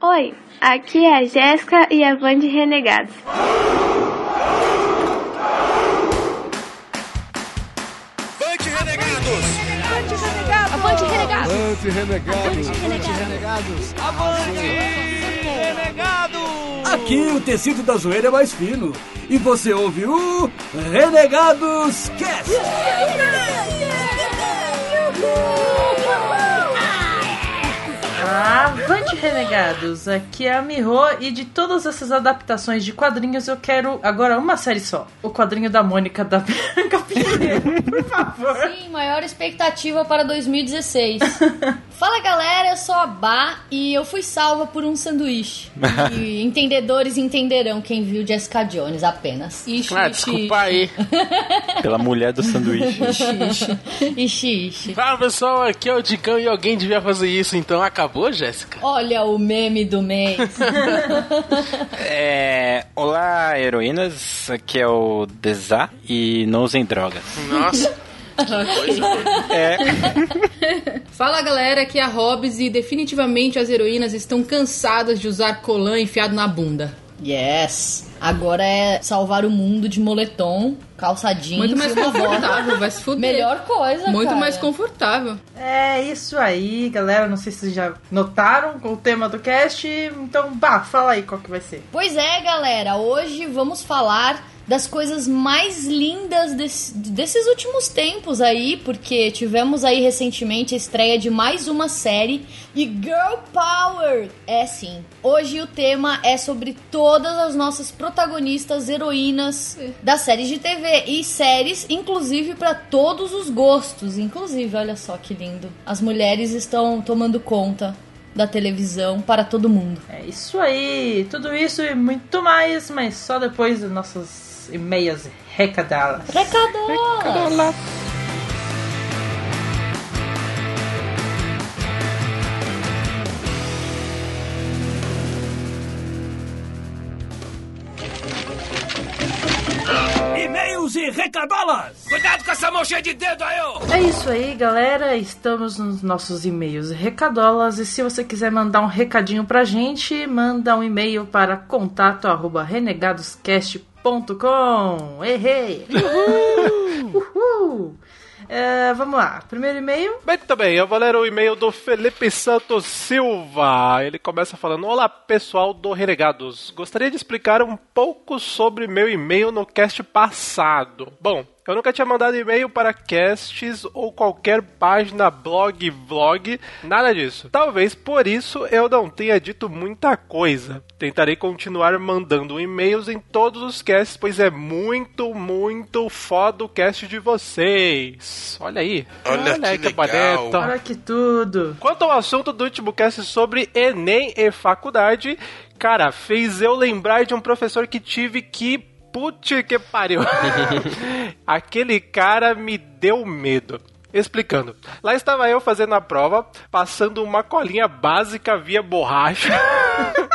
Oi, aqui é a Jéssica e a Band Renegados. Band Renegados! Avante, renegados! Avante, renegados! Avante, renegados! Renegados! Aqui o tecido da zoeira é mais fino. E você ouve o Renegados Cast! Avante Renegados, aqui é a Miho e de todas essas adaptações de quadrinhos eu quero agora uma série só. O quadrinho da Mônica da Branca Pinheiro, por favor. Sim, maior expectativa para 2016. Fala galera, eu sou a Bá e eu fui salva por um sanduíche. E entendedores entenderão quem viu Jessica Jones apenas. Ixi, Ah, ixi, desculpa aí. Pela mulher do sanduíche. Ixi, ixi, ixi. Fala pessoal, aqui é o Digão e alguém devia fazer isso, então acabou, Jéssica? Olha o meme do mês. É, olá, heroínas. Aqui é o Deza e não usem drogas. Nossa, que coisa. É, Fala galera, aqui é a Hobbs e definitivamente as heroínas estão cansadas de usar colã enfiado na bunda. Yes. Agora é salvar o mundo de moletom, calça jeans Muito mais confortável, vai se fuder. Melhor coisa, Muito cara. mais confortável. É isso aí, galera. Não sei se vocês já notaram o tema do cast. Então, bah, fala aí qual que vai ser. Pois é, galera, hoje vamos falar das coisas mais lindas desse- desses últimos tempos aí, porque tivemos aí recentemente a estreia de mais uma série e Girl Power. É sim. Hoje o tema é sobre todas as nossas protagonistas heroínas das séries de TV e séries, inclusive para todos os gostos. Inclusive, olha só que lindo. As mulheres estão tomando conta da televisão para todo mundo. É isso aí. Tudo isso e muito mais, mas só depois das nossas e-mails recadalas. Recadola! E-mails e recadolas! Cuidado com essa mão cheia de dedo aí, ô! É isso aí, galera. Estamos nos nossos e-mails recadolas. E se você quiser mandar um recadinho pra gente, manda um e-mail para contato arroba renegadoscast.com. Errei! Uhul! Uhul! É, vamos lá. Primeiro e-mail. Muito bem, eu vou ler o e-mail do Felipe Santos Silva. Ele começa falando: Olá pessoal do Renegados. Gostaria de explicar um pouco sobre meu e-mail no cast passado. Bom, eu nunca tinha mandado e-mail para casts ou qualquer página, blog, vlog, nada disso. Talvez por isso eu não tenha dito muita coisa. Tentarei continuar mandando e-mails em todos os casts, pois é muito, muito foda o cast de vocês. Olha aí. Olha que aí legal. Olha que tudo. Quanto ao assunto do último cast sobre Enem e faculdade, cara, fez eu lembrar de um professor que tive que. Putz, que pariu. Aquele cara me deu medo. Explicando. Lá estava eu fazendo a prova, passando uma colinha básica via borracha.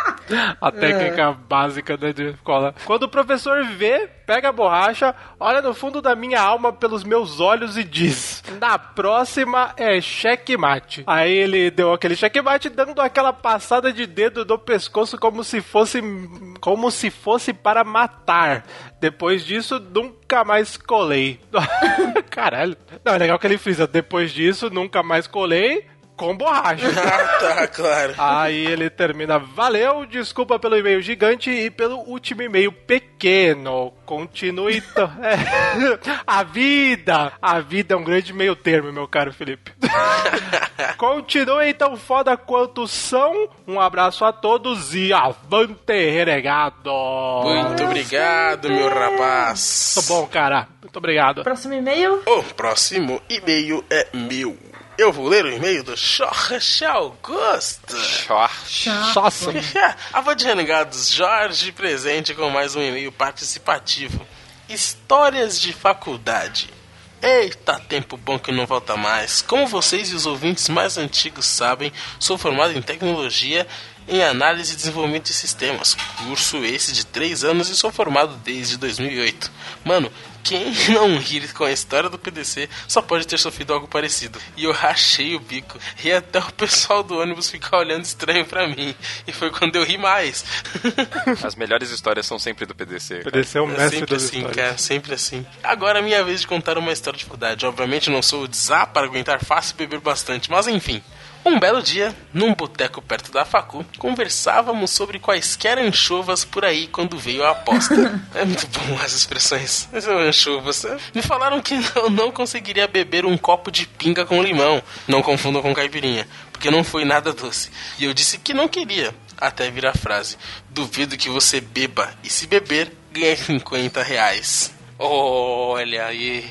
a técnica básica né, de cola. Quando o professor vê, pega a borracha, olha no fundo da minha alma pelos meus olhos e diz: Na próxima é checkmate. Aí ele deu aquele checkmate, dando aquela passada de dedo no pescoço como se fosse como se fosse para matar. Depois disso, nunca mais colei. Caralho. Não, é legal que ele frisa. Depois disso, nunca mais colei com borracha. Ah, tá, claro. Aí ele termina, valeu, desculpa pelo e-mail gigante e pelo último e-mail pequeno. Continue. to- É. A vida! A vida é um grande meio termo, meu caro Felipe. Continue tão foda quanto são. Um abraço a todos e avante renegado! Muito obrigado, meu rapaz. Muito bom, cara. Muito obrigado. Próximo e-mail. O próximo e-mail é meu. Eu vou ler o e-mail do Jorge Augusto. Nossa. A voz de Renegados Jorge presente com mais um e-mail participativo. Histórias de faculdade. Eita, tempo bom que não volta mais. Como vocês e os ouvintes mais antigos sabem, sou formado em tecnologia em análise e desenvolvimento de sistemas. Curso esse de 3 anos e sou formado desde 2008. Mano, Quem não rir com a história do PDC só pode ter sofrido algo parecido. E eu rachei o bico. E até o pessoal do ônibus ficar olhando estranho pra mim. E foi quando eu ri mais. As melhores histórias são sempre do PDC. cara. PDC é o É mestre sempre das assim, histórias. cara, sempre assim. Agora é minha vez de contar uma história de faculdade. Obviamente não sou o Zá para aguentar fácil e beber bastante, mas enfim. Um belo dia, num boteco perto da facu, conversávamos sobre quaisquer anchovas por aí quando veio a aposta. é muito bom as expressões. Anchovas. Me falaram que eu não conseguiria beber um copo de pinga com limão. Não confundam com caipirinha, porque não foi nada doce. E eu disse que não queria. Até vir a frase: Duvido que você beba, e se beber, ganha 50 reais. Olha aí.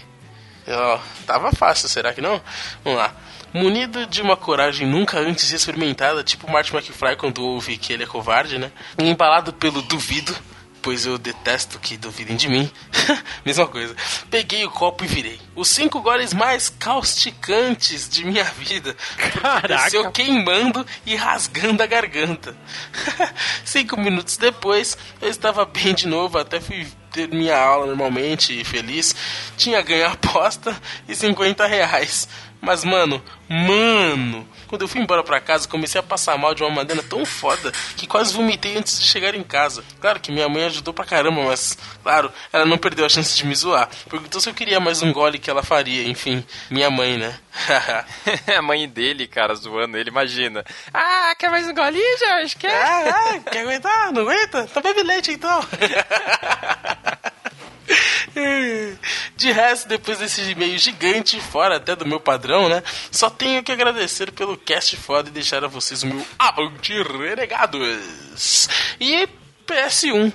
Ó, tava fácil, será que não? Vamos lá. Munido de uma coragem nunca antes experimentada, tipo Martin McFly quando ouve que ele é covarde, né? Embalado pelo duvido, pois eu detesto que duvidem de mim. Mesma coisa. Peguei o copo e virei. Os cinco goles mais causticantes de minha vida. Caraca. Desceu queimando e rasgando a garganta. Cinco minutos depois, eu estava bem de novo, até fui ter minha aula normalmente e feliz. Tinha ganho a aposta e 50 reais. Mas, mano, mano, quando eu fui embora pra casa, comecei a passar mal de uma maneira tão foda que quase vomitei antes de chegar em casa. Claro que minha mãe ajudou pra caramba, mas, claro, ela não perdeu a chance de me zoar. Perguntou se eu queria mais um gole que ela faria. Enfim, minha mãe, né? a mãe dele, cara, zoando ele, imagina. Ah, quer mais um golinho, Jorge? Quer? Ah, ah, quer aguentar? Não aguenta? Então bebe leite então. De resto, depois desse e-mail gigante, fora até do meu padrão, né? Só tenho que agradecer pelo cast foda e deixar a vocês o meu Avante Renegados. E PS1.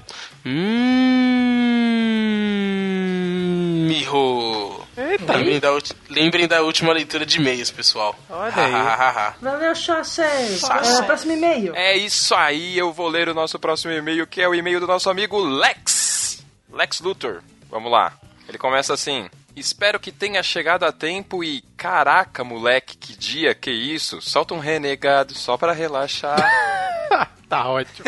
Hum. Miho. Eita. Lembrem da, ulti- lembrem da última leitura de e-mails, pessoal. Olha aí. Valeu, Chachei. Chachei. É, próximo e-mail. É isso aí, eu vou ler o nosso próximo e-mail, que é o e-mail do nosso amigo Lex. Lex Luthor. Vamos lá. Ele começa assim: Espero que tenha chegado a tempo e. Caraca, moleque, que dia, que isso? Solta um renegado só pra relaxar. Tá ótimo.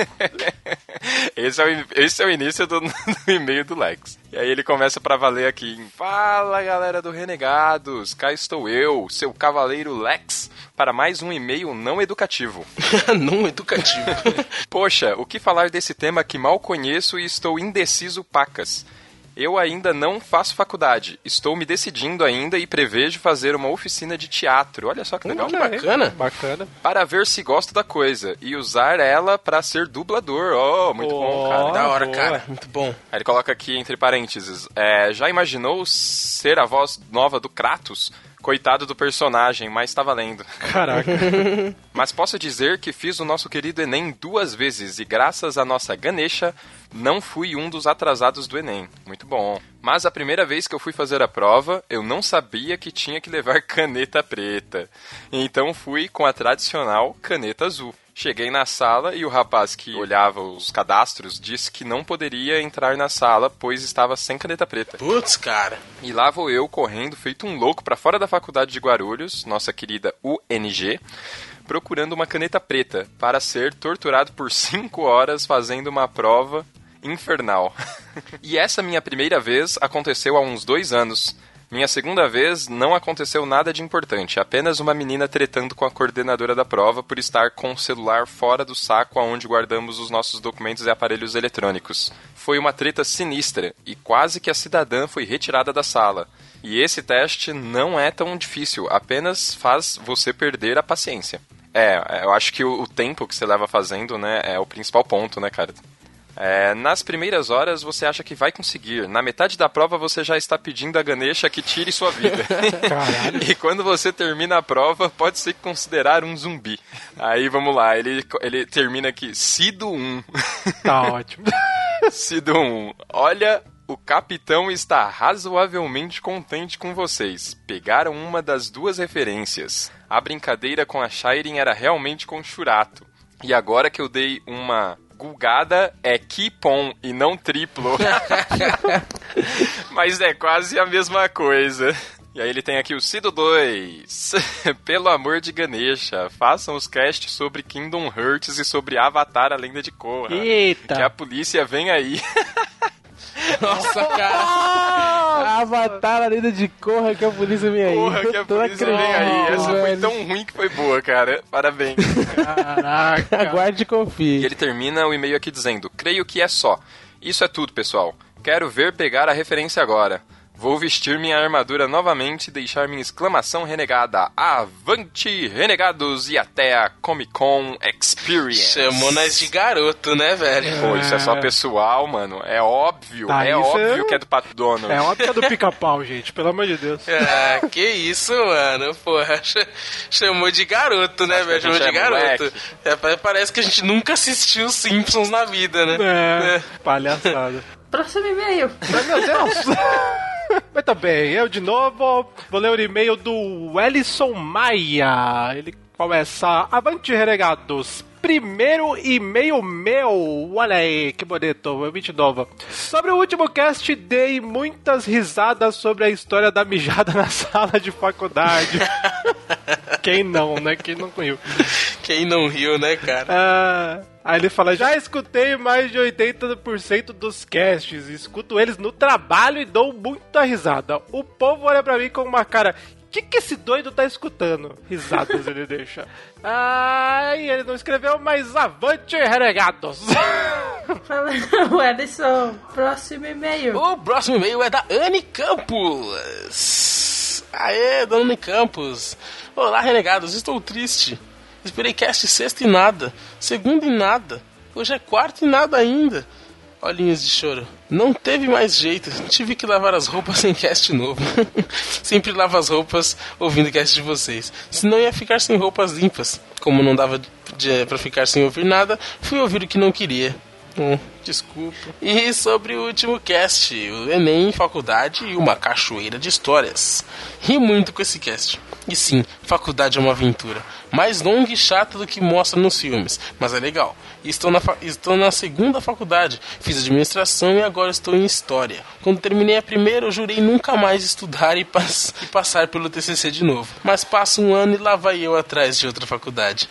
esse, é o, esse é o início do, do e-mail do Lex. E aí ele começa pra valer aqui. em, Fala galera do Renegados, cá estou eu, seu cavaleiro Lex, para mais um e-mail não educativo. Não educativo. Poxa, o que falar desse tema que mal conheço e estou indeciso pacas? Eu ainda não faço faculdade, estou me decidindo ainda e prevejo fazer uma oficina de teatro. Olha só que legal. que bacana. Bacana. Para ver se gosto da coisa e usar ela para ser dublador. Oh, muito bom, Oh. cara. da hora, boa. cara. Muito bom. Aí ele coloca aqui entre parênteses: é, Já imaginou ser a voz nova do Kratos? Coitado do personagem, mas tá valendo. Caraca. Mas posso dizer que fiz o nosso querido Enem duas vezes e graças à nossa Ganesha não fui um dos atrasados do Enem. Muito bom. Mas a primeira vez que eu fui fazer a prova, eu não sabia que tinha que levar caneta preta. Então fui com a tradicional caneta azul. Cheguei na sala e o rapaz que olhava os cadastros disse que não poderia entrar na sala, pois estava sem caneta preta. Putz, cara. E lá vou eu correndo, feito um louco, para fora da faculdade de Guarulhos, nossa querida UNG, procurando uma caneta preta para ser torturado por 5 horas fazendo uma prova infernal. e essa minha primeira vez aconteceu há uns dois anos. Minha segunda vez não aconteceu nada de importante, apenas uma menina tretando com a coordenadora da prova por estar com o celular fora do saco aonde guardamos os nossos documentos e aparelhos eletrônicos. Foi uma treta sinistra e quase que a cidadã foi retirada da sala. E esse teste não é tão difícil, apenas faz você perder a paciência. É, eu acho que o, tempo que você leva fazendo, né, é o principal ponto, né, cara? É, nas primeiras horas você acha que vai conseguir. Na metade da prova você já está pedindo a Ganesha que tire sua vida. e quando você termina a prova, pode se considerar um zumbi. Aí vamos lá, ele, ele termina aqui, Cido 1. Tá ótimo. Cido 1. Olha, o capitão está razoavelmente contente com vocês. Pegaram uma das duas referências. A brincadeira com a Shiren era realmente com Churato. E agora que eu dei uma gulgada é Kipon e não triplo. Mas é quase a mesma coisa. E aí ele tem aqui o Cido 2. Pelo amor de Ganesha, façam os casts sobre Kingdom Hearts e sobre Avatar, a lenda de Korra. Eita. Que a polícia vem aí. Nossa, cara. Nossa. Avatar a lenda de Corra que a polícia vem aí. Porra, que a polícia vem aí. Essa foi velho. tão ruim que foi boa, cara. Parabéns. Caraca. Aguarde e E confie. ele termina o e-mail aqui dizendo: Creio que é só. Isso é tudo, pessoal. Quero ver pegar a referência agora. Vou vestir minha armadura novamente e deixar minha exclamação renegada. Avante, renegados! E até a Comic Con Experience. Chamou nós de garoto, né, velho? Pô, isso é só pessoal, mano. É óbvio. Tá, é isso óbvio é- que é do Pato Donald. É óbvio que é do pica-pau, gente. Pelo amor de Deus. Ah, que isso, mano. Porra, ch- chamou de garoto, né, velho? Chamou de é garoto. É, pa- parece que a gente nunca assistiu os Simpsons na vida, né? É, palhaçada. Próximo e-mail. Meu Deus! Muito bem, eu de novo vou ler o e-mail do Ellison Maia. Ele começa: Avante, renegados! Primeiro e-mail meu, olha aí, que bonito, eu de novo. Sobre o último cast, dei muitas risadas sobre a história da mijada na sala de faculdade. Quem não, né? Quem não riu? Quem não riu, né, cara? Ah, aí ele fala: já escutei mais de 80% dos casts, escuto eles no trabalho e dou muita risada. O povo olha pra mim com uma cara. O que, que esse doido tá escutando? Risadas ele deixa. Ai, ele não escreveu, mas avante, renegados! Edson. Próximo e-mail. O próximo e-mail é da Anne Campos. Aê, dona Anne Campos. Olá, renegados, estou triste. Esperei cast sexta e nada, segundo e nada. Hoje é quarto e nada ainda. Olhinhos de choro. Não teve mais jeito. Tive que lavar as roupas sem cast novo. Sempre lavo as roupas ouvindo cast de vocês. Senão ia ficar sem roupas limpas. Como não dava de, pra ficar sem ouvir nada, fui ouvir o que não queria. Hum, desculpa. E sobre o último cast, o Enem, faculdade e uma cachoeira de histórias. Ri muito com esse cast. E sim, faculdade é uma aventura. Mais longa e chata do que mostra nos filmes, mas é legal. Estou na, estou na segunda faculdade, fiz administração e agora estou em história. Quando terminei a primeira, eu jurei nunca mais estudar e, e passar pelo TCC de novo. Mas passa um ano e lá vai eu atrás de outra faculdade.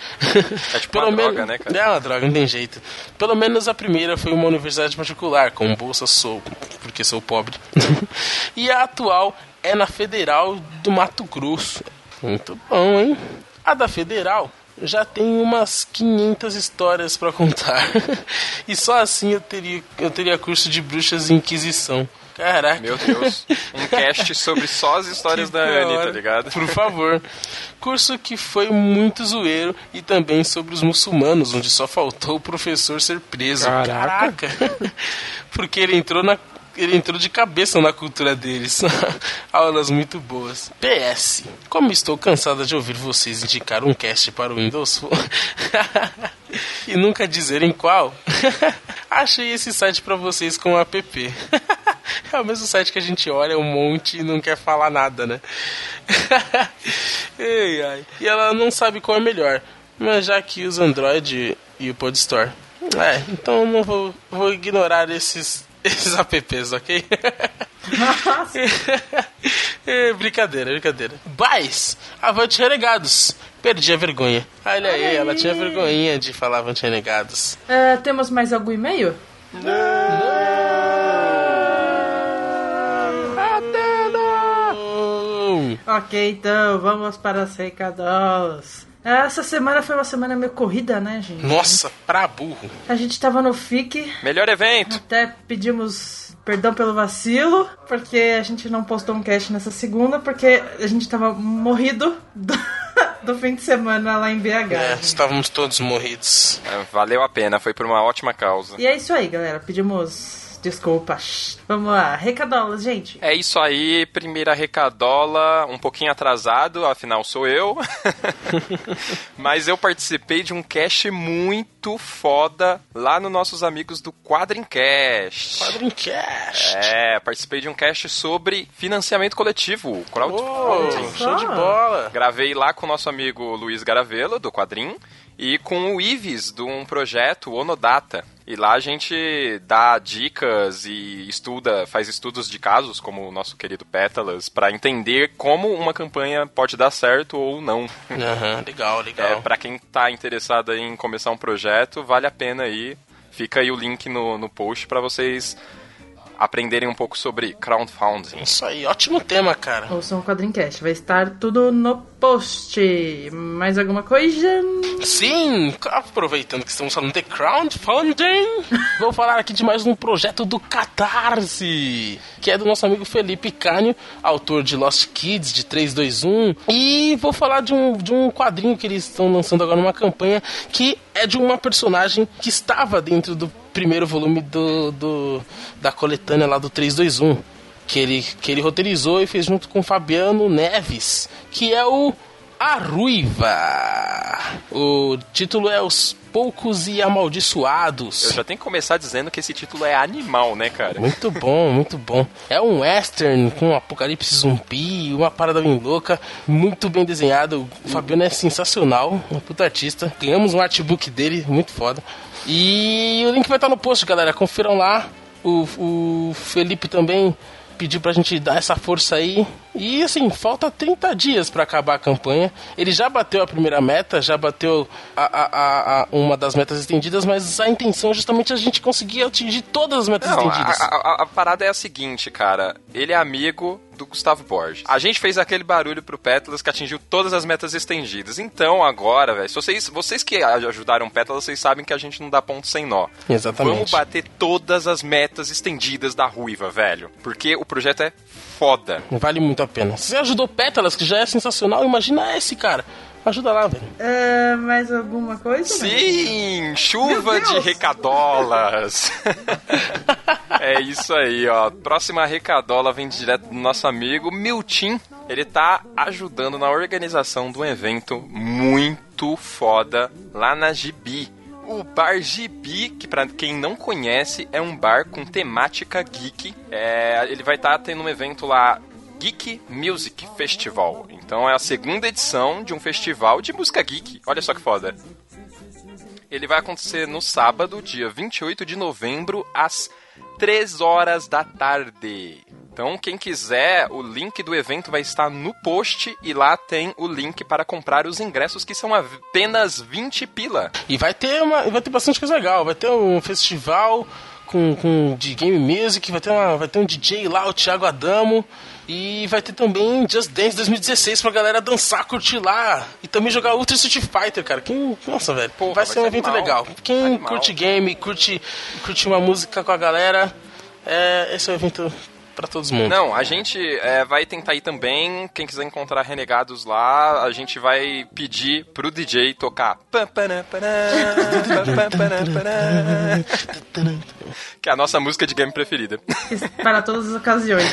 É tipo uma droga, né, cara? É uma droga, não tem jeito. Pelo menos a primeira foi uma universidade particular, com bolsa sou, porque sou pobre. e a atual é na Federal do Mato Grosso. Muito bom, hein? A da Federal já tem umas 500 histórias pra contar. e só assim eu teria, eu teria curso de bruxas e inquisição. Caraca. Meu Deus. Um cast sobre só as histórias Que da Anne, tá ligado? Por favor. Curso que foi muito zoeiro e também sobre os muçulmanos, onde só faltou o professor ser preso. Caraca. Caraca. Porque ele entrou na ele entrou de cabeça na cultura deles. Aulas muito boas. PS. Como estou cansada de ouvir vocês indicar um cast para o Windows Phone e nunca dizerem qual, achei esse site para vocês com o app. É o mesmo site que a gente olha um monte e não quer falar nada, né? ai, ai. E ela não sabe qual é melhor, mas já que usa Android e o Podstore. É, então não vou, vou ignorar esses, esses apps, ok? É, brincadeira, brincadeira. Mas, avante renegados. Perdi a vergonha. Olha aí, ela tinha vergonhinha de falar avante renegados. É, temos mais algum e-mail? Hum, Ok, então vamos para as recados. Essa semana foi uma semana meio corrida, né, gente? Nossa, pra burro. A gente tava no FIC, Melhor evento. até pedimos perdão pelo vacilo, porque a gente não postou um cast nessa segunda, porque a gente tava morrido do, do fim de semana lá em BH. É, gente. estávamos todos morridos. É, Valeu a pena, foi por uma ótima causa. E é isso aí, galera. Pedimos desculpas. Vamos lá, recadolas, gente. É isso aí, primeira recadola, um pouquinho atrasado, afinal sou eu. Mas eu participei de um cast muito foda lá nos nossos amigos do Quadrincast. Quadrincast. É, participei de um cast sobre financiamento coletivo, crowdfunding. Oh, show de bola. Gravei lá com o nosso amigo Luiz Garavelo, do Quadrim, e com o Ives, de um projeto Onodata. E lá a gente dá dicas e estuda, faz estudos de casos, como o nosso querido Pétalas, para entender como uma campanha pode dar certo ou não. Aham, legal, É, legal. para quem tá interessado em começar um projeto, vale a pena aí. Fica aí o link no, no post para vocês aprenderem um pouco sobre crowdfunding. Isso aí, ótimo tema, cara. Ouçam o Quadrincast. Vai estar tudo no post. Mais alguma coisa? Sim, aproveitando que estamos falando de crowdfunding, vou falar aqui de mais um projeto do Catarse, que é do nosso amigo Felipe Cânio, autor de Lost Kids, de 321, e vou falar de um, de um quadrinho que eles estão lançando agora numa campanha que é de uma personagem que estava dentro do primeiro volume do, do da coletânea lá do 321 que ele, que ele roteirizou e fez junto com Fabiano Neves, que é o A Ruiva. O título é Os Poucos e Amaldiçoados. Eu já tenho que começar dizendo que esse título é animal, né, cara? Muito bom, muito bom. É um western com um apocalipse zumbi, uma parada bem louca, muito bem desenhado. O Fabiano é sensacional, um puta artista. Ganhamos um artbook dele, muito foda. E o link vai estar no post, galera. Confiram lá. O, o Felipe também pediu pra gente dar essa força aí. E assim, falta 30 dias para acabar a campanha. Ele já bateu a primeira meta, já bateu a, a, a, uma das metas estendidas, mas a intenção é justamente a gente conseguir atingir todas as metas Não, estendidas. a, parada é a seguinte, cara. Ele é amigo do Gustavo Borges. A gente fez aquele barulho pro Pétalas que atingiu todas as metas estendidas. Então, agora, velho, vocês, vocês que ajudaram o Pétalas, vocês sabem que a gente não dá ponto sem nó. Exatamente. Vamos bater todas as metas estendidas da Ruiva, velho. Porque o projeto é foda. Vale muito a pena. Se você ajudou Pétalas, que já é sensacional, imagina esse cara. Ajuda lá, velho. É, mais alguma coisa? Sim, chuva de recadolas. é isso aí, ó. Próxima recadola vem direto do nosso amigo Miltim. Ele tá ajudando na organização de um evento muito foda lá na Gibi. O Bar Gibi, que pra quem não conhece, é um bar com temática geek. É, ele vai estar tendo um evento lá Geek Music Festival. Então é a segunda edição de um festival de música geek. Olha só que foda. Ele vai acontecer no sábado, dia 28 de novembro, às 3 horas da tarde. Então, quem quiser, o link do evento vai estar no post e lá tem o link para comprar os ingressos que são apenas 20 pila. E vai ter, uma, vai ter bastante coisa legal. Vai ter um festival com, com de game music, vai ter, uma, vai ter um DJ lá, o Thiago Adamo. E vai ter também Just Dance 2016 pra galera dançar, curtir lá. E também jogar Ultra Street Fighter, cara. Quem, nossa, velho. Porra, vai vai ser um evento animal. legal. Quem Animal. curte game, curte, curte uma música com a galera, é, esse é um evento pra todos mundo. Não, a gente é, vai tentar ir também. Quem quiser encontrar renegados lá, a gente vai pedir pro DJ tocar. Que é a nossa música de game preferida. Para todas as ocasiões.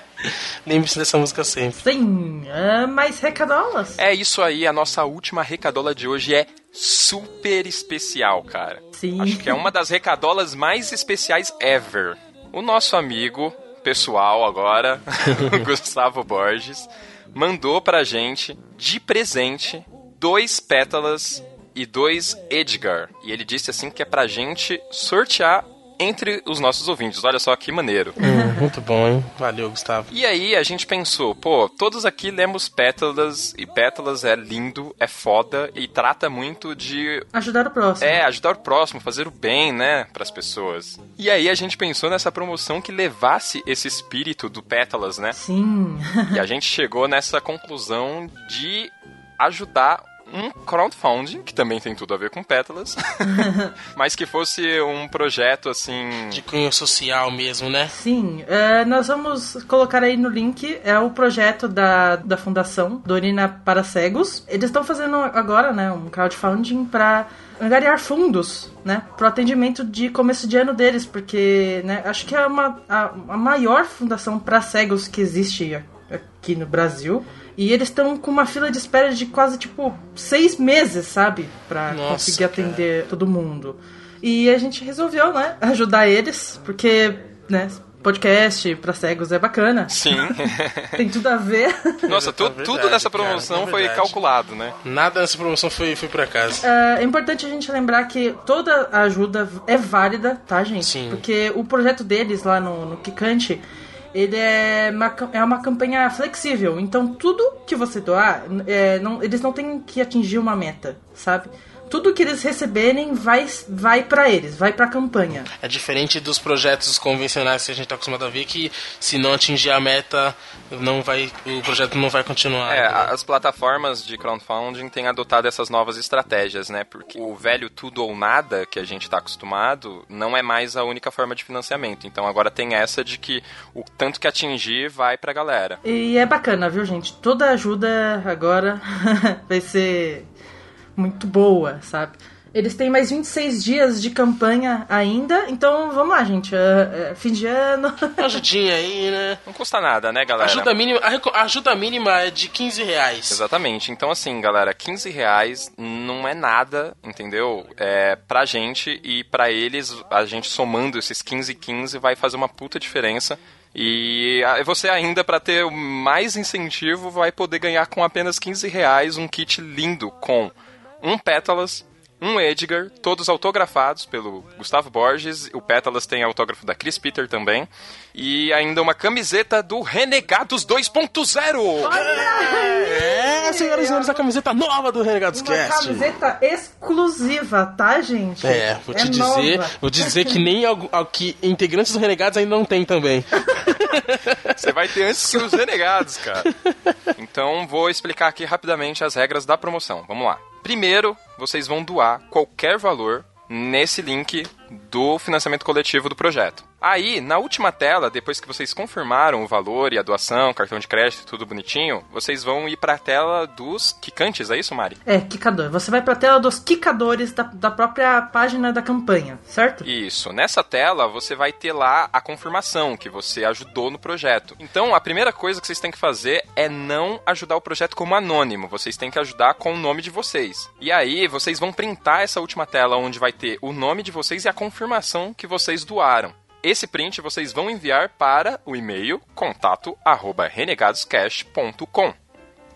Lembre-se dessa música sempre. Sim, é, mais recadolas? É isso aí, a nossa última recadola de hoje é super especial, cara. Sim. Acho que é uma das recadolas mais especiais ever. O nosso amigo pessoal agora, Gustavo Borges, mandou pra gente de presente dois pétalas e dois Edgar. E ele disse assim que é pra gente sortear entre os nossos ouvintes. Olha só que maneiro. Hum, muito bom, hein? Valeu, Gustavo. E aí a gente pensou, pô, todos aqui lemos Pétalas, e Pétalas é lindo, é foda, e trata muito de Ajudar o próximo. é, ajudar o próximo, fazer o bem, né, pras pessoas. E aí a gente pensou nessa promoção que levasse esse espírito do Pétalas, né? Sim. E a gente chegou nessa conclusão de ajudar um crowdfunding, que também tem tudo a ver com pétalas, mas que fosse um projeto assim. De cunho social mesmo, né? Sim, é, nós vamos colocar aí no link, é o projeto da, da Fundação Dorina para Cegos. Eles estão fazendo agora, né, um crowdfunding para angariar fundos, né, pro atendimento de começo de ano deles, porque, né, acho que é uma, a, a maior fundação para cegos que existe aqui no Brasil. E eles estão com uma fila de espera de quase, tipo, seis meses, sabe? Pra Nossa, conseguir cara. atender todo mundo. E a gente resolveu, né, ajudar eles, porque, né, podcast pra cegos é bacana. Sim. Tem tudo a ver. Nossa, tu- É verdade, tudo nessa cara, promoção é foi calculado, né? Nada nessa promoção foi, foi por acaso. É importante a gente lembrar que toda a ajuda é válida, tá, gente? Sim. Porque o projeto deles lá no, no Kikante, ele é uma, é uma campanha flexível. Então, tudo que você doar, é, não, eles não têm que atingir uma meta, sabe? Tudo que eles receberem vai, vai para eles, vai pra campanha. É diferente dos projetos convencionais que a gente tá acostumado a ver que se não atingir a meta, não vai, o projeto não vai continuar. É, né? as plataformas de crowdfunding têm adotado essas novas estratégias, né? Porque o velho tudo ou nada que a gente está acostumado não é mais a única forma de financiamento. Então agora tem essa de que o tanto que atingir vai pra galera. E é bacana, viu, gente? Toda ajuda agora vai ser muito boa, sabe? Eles têm mais 26 dias de campanha ainda, então vamos lá, gente. É, é, fim de ano. Ajudinha aí, né? Não custa nada, né, galera? Ajuda mínima, a ajuda mínima é de 15 reais. Exatamente. Então, assim, galera, 15 reais não é nada, entendeu? É pra gente e pra eles, a gente somando esses 15 e 15 vai fazer uma puta diferença. E você ainda, pra ter mais incentivo, vai poder ganhar com apenas 15 reais um kit lindo com um Pétalas, um Edgar, todos autografados pelo Gustavo Borges. O Pétalas tem autógrafo da Chris Peter também. E ainda uma camiseta do Renegados 2.0. É, senhoras e senhores, a camiseta nova do Renegados Uma Cast. camiseta exclusiva, tá, gente? É, vou te dizer, nova. vou te dizer que nem algo, algo que integrantes do Renegados ainda não tem também. Você vai ter antes que os renegados, cara. Então vou explicar aqui rapidamente as regras da promoção. Vamos lá. Primeiro, vocês vão doar qualquer valor nesse link do financiamento coletivo do projeto. Aí, na última tela, depois que vocês confirmaram o valor e a doação, cartão de crédito, tudo bonitinho, vocês vão ir para a tela dos quicantes, é isso, Mari? É, quicador. Você vai pra tela dos quicadores da, da própria página da campanha, certo? Isso. Nessa tela, você vai ter lá a confirmação que você ajudou no projeto. Então, a primeira coisa que vocês têm que fazer é não ajudar o projeto como anônimo. Vocês têm que ajudar com o nome de vocês. E aí, vocês vão printar essa última tela onde vai ter o nome de vocês e a confirmação que vocês doaram. Esse print vocês vão enviar para o e-mail contato@renegadoscash.com.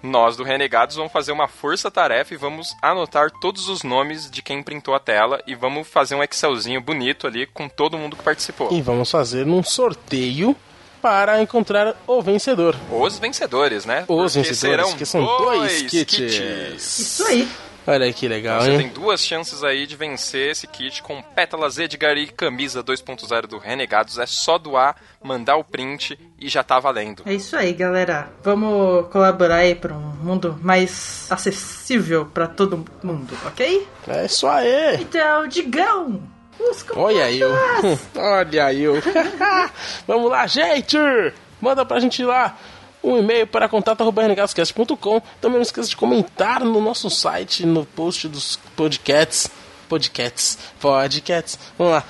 Nós do Renegados vamos fazer uma força-tarefa e vamos anotar todos os nomes de quem printou a tela e vamos fazer um Excelzinho bonito ali com todo mundo que participou. E vamos fazer um sorteio para encontrar o vencedor. Os vencedores, né? Os Porque vencedores, serão que são dois kits. kits. Isso aí. Olha aí que legal, Você hein? tem duas chances aí de vencer esse kit com pétalas Edgar e camisa 2.0 do Renegados. É só doar, mandar o print e já tá valendo. É isso aí, galera. Vamos colaborar aí pra um mundo mais acessível pra todo mundo, ok? É isso aí. Então, Digão! Os Olha eu. contatos. Olha eu. Vamos lá, gente! Manda pra gente lá um e-mail para contato.renegadoscast.com. Também não esqueça de comentar no nosso site, no post dos podcasts. Podcasts. Podcasts. Vamos lá.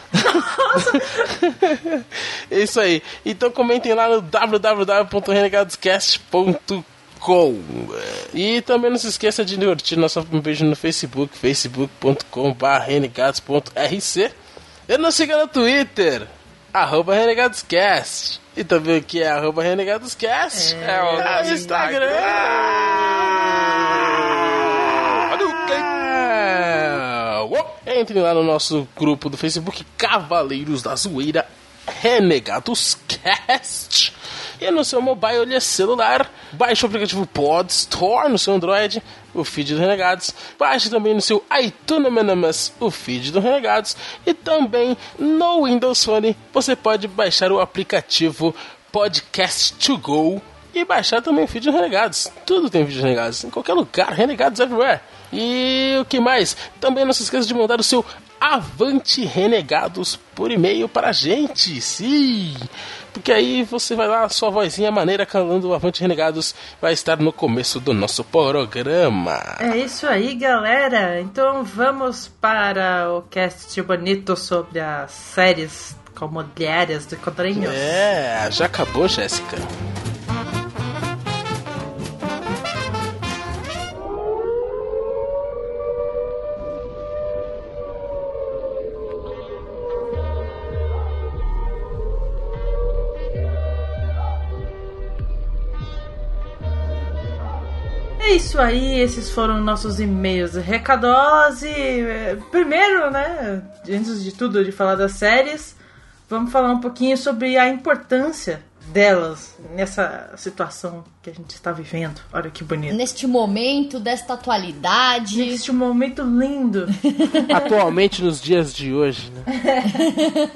é isso aí. Então comentem lá no www.renegadoscast.com. E também não se esqueça de curtir nossa fanpage no Facebook, facebook.com.br renegados.rc. E nos siga no Twitter, arroba renegadoscast. E também aqui é arroba renegadoscast. É o no Instagram. É. Uou! Entre lá no nosso grupo do Facebook Cavaleiros da Zoeira Renegados Cast. E no seu mobile celular, baixe o aplicativo Pod Store no seu Android, o feed do Renegados. Baixe também no seu iTunes o feed do Renegados. E também no Windows Phone você pode baixar o aplicativo Podcast to Go e baixar também o feed do Renegados. Tudo tem vídeo do Renegados, em qualquer lugar, Renegados everywhere. E o que mais? Também não se esqueça de mandar o seu Avante Renegados por e-mail para a gente. Sim! Porque aí você vai lá, sua vozinha maneira calando o Avante Renegados vai estar no começo do nosso programa. É isso aí, galera. Então vamos para o cast bonito sobre as séries comunitárias de quadrinhos. É, já acabou, Jéssica. É isso aí, esses foram nossos e-mails recadosos e eh, primeiro, né, antes de tudo de falar das séries, vamos falar um pouquinho sobre a importância delas nessa situação que a gente está vivendo. Olha que bonito. Neste momento, desta atualidade. Neste momento lindo. Atualmente, nos dias de hoje, né?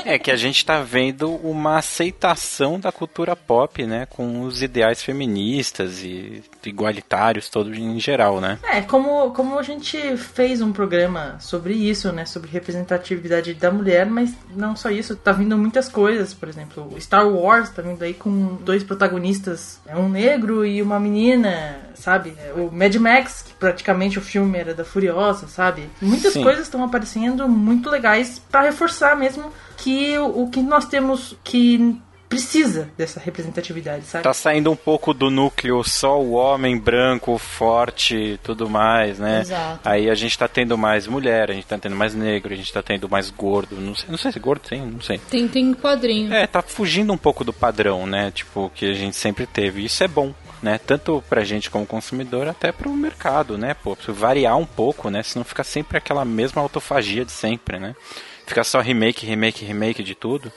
É que a gente tá vendo uma aceitação da cultura pop, né? Com os ideais feministas e igualitários todos em geral, né? É, como, como a gente fez um programa sobre isso, né? Sobre representatividade da mulher, mas não só isso, tá vindo muitas coisas, por exemplo, Star Wars tá vindo aí com dois protagonistas, é um negro e uma menina, sabe? O Mad Max, que praticamente o filme era da Furiosa, sabe? Muitas Sim. coisas estão aparecendo muito legais pra reforçar mesmo que o que nós temos que precisa dessa representatividade, sabe? Tá saindo um pouco do núcleo só o homem branco, forte e tudo mais, né? Exato. Aí a gente tá tendo mais mulher, a gente tá tendo mais negro, a gente tá tendo mais gordo. Não sei, não sei se gordo tem, não sei. Tem, tem quadrinho. É, tá fugindo um pouco do padrão, né? Tipo, que a gente sempre teve. Isso é bom, né? Tanto pra gente como consumidor, até pro mercado, né? Pô, precisa variar um pouco, né? Senão fica sempre aquela mesma autofagia de sempre, né? Fica só remake, remake, remake de tudo.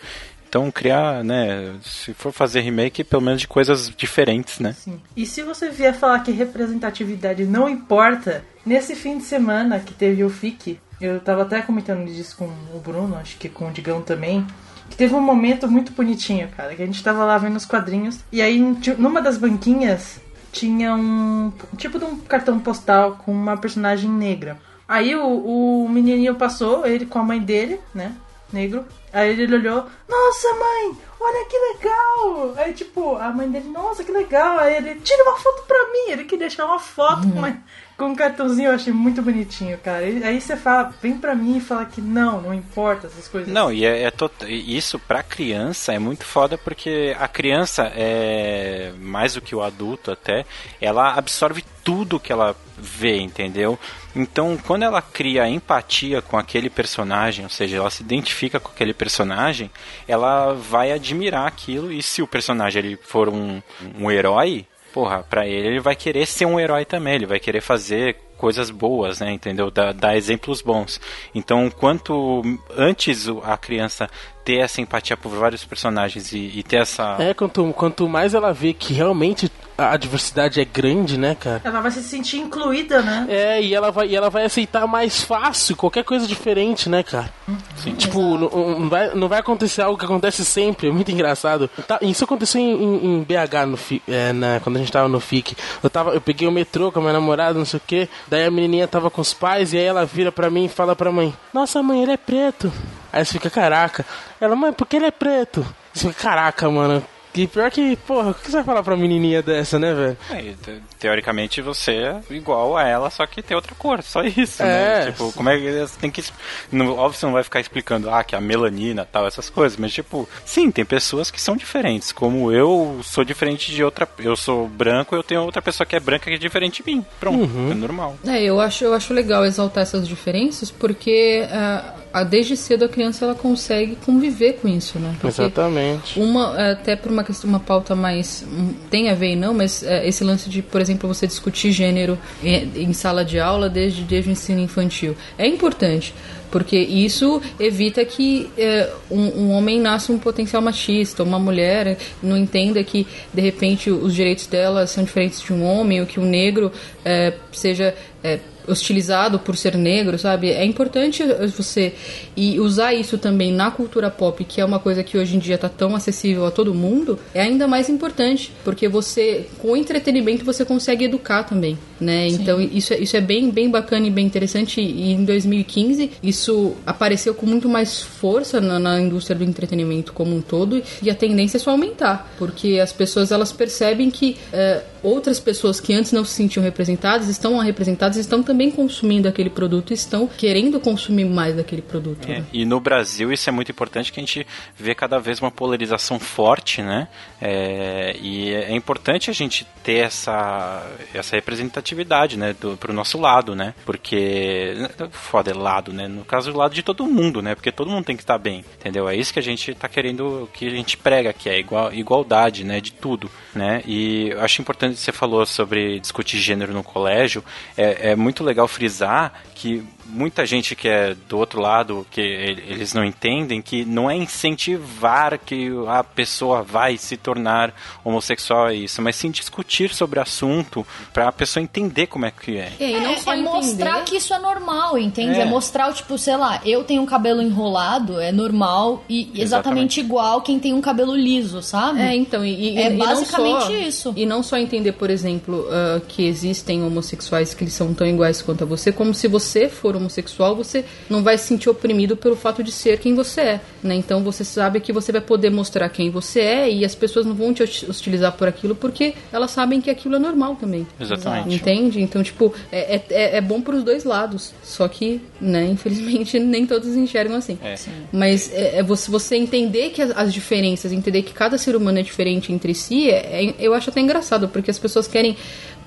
Então criar, né? Se for fazer remake, pelo menos de coisas diferentes, né? Sim. E se você vier falar que representatividade não importa, nesse fim de semana que teve o FIC, eu tava até comentando disso com o Bruno, acho que com o Digão também, que teve um momento muito bonitinho, cara, que a gente tava lá vendo os quadrinhos, e aí numa das banquinhas tinha um tipo de um cartão postal com uma personagem negra. Aí o, o menininho passou, ele com a mãe dele, né, negro, aí ele olhou, nossa mãe, olha que legal! Aí, tipo, a mãe dele, nossa, que legal! Aí ele, tira uma foto pra mim! Ele queria deixar uma foto com, uma- com um cartãozinho, eu achei muito bonitinho, cara. E aí você fala, vem pra mim e fala que não, não importa essas coisas. Não, e é, é isso pra criança é muito foda porque a criança é mais do que o adulto até, ela absorve tudo que ela vê, entendeu? Então, quando ela cria empatia com aquele personagem, ou seja, ela se identifica com aquele personagem, ela vai admirar aquilo e se o personagem ele for um, um herói, porra, pra ele ele vai querer ser um herói também, ele vai querer fazer coisas boas, né, entendeu? Dar, exemplos bons. Então, quanto antes a criança ter essa empatia por vários personagens e, e ter essa... É, quanto, quanto mais ela vê que realmente a diversidade é grande, né, cara? Ela vai se sentir incluída, né? É, e ela vai, e ela vai aceitar mais fácil qualquer coisa diferente, né, cara? Sim. Tipo, não, não vai, não vai acontecer algo que acontece sempre, é muito engraçado. Tá, isso aconteceu em, em- em BH, no, fi- é, na- quando a gente tava no FIC. Eu, tava, eu peguei o metrô com a minha namorada, não sei o que. Daí a menininha tava com os pais, e aí ela vira pra mim e fala pra mãe: Nossa, mãe, ele é preto. Aí você fica, caraca. Ela, mãe, por que ele é preto? Você fica, caraca, mano. E pior que, porra, o que você vai falar pra menininha dessa, né, velho? É, te- teoricamente você é igual a ela, só que tem outra cor, só isso, É. né? Tipo, como é que você tem que. Não, óbvio, você não vai ficar explicando, ah, que a melanina tal, essas coisas, mas tipo, sim, tem pessoas que são diferentes. Como eu sou diferente de outra. Eu sou branco, eu tenho outra pessoa que é branca que é diferente de mim. Pronto, é normal. É, eu acho, eu acho legal exaltar essas diferenças, porque ah, desde cedo a criança ela consegue conviver com isso, né? Porque Exatamente. Uma, até por uma uma pauta mais. hum, tem a ver e não, mas é, esse lance de, por exemplo, você discutir gênero em, em sala de aula desde, desde o ensino infantil. É importante. Porque isso evita que é, um, um homem nasça um potencial machista, uma mulher não entenda que de repente os direitos dela são diferentes de um homem, ou que um negro é, seja é, hostilizado por ser negro, sabe? É importante você e usar isso também na cultura pop, que é uma coisa que hoje em dia tá tão acessível a todo mundo, é ainda mais importante, porque você com entretenimento você consegue educar também, né? Então isso é, isso é bem bem bacana e bem interessante e em 2015 isso apareceu com muito mais força na, na indústria do entretenimento como um todo e a tendência é só aumentar, porque as pessoas elas percebem que é, outras pessoas que antes não se sentiam representadas estão representadas, estão também consumindo aquele produto, estão querendo consumir mais daquele produto. É, né? e no Brasil isso é muito importante que a gente vê cada vez uma polarização forte, né? É, e é importante a gente ter essa, essa representatividade, né? Do, pro nosso lado, né? Porque. Foda, é lado, né? No caso, o lado de todo mundo, né? Porque todo mundo tem que estar bem, entendeu? É isso que a gente tá querendo, que a gente prega, que é igual, igualdade, né? De tudo, né? E eu acho importante, você falou sobre discutir gênero no colégio, é, é muito legal frisar que muita gente que é do outro lado, que eles não entendem, que não é incentivar que a pessoa vai se tornar homossexual é isso, mas sim discutir sobre o assunto para a pessoa entender como é que é. É, não só é mostrar que isso é normal, entende? É. É. mostrar, tipo, sei lá, eu tenho um cabelo enrolado, é normal e exatamente, Exatamente. igual quem tem um cabelo liso, sabe? É, então, e, e- É e basicamente só- isso. E não só entender, por exemplo, ah, que existem homossexuais que eles são tão iguais quanto a você, como se você for homossexual, você não vai se sentir oprimido pelo fato de ser quem você é, né? Então você sabe que você vai poder mostrar quem você é e as pessoas não vão te hosti- hostilizar por aquilo porque elas sabem que aquilo é normal também. Exatamente. Entende? Então, tipo, é, é, é- é bom pros dois lados. Só que, né, infelizmente, nem todos enxergam assim. É. Mas é, é você, você entender que as, as diferenças, entender que cada ser humano é diferente entre si, é- é- eu acho até engraçado, porque as pessoas querem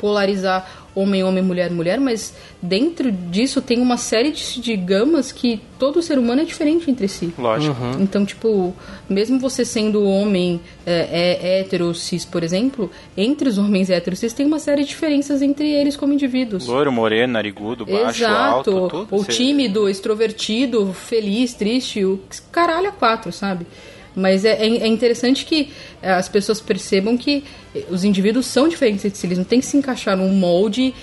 polarizar homem, homem, mulher, mulher, mas dentro disso tem uma série de, de gamas que todo ser humano é diferente entre si. Lógico. Então, tipo, mesmo você sendo homem é, é, hétero, cis, por exemplo, entre os homens héteros, cis tem uma série de diferenças entre eles como indivíduos. Loiro, moreno, narigudo, baixo, Exato. alto, tudo. Ou Você- tímido, extrovertido, feliz, triste, o caralho a quatro, sabe? Mas é, é é interessante que eh, as pessoas percebam que os indivíduos são diferentes entre si. Eles não têm que se encaixar num molde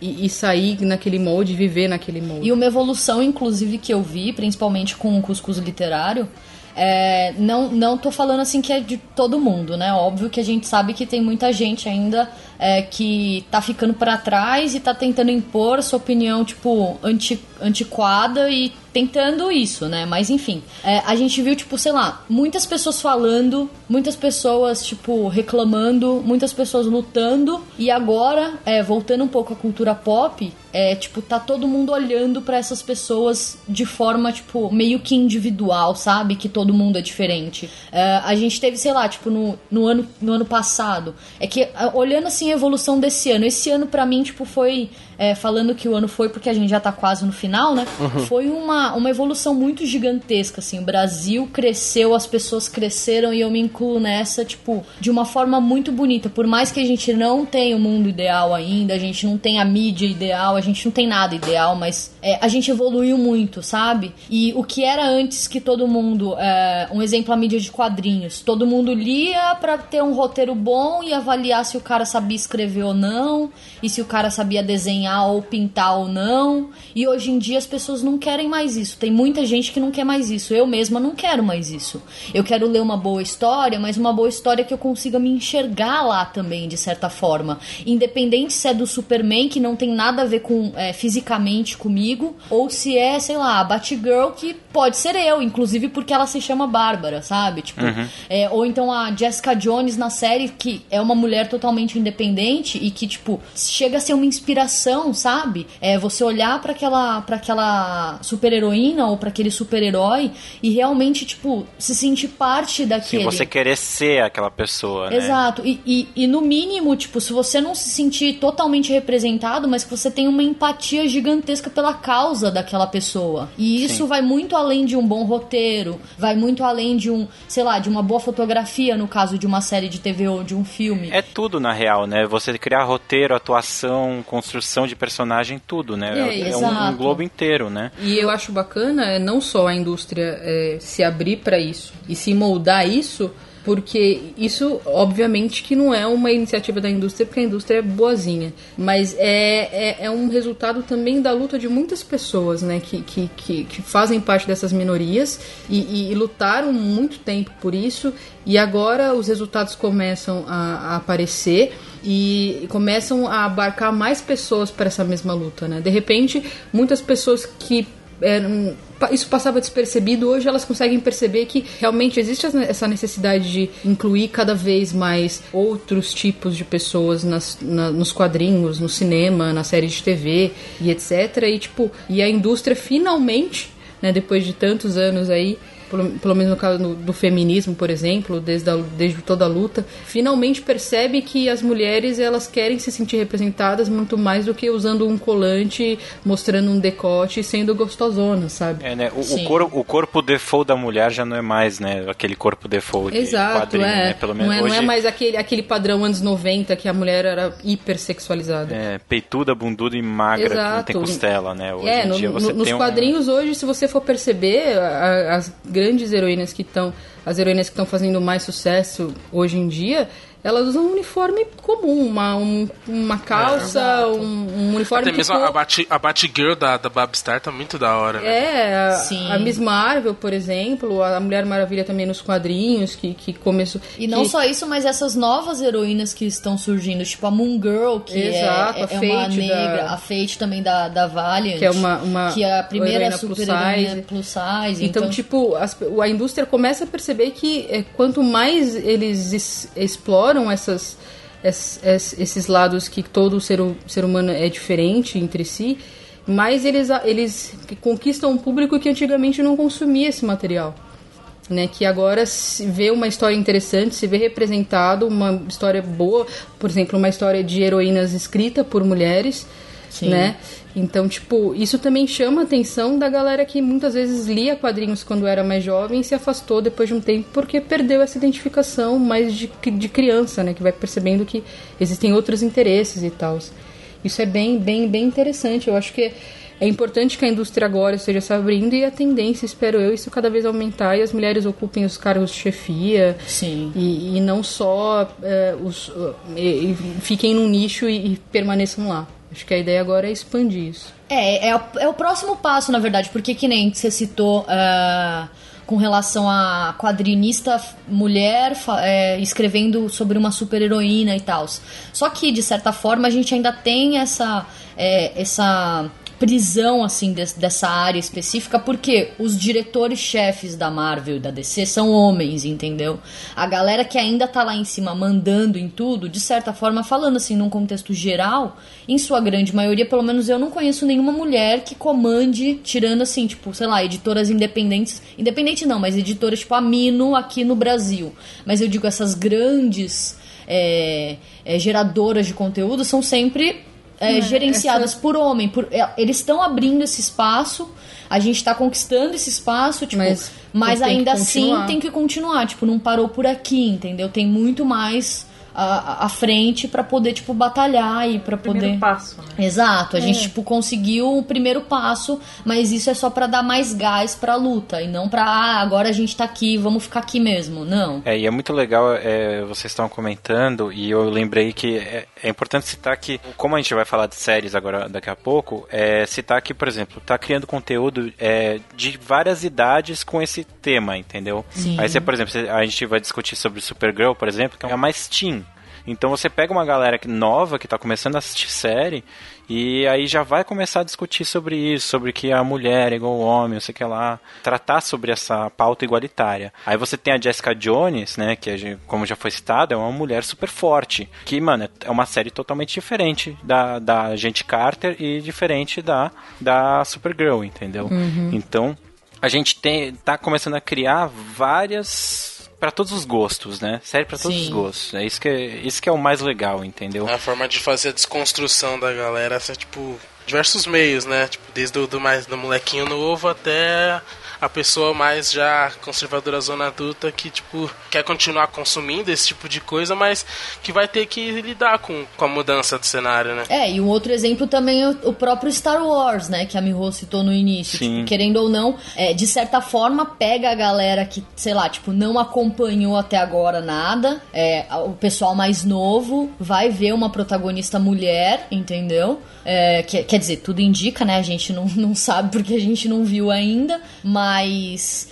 e, e sair naquele molde viver naquele molde. E uma evolução, inclusive, que eu vi, principalmente com o cuscuz literário, é, não, não tô falando assim que é de todo mundo, né? Óbvio que a gente sabe que tem muita gente ainda é, que tá ficando para trás e tá tentando impor sua opinião, tipo, anti, antiquada e tentando isso, né? Mas enfim, é, a gente viu, tipo, sei lá, muitas pessoas falando, muitas pessoas, tipo, reclamando, muitas pessoas lutando, e agora, é, voltando um pouco à cultura pop, é, tipo, tá todo mundo olhando pra essas pessoas de forma, tipo, meio que individual, sabe? Que todo mundo é diferente. É, a gente teve, sei lá, tipo, no, no, ano, no ano passado. É que, é, olhando assim a evolução desse ano, esse ano pra mim, tipo, foi. É, falando que o ano foi porque a gente já tá quase no final, né? Foi uma, uma evolução muito gigantesca, assim. O Brasil cresceu, as pessoas cresceram e eu me incluo nessa, tipo, de uma forma muito bonita. Por mais que a gente não tenha o mundo ideal ainda, a gente não tenha a mídia ideal, a gente não tem nada ideal, mas é, a gente evoluiu muito, sabe? E o que era antes que todo mundo, é, um exemplo, a mídia de quadrinhos, todo mundo lia pra ter um roteiro bom e avaliar se o cara sabia escrever ou não, e se o cara sabia desenhar ou pintar ou não. E hoje em dia as pessoas não querem mais isso. Tem muita gente que não quer mais isso. Eu mesma não quero mais isso. Eu quero ler uma boa história, mas uma boa história que eu consiga me enxergar lá também, de certa forma. Independente se é do Superman, que não tem nada a ver com é, fisicamente comigo, ou se é, sei lá, a Batgirl, que pode ser eu, inclusive porque ela se chama Bárbara, sabe? Tipo, é, ou então a Jessica Jones na série, que é uma mulher totalmente independente e que, tipo, chega a ser uma inspiração, sabe? É você olhar pra aquela, pra aquela super-heroína ou pra aquele super-herói e realmente, tipo, se sentir parte Sim, daquele. você querer ser aquela pessoa, né? Exato. E, e, e no mínimo, tipo, se você não se sentir totalmente representado, mas que você tem uma empatia gigantesca pela causa daquela pessoa. E isso Sim. vai muito além de um bom roteiro, vai muito além de um, sei lá, de uma boa fotografia, no caso de uma série de TV ou de um filme. É tudo, na real, né? Você criar roteiro, atuação, construção de personagem, tudo, né? É, É, um, exato. um globo inteiro, né? E eu acho bacana é, não só a indústria é, se abrir para isso e se moldar isso, porque isso, obviamente, que não é uma iniciativa da indústria, porque a indústria é boazinha. Mas é, é, é um resultado também da luta de muitas pessoas, né? Que, que, que, que fazem parte dessas minorias e, e- e lutaram muito tempo por isso. E agora os resultados começam a, a aparecer e começam a abarcar mais pessoas para essa mesma luta, né? De repente, muitas pessoas que eram- pa- isso passava despercebido, hoje elas conseguem perceber que realmente existe essa- essa necessidade de incluir cada vez mais outros tipos de pessoas nas, na- nos quadrinhos, no cinema, na série de TV e etc. E tipo, e a indústria finalmente, né, depois de tantos anos aí, pelo, pelo menos no caso do, do feminismo, por exemplo, desde, a, desde toda a luta, finalmente percebe que as mulheres elas querem se sentir representadas muito mais do que usando um colante, mostrando um decote e sendo gostosona, sabe? É, né? O, o, cor, o corpo default da mulher já não é mais, né? Aquele corpo default de Exato, quadrinho, é. né? Pelo não, menos é hoje. não é mais aquele, aquele padrão anos 90 que a mulher era hipersexualizada. é, peituda, bunduda e magra, que não Exato. tem costela, né? Hoje É, em no- dia no- você nos tem um- quadrinhos hoje, se você for perceber, as grandes heroínas que estão, as heroínas que estão fazendo mais sucesso hoje em dia, elas usam um uniforme comum, uma, um- uma calça, um, um uniforme Até mesmo for- a, Bat, a Batgirl da, da Babstar tá muito da hora, né? É, a, Sim. a Miss Marvel, por exemplo, a Mulher Maravilha também nos quadrinhos, que, que começou... E não que- só isso, mas essas novas heroínas que estão surgindo, tipo a Moon Girl, que Exato, é, a é uma Fate negra, da- a Fate também da, da Valiant. Que é uma- uma que é a primeira heroína plus super heroína size. plus size. Então, tipo, as- a indústria começa a perceber que é, quanto mais eles es- exploram essas, es- es- esses lados que todo ser, ser humano é diferente entre si, mais eles, eles conquistam um público que antigamente não consumia esse material. Né, que agora se vê uma história interessante, se vê representado uma história boa, por exemplo, uma história de heroínas escrita por mulheres, Sim. né? Então, tipo, isso também chama a atenção da galera que muitas vezes lia quadrinhos quando era mais jovem e se afastou depois de um tempo porque perdeu essa identificação mais de, de criança, né? Que vai percebendo que existem outros interesses e tal. Isso é bem, bem, bem interessante. Eu acho que é importante que a indústria agora esteja se abrindo e a tendência, espero eu, isso cada vez aumentar e as mulheres ocupem os cargos de chefia. Sim. E, e não só é, os, e- e fiquem num nicho e, e permaneçam lá. Acho que a ideia agora é expandir isso. É, é, o- é o próximo passo, na verdade, porque que nem você citou ah, com relação a quadrinista mulher é, escrevendo sobre uma super heroína e tal. Só que, de certa forma, a gente ainda tem essa, é, essa prisão assim des- dessa área específica porque os diretores-chefes da Marvel e da DC são homens, entendeu? A galera que ainda tá lá em cima mandando em tudo, de certa forma, falando assim num contexto geral, em sua grande maioria, pelo menos eu não conheço nenhuma mulher que comande, tirando assim, tipo, sei lá, editoras independentes, independente não, mas editoras tipo a Mino aqui no Brasil. Mas eu digo essas grandes é, é, geradoras de conteúdo são sempre é, gerenciadas por homem. Por, é, eles estão abrindo esse espaço, a gente está conquistando esse espaço, tipo, Mas mas, ainda assim tem que continuar. Tipo, não parou por aqui, entendeu? Tem muito mais à, à frente para poder, tipo, batalhar e para Primeiro poder. passo, né? Exato, a É. gente tipo conseguiu o primeiro passo, mas isso é só pra dar mais gás pra luta e não pra ah, agora a gente tá aqui, vamos ficar aqui mesmo. Não. É, e é muito legal, é, vocês estão comentando, e eu lembrei que é, é importante citar que, como a gente vai falar de séries agora daqui a pouco, é, citar que, por exemplo, tá criando conteúdo é, de várias idades com esse tema, entendeu? Sim. Aí você, por exemplo, a gente vai discutir sobre Supergirl, por exemplo, que é a mais teen. Então você pega uma galera nova que tá começando a assistir série e aí já vai começar a discutir sobre isso, sobre que a mulher é igual ao homem, não sei o que lá, tratar sobre essa pauta igualitária. Aí você tem a Jessica Jones, né, que gente- como já foi citado, é uma mulher super forte, que, mano, é uma série totalmente diferente da, da Agente Carter e diferente da, da Supergirl, entendeu? Então, a gente tem, tá começando a criar várias para todos os gostos, né? Série para todos Sim. os gostos. É isso que é, isso que é o mais legal, entendeu? A forma de fazer a desconstrução da galera, assim, tipo, diversos meios, né? Tipo, desde o do mais do molequinho novo até a pessoa mais já conservadora zona adulta que, tipo, quer continuar consumindo esse tipo de coisa, mas que vai ter que lidar com, com a mudança do cenário, né? É, e um outro exemplo também é o próprio Star Wars, né? Que a Miho citou no início. Sim. Tipo, querendo ou não, é, de certa forma, pega a galera que, sei lá, tipo, não acompanhou até agora nada. É, o pessoal mais novo vai ver uma protagonista mulher, entendeu? É, que- quer dizer, tudo indica, né? A gente não, não sabe porque a gente não viu ainda. Mas.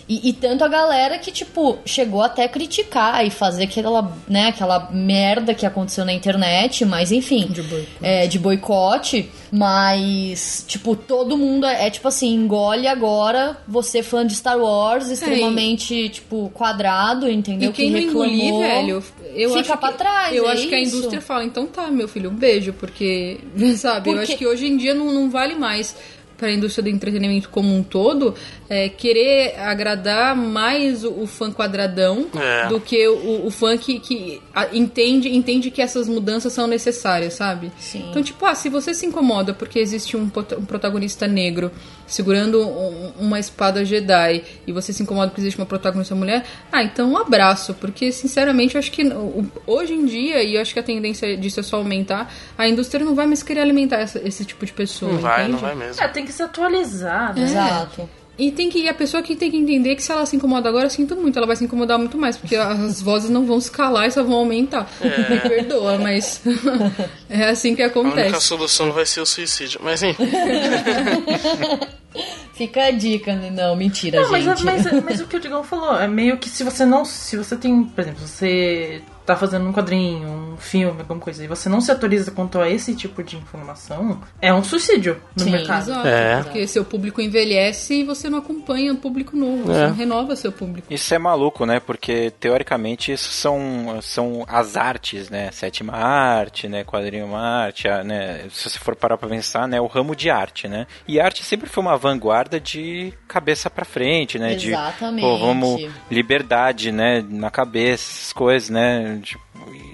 E, e tanto a galera que, tipo, chegou até a criticar e fazer aquela, né, aquela merda que aconteceu na internet, mas enfim. De boicote. É, de boicote, mas, tipo, todo mundo é, é, tipo assim, engole agora você fã de Star Wars, extremamente, tipo, quadrado, entendeu? E quem que não engolir, reclamou, velho, eu fica acho pra que, trás. Eu é acho que a isso. indústria fala, então tá, meu filho, um beijo, porque, sabe, eu Porque- acho que hoje em dia não, não vale mais. para a indústria do entretenimento como um todo é querer agradar mais o, o fã quadradão É. do que o, o fã que, que a- entende, entende que essas mudanças são necessárias, sabe? Sim. Então, tipo, ah, se você se incomoda porque existe um, um protagonista negro segurando um- uma espada Jedi e você se incomoda porque existe uma protagonista mulher, ah, então um abraço, porque sinceramente eu acho que hoje em dia, e eu acho que a tendência disso é só aumentar, a indústria não vai mais querer alimentar essa- esse tipo de pessoa. Não vai, entende? não vai mesmo. É, tem que se atualizar, né? Exato. E tem que e a pessoa que tem que entender que se ela se incomoda agora, eu sinto muito, ela vai se incomodar muito mais, porque as vozes não vão escalar e só vão aumentar. Me perdoa, mas é assim que A única acontece. solução vai ser o suicídio. Mas enfim. Fica a dica, né? Não, mentira, Não, mas, gente. mas, mas o que o Digão falou é meio que se você não. Se você tem, por exemplo, você tá fazendo um quadrinho, um filme, alguma coisa, e você não se atualiza quanto a esse tipo de informação, é um suicídio no Sim, mercado. Exato, É. porque seu público envelhece e você não acompanha o público novo, você É. não renova seu público. Isso é maluco, né? Porque teoricamente isso são, são as artes, né? Sétima arte, né? Quadrinho arte, a- né? Se você for parar pra pensar, né? O ramo de arte, né? E arte sempre foi uma vanguarda de cabeça pra frente, né? Exatamente. De, pô, vamos, liberdade, né? Na cabeça, essas coisas, né? Tipo,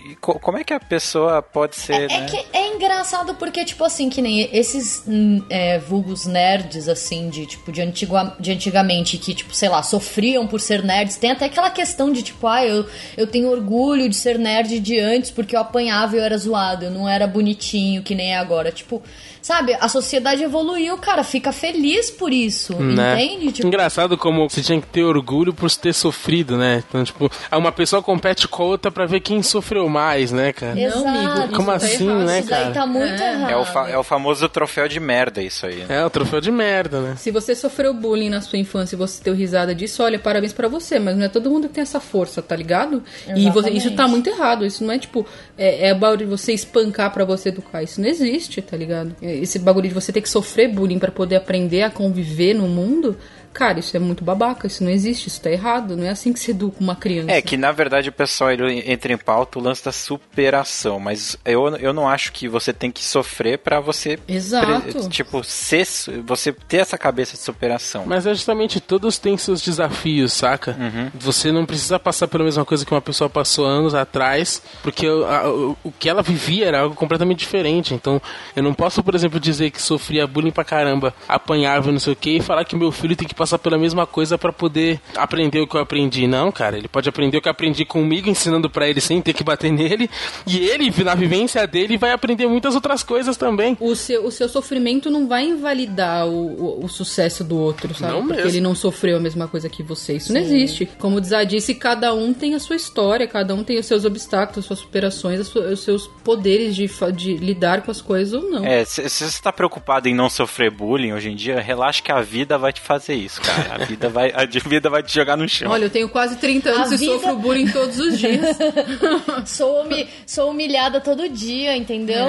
e co- como é que a pessoa pode ser, É né? que é engraçado porque, tipo assim, que nem esses hum, é, vulgos nerds, assim, de tipo, de, antigua, de antigamente, que, tipo, sei lá, sofriam por ser nerds. Tem até aquela questão de, tipo, ah, eu, eu tenho orgulho de ser nerd de antes porque eu apanhava e eu era zoado, eu não era bonitinho, que nem é agora. Tipo, sabe, a sociedade evoluiu, cara, fica feliz por isso, Né? entende? Tipo, Engraçado como você tinha que ter orgulho por ter sofrido, né? Então, tipo, uma pessoa compete com a outra pra ver quem sofreu mais, né, cara? Exato. Não, amigo, Como assim, errado. né, Isso daí cara? tá muito errado. É o, fa- é o famoso troféu de merda isso aí. né? É, o troféu de merda, né? Se você sofreu bullying na sua infância e você deu risada disso, olha, parabéns pra você, mas não é todo mundo que tem essa força, tá ligado? E você- isso tá Exatamente. muito errado. Isso não é tipo, é, é de você espancar pra você educar. Isso não existe, tá ligado? Esse bagulho de você ter que sofrer bullying pra poder aprender a conviver no mundo, cara, isso é muito babaca. Isso não existe, isso tá errado. Não é assim que se educa uma criança. É que na verdade o pessoal ele entra em pauta o lance da superação, mas eu, eu não acho que você tem que sofrer pra você Exato. tipo ser você ter essa cabeça de superação. Mas é justamente todos têm seus desafios, saca? Você não precisa passar pela mesma coisa que uma pessoa passou anos atrás, porque o, a- o- que ela vivia era algo completamente diferente. Então, eu não posso, por exemplo, dizer que sofria bullying pra caramba, apanhava não sei o que, e falar que meu filho tem que passar pela mesma coisa pra poder aprender o que eu aprendi. Não, cara, ele pode aprender o que eu aprendi comigo, ensinando pra ele sem ter que bater nele, e ele, na vivência dele, vai aprender muitas outras coisas também. O seu, o seu sofrimento não vai invalidar o, o, o sucesso do outro, sabe? Não Porque mesmo. ele não sofreu a mesma coisa que você. Isso não existe. Como o Zá disse, cada um tem a sua história, cada um tem os seus obstáculos, as suas superações, as su- os seus poderes de, de lidar com as coisas ou não. É, se, se você tá preocupado em não sofrer bullying hoje em dia, relaxa que a vida vai te fazer isso, cara. A vida vai, a vida vai te jogar no chão. Olha, eu tenho quase 30 anos A e vida- sofro bullying todos os dias. Sou, humi- sou humilhada todo dia, entendeu?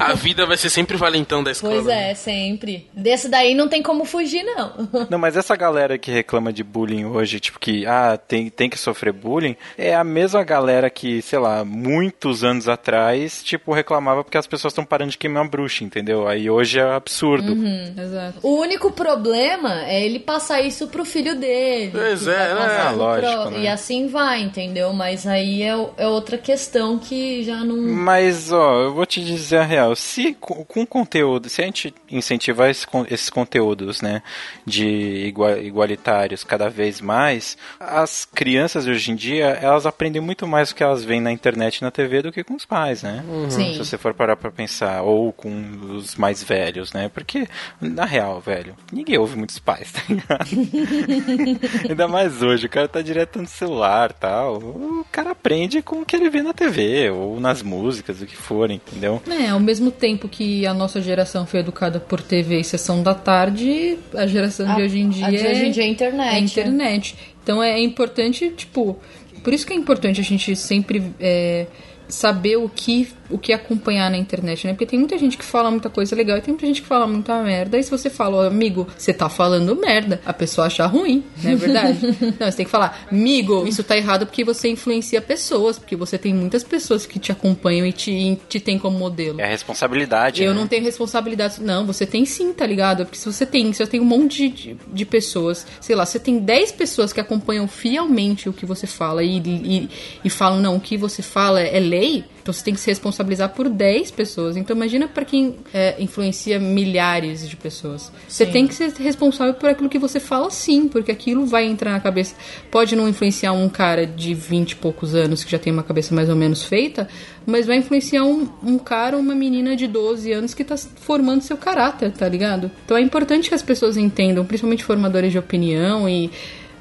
A vida vai ser sempre valentão da escola. Pois é, sempre. Desse daí não tem como fugir, não. Não, mas essa galera que reclama de bullying hoje, tipo que, ah, tem, tem que sofrer bullying, é a mesma galera que, sei lá, muitos anos atrás, tipo, reclamava porque as pessoas estão parando de queimar bruxa, entendeu? Aí hoje é absurdo. Exato. O único problema é ele passar isso pro filho dele. Pois é, né? Ah, pro lógico, né? E assim vai, entendeu? Mas aí é, é outra questão que já não. Mas, ó, eu vou te dizer a real. Se com, com conteúdo, se a gente incentivar esse esses conteúdos, né, de igua- igualitários cada vez mais, as crianças hoje em dia, elas aprendem muito mais o que elas veem na internet e na TV do que com os pais, né? Sim. Se você for parar pra pensar, ou com os mais velhos, né? Porque, na real, velho, ninguém ouve muitos pais, tá? Ainda mais hoje, o cara tá direto no celular tal. O cara aprende com o que ele vê na TV, ou nas músicas, o que for, entendeu? É, ao mesmo tempo que a nossa geração foi educada por TV e sessão da tarde, a geração de A- hoje em dia a de hoje em dia é é internet. internet. Então é importante, tipo, por isso que é importante a gente sempre é, saber o que, o que acompanhar na internet, né? Porque tem muita gente que fala muita coisa legal e tem muita gente que fala muita merda. E se você fala, ó, amigo, você tá falando merda, a pessoa acha ruim, não é verdade? não, você tem que falar, amigo, isso tá errado porque você influencia pessoas, porque você tem muitas pessoas que te acompanham e te, te tem como modelo. É a responsabilidade. Eu né? não tenho responsabilidade. Não, você tem sim, tá ligado? Porque se você tem, se você tem um monte de, de pessoas, sei lá, você tem 10 pessoas que acompanham fielmente o que você fala e, e, e falam, não, o que você fala é lei, então você tem que se responsabilizar por 10 pessoas. Então imagina para quem é, influencia milhares de pessoas. Você Sim. tem que ser responsável por aquilo que você fala sim, porque aquilo vai entrar na cabeça. Pode não influenciar um cara de 20 e poucos anos que já tem uma cabeça mais ou menos feita, mas vai influenciar um, um cara ou uma menina de 12 anos que tá formando seu caráter, tá ligado? Então é importante que as pessoas entendam, principalmente formadores de opinião e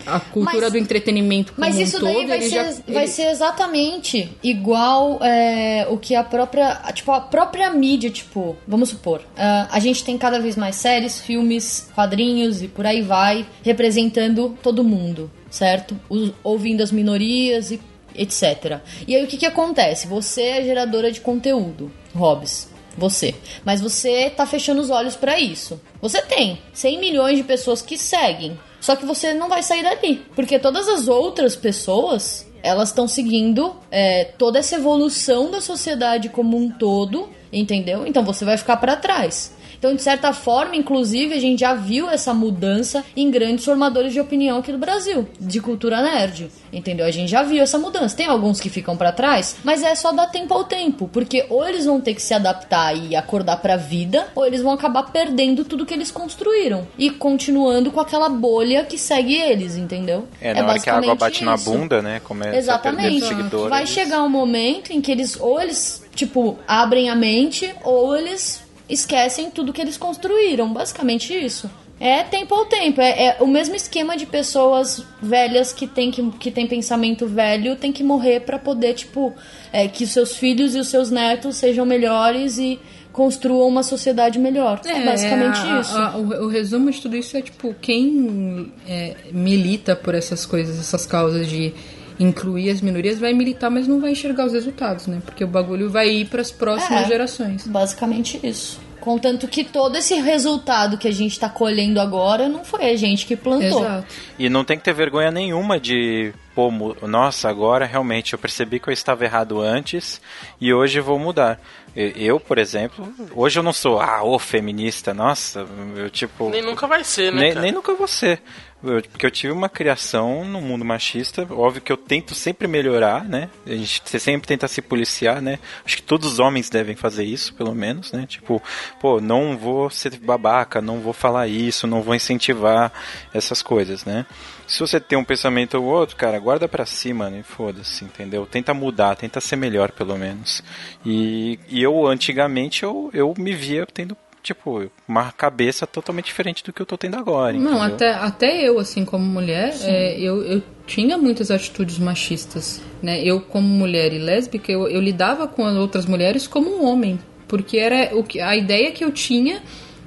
a cultura Mas- do entretenimento como Mas um isso todo, daí vai, ser, já, vai ele- ser exatamente igual é, o que a própria. Tipo, a própria mídia, tipo, vamos supor, ah, a gente tem cada vez mais séries, filmes, quadrinhos e por aí vai, representando todo mundo, certo? Os- ouvindo as minorias e etc. E aí o que, que acontece? Você é geradora de conteúdo, Hobbs. Você. Mas você tá fechando os olhos pra isso. Você tem 100 milhões de pessoas que seguem. Só que você não vai sair dali. Porque todas as outras pessoas, elas estão seguindo é, toda essa evolução da sociedade como um todo, entendeu? Então você vai ficar pra trás. Então, de certa forma, inclusive, a gente já viu essa mudança em grandes formadores de opinião aqui do Brasil, de cultura nerd. Entendeu? A gente já viu essa mudança. Tem alguns que ficam pra trás, mas é só dar tempo ao tempo, porque ou eles vão ter que se adaptar e acordar pra vida, ou eles vão acabar perdendo tudo que eles construíram e continuando com aquela bolha que segue eles, entendeu? É, na hora que a água bate na isso. bunda, né? Começa a perder Exatamente. seguidores. Vai chegar um momento em que eles ou eles, tipo, abrem a mente ou eles esquecem tudo que eles construíram. Basicamente isso. É tempo ao tempo. É, é o mesmo esquema de pessoas velhas que tem, que, que tem pensamento velho tem que morrer pra poder, tipo, é, que os seus filhos e os seus netos sejam melhores e construam uma sociedade melhor. É, basicamente a- isso. a- o, o resumo de tudo isso é tipo quem é, milita por essas coisas, essas causas de incluir as minorias vai militar, mas não vai enxergar os resultados, né? Porque o bagulho vai ir para as próximas É. gerações. Basicamente isso. Contanto que todo esse resultado que a gente tá colhendo agora não foi a gente que plantou. Exato. E não tem que ter vergonha nenhuma de, pô, nossa, agora realmente eu percebi que eu estava errado antes e hoje vou mudar. Eu, por exemplo, hoje eu não sou, ah, ô feminista, nossa, eu tipo. Nem nunca vai ser, né, Nem, cara? nem nunca vou ser. Porque eu tive uma criação no mundo machista, óbvio que eu tento sempre melhorar, né? A gente você sempre tenta se policiar, né? Acho que todos os homens devem fazer isso, pelo menos, né? Tipo, pô, não vou ser babaca, não vou falar isso, não vou incentivar essas coisas, né? Se você tem um pensamento ou outro, cara, guarda pra si, mano, e foda-se, entendeu? Tenta mudar, tenta ser melhor, pelo menos. E, e eu, antigamente, eu, eu me via tendo, tipo, uma cabeça totalmente diferente do que eu tô tendo agora, Não, entendeu? até, até eu, assim, como mulher, é, eu, eu tinha muitas atitudes machistas, né? Eu, como mulher e lésbica, eu, eu lidava com as outras mulheres como um homem, porque era o que, a ideia que eu tinha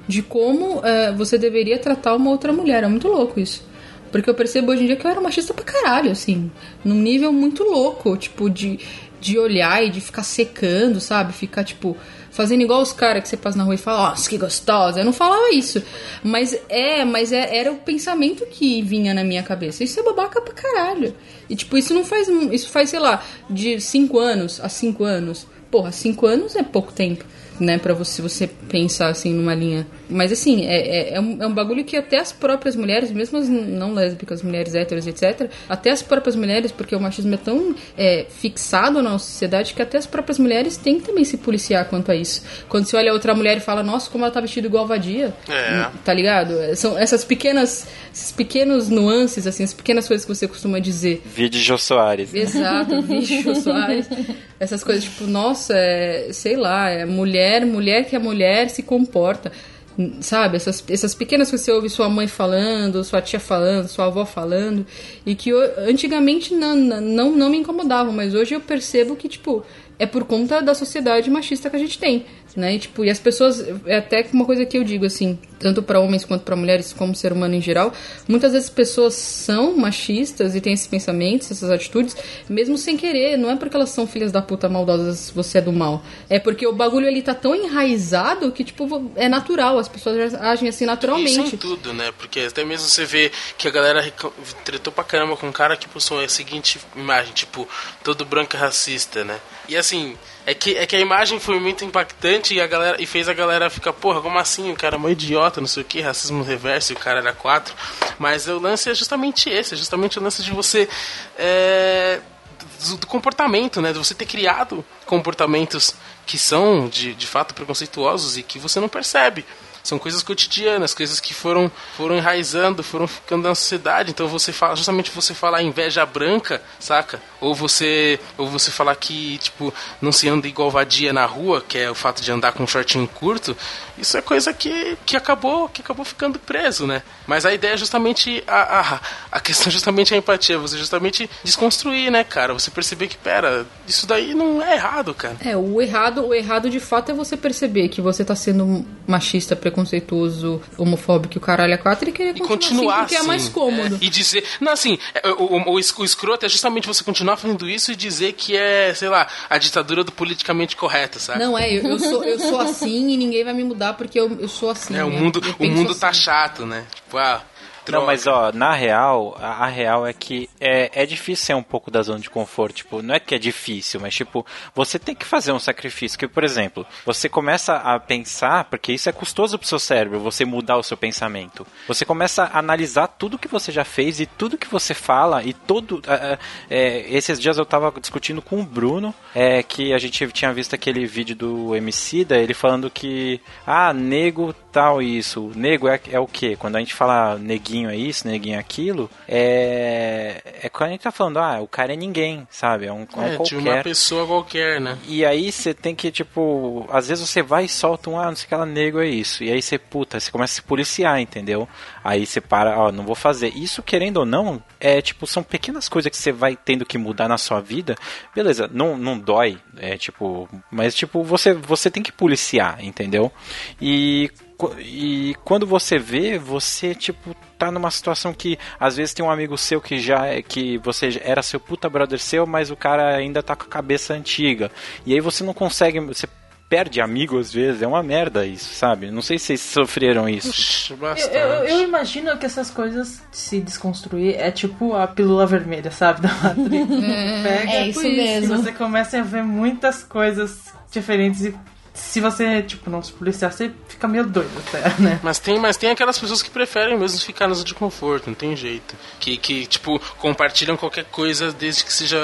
de como é, você deveria tratar uma outra mulher. É muito louco isso. Porque eu percebo hoje em dia que eu era machista pra caralho, assim. Num nível muito louco, tipo, de, de olhar e de ficar secando, sabe? Ficar, tipo, fazendo igual os caras que você passa na rua e fala, nossa, que gostosa. Eu não falava isso. Mas é, mas é, era o pensamento que vinha na minha cabeça. Isso é babaca pra caralho. E, tipo, isso não faz. Isso faz, sei lá, de 5 anos a 5 anos. Porra, 5 anos é pouco tempo. Né, pra você, você pensar assim numa linha. Mas assim, é, é, é, um, é um bagulho que até as próprias mulheres, mesmo as não lésbicas, mulheres héteros, etc., até as próprias mulheres, porque o machismo é tão é, fixado na nossa sociedade que até as próprias mulheres têm que também se policiar quanto a isso. Quando você olha outra mulher e fala, nossa, como ela tá vestida igual vadia, É. tá ligado? São essas pequenas, esses pequenos nuances, assim, as pequenas coisas que você costuma dizer. Vídeo de Jô Soares. Exato, bicho, Soares. Essas coisas, tipo, nossa, é, sei lá, é mulher, mulher que é mulher se comporta. Sabe? Essas, essas pequenas que você ouve sua mãe falando, sua tia falando, sua avó falando, e que eu- antigamente não, não, não me incomodavam, mas hoje eu percebo que, tipo, é por conta da sociedade machista que a gente tem, né? E, tipo, e as pessoas, é até uma coisa que eu digo assim, tanto para homens quanto para mulheres, como ser humano em geral, muitas vezes pessoas são machistas e têm esses pensamentos, essas atitudes, mesmo sem querer, não é porque elas são filhas da puta maldosas, você é do mal. É porque o bagulho ali tá tão enraizado que, tipo, é natural, as pessoas agem assim naturalmente. Isso em tudo, né? Porque até mesmo você vê que a galera tretou pra caramba com um cara que postou a seguinte imagem, tipo, todo branco é racista, né? E assim, é que, é que a imagem foi muito impactante e a galera e fez a galera ficar, porra, como assim? O cara é mó idiota, não sei o que, racismo reverso o cara era quatro. Mas o lance é justamente esse, é justamente o lance de você. É, do, do comportamento, né? De você ter criado comportamentos que são de, de fato preconceituosos e que você não percebe. São coisas cotidianas, coisas que foram, foram enraizando, foram ficando na sociedade. Então você fala, justamente você falar inveja branca, saca? Ou você, ou você falar que, tipo, não se anda igual vadia na rua, que é o fato de andar com um shortinho curto, isso é coisa que, que acabou que acabou ficando preso, né? Mas a ideia é justamente a, a, a questão é justamente a empatia, você justamente desconstruir, né, cara? Você perceber que, pera, isso daí não é errado, cara. É, o errado, o errado de fato é você perceber que você tá sendo machista, preconceituoso, homofóbico e o caralho é quatro e querer E continuar, continuar assim porque assim, é mais cômodo. é, e dizer. Não, assim, é, o, o, o es- o escroto é justamente você continuar fazendo isso e dizer que é, sei lá, a ditadura do politicamente correto, sabe? Não, é, eu, eu sou, eu sou assim e ninguém vai me mudar porque eu, eu sou assim. É, o né? mundo, Eu o mundo assim. tá chato, né? Tipo, ah. Não, droga. mas ó, na real, a, a real é que é, é difícil ser um pouco da zona de conforto. Tipo, não é que é difícil, mas tipo, você tem que fazer um sacrifício. Que, por exemplo, você começa a pensar, porque isso é custoso pro seu cérebro, você mudar o seu pensamento. Você começa a analisar tudo que você já fez e tudo que você fala e todo. é, é, esses dias eu tava discutindo com o Bruno, é, que a gente tinha visto aquele vídeo do Emicida, ele falando que, ah, nego tal isso. Nego é, é o quê? Quando a gente fala neguinho é isso, neguinho é aquilo, é. É quando a gente tá falando, ah, o cara é ninguém, sabe? É um, é um É, de uma qualquer. pessoa qualquer, né? E aí você tem que, tipo, às vezes você vai e solta um, ah, não sei o que ela nego é isso. E aí você, puta, você começa a se policiar, entendeu? Aí você para, ó, não vou fazer. Isso, querendo ou não, é tipo, são pequenas coisas que você vai tendo que mudar na sua vida. Beleza, não, não dói, é tipo, mas tipo, você, você tem que policiar, entendeu? E E quando você vê, você, tipo, tá numa situação que às vezes tem um amigo seu que já é, que você era seu puta brother seu, mas o cara ainda tá com a cabeça antiga. E aí você não consegue, você perde amigo às vezes, é uma merda isso, sabe? Não sei se vocês sofreram isso. Puxa, Eu, eu, eu imagino que essas coisas se desconstruir é tipo a pílula vermelha, sabe? Da Matrix. Pega é isso E mesmo. você começa a ver muitas coisas diferentes e se você, tipo, não se policiar, você fica meio doido até, né? Mas tem, mas tem aquelas pessoas que preferem mesmo ficar na zona de conforto, não tem jeito. Que, que, tipo, compartilham qualquer coisa desde que seja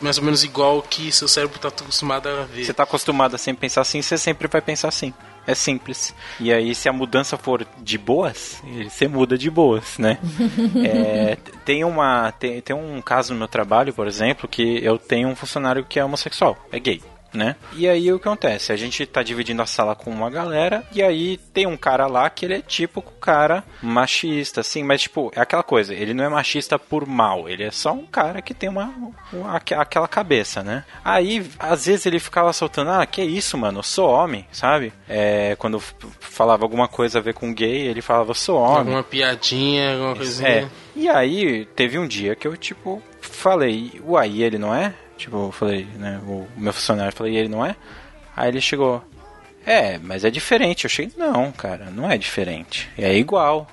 mais ou menos igual o que seu cérebro tá acostumado a ver. Você tá acostumado a sempre pensar assim, você sempre vai pensar assim. É simples. E aí, se a mudança for de boas, você muda de boas, né? É, tem, uma, tem, tem um caso no meu trabalho, por exemplo, que eu tenho um funcionário que é homossexual, é gay. Né? E aí o que acontece? A gente tá dividindo a sala com uma galera e aí tem um cara lá que ele é tipo cara machista, assim, mas tipo, é aquela coisa, ele não é machista por mal, ele é só um cara que tem uma, uma aque- aquela cabeça, né? Aí, às vezes ele ficava soltando, ah, que isso, mano, eu sou homem, sabe? É, quando falava alguma coisa a ver com gay, ele falava, eu sou homem. Alguma piadinha, alguma coisinha. É. E aí, teve um dia que eu, tipo, falei, uai, ele não é? Tipo, eu falei, né, o meu funcionário, falei, e ele não é? Aí ele chegou, é, mas é diferente. Eu achei, não, cara, não é diferente. É igual.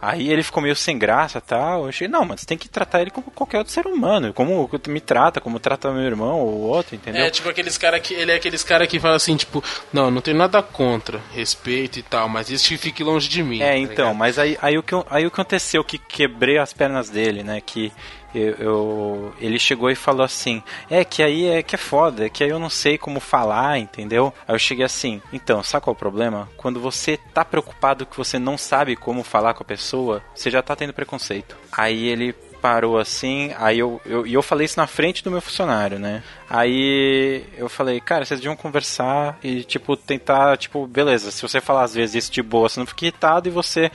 Aí ele ficou meio sem graça e tal. Eu achei, não, mas você tem que tratar ele como qualquer outro ser humano. Como me trata, como trata meu irmão ou outro, entendeu? É tipo aqueles cara que ele é aqueles cara que fala assim, tipo, não, não tenho nada contra, respeito e tal, mas isso fique longe de mim. É, tá então, ligado? mas aí, aí, o que, aí o que aconteceu? Que quebrei as pernas dele, né? Que eu, eu- ele chegou e falou assim: É, que aí é que é foda, é que aí eu não sei como falar, entendeu? Aí eu cheguei assim: Então, sabe qual é o problema? Quando você tá preocupado que você não sabe como falar com a pessoa, você já tá tendo preconceito. Aí ele parou assim, aí eu, eu, e eu falei isso na frente do meu funcionário, né? Aí eu falei, cara, vocês deviam conversar e, tipo, tentar, tipo, beleza, se você falar às vezes isso de boa, você não fica irritado e você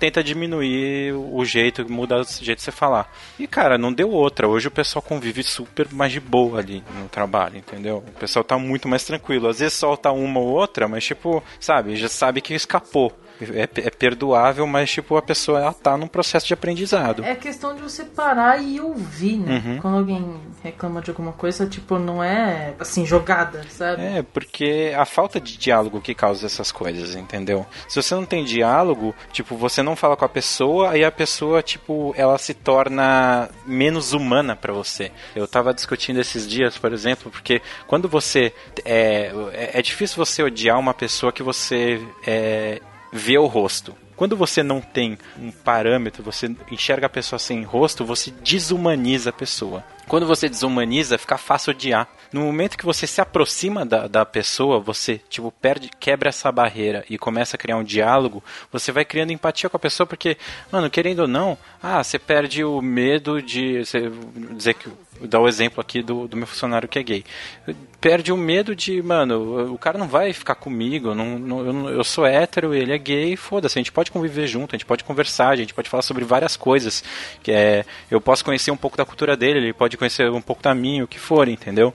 tenta diminuir o jeito, muda o jeito de você falar. E, cara, não deu outra. Hoje o pessoal convive super mais de boa ali no trabalho, entendeu? O pessoal tá muito mais tranquilo. Às vezes solta uma ou outra, mas, tipo, sabe, já sabe que escapou. É, é perdoável, mas, tipo, a pessoa ela tá num processo de aprendizado. É questão de você parar e ouvir, né? Uhum. Quando alguém reclama de alguma coisa, tipo, não é assim, jogada, sabe? É, porque a falta de diálogo que causa essas coisas, entendeu? Se você não tem diálogo, tipo, você não fala com a pessoa, aí a pessoa, tipo, ela se torna menos humana pra você. Eu tava discutindo esses dias, por exemplo, porque quando você. É, é, é difícil você odiar uma pessoa que você é, vê o rosto. Quando você não tem um parâmetro, você enxerga a pessoa sem rosto, você desumaniza a pessoa. Quando você desumaniza, fica fácil odiar. No momento que você se aproxima da, da pessoa, você tipo perde, quebra essa barreira e começa a criar um diálogo, você vai criando empatia com a pessoa, porque, mano, querendo ou não, ah, você perde o medo de você, dizer que dar o exemplo aqui do, do meu funcionário que é gay. Perde o medo de, mano, o cara não vai ficar comigo, não, não, eu, sou hétero, ele é gay, foda-se, a gente pode conviver junto, a gente pode conversar, a gente pode falar sobre várias coisas. Que é, eu posso conhecer um pouco da cultura dele, ele pode conhecer um pouco da minha, o que for, entendeu?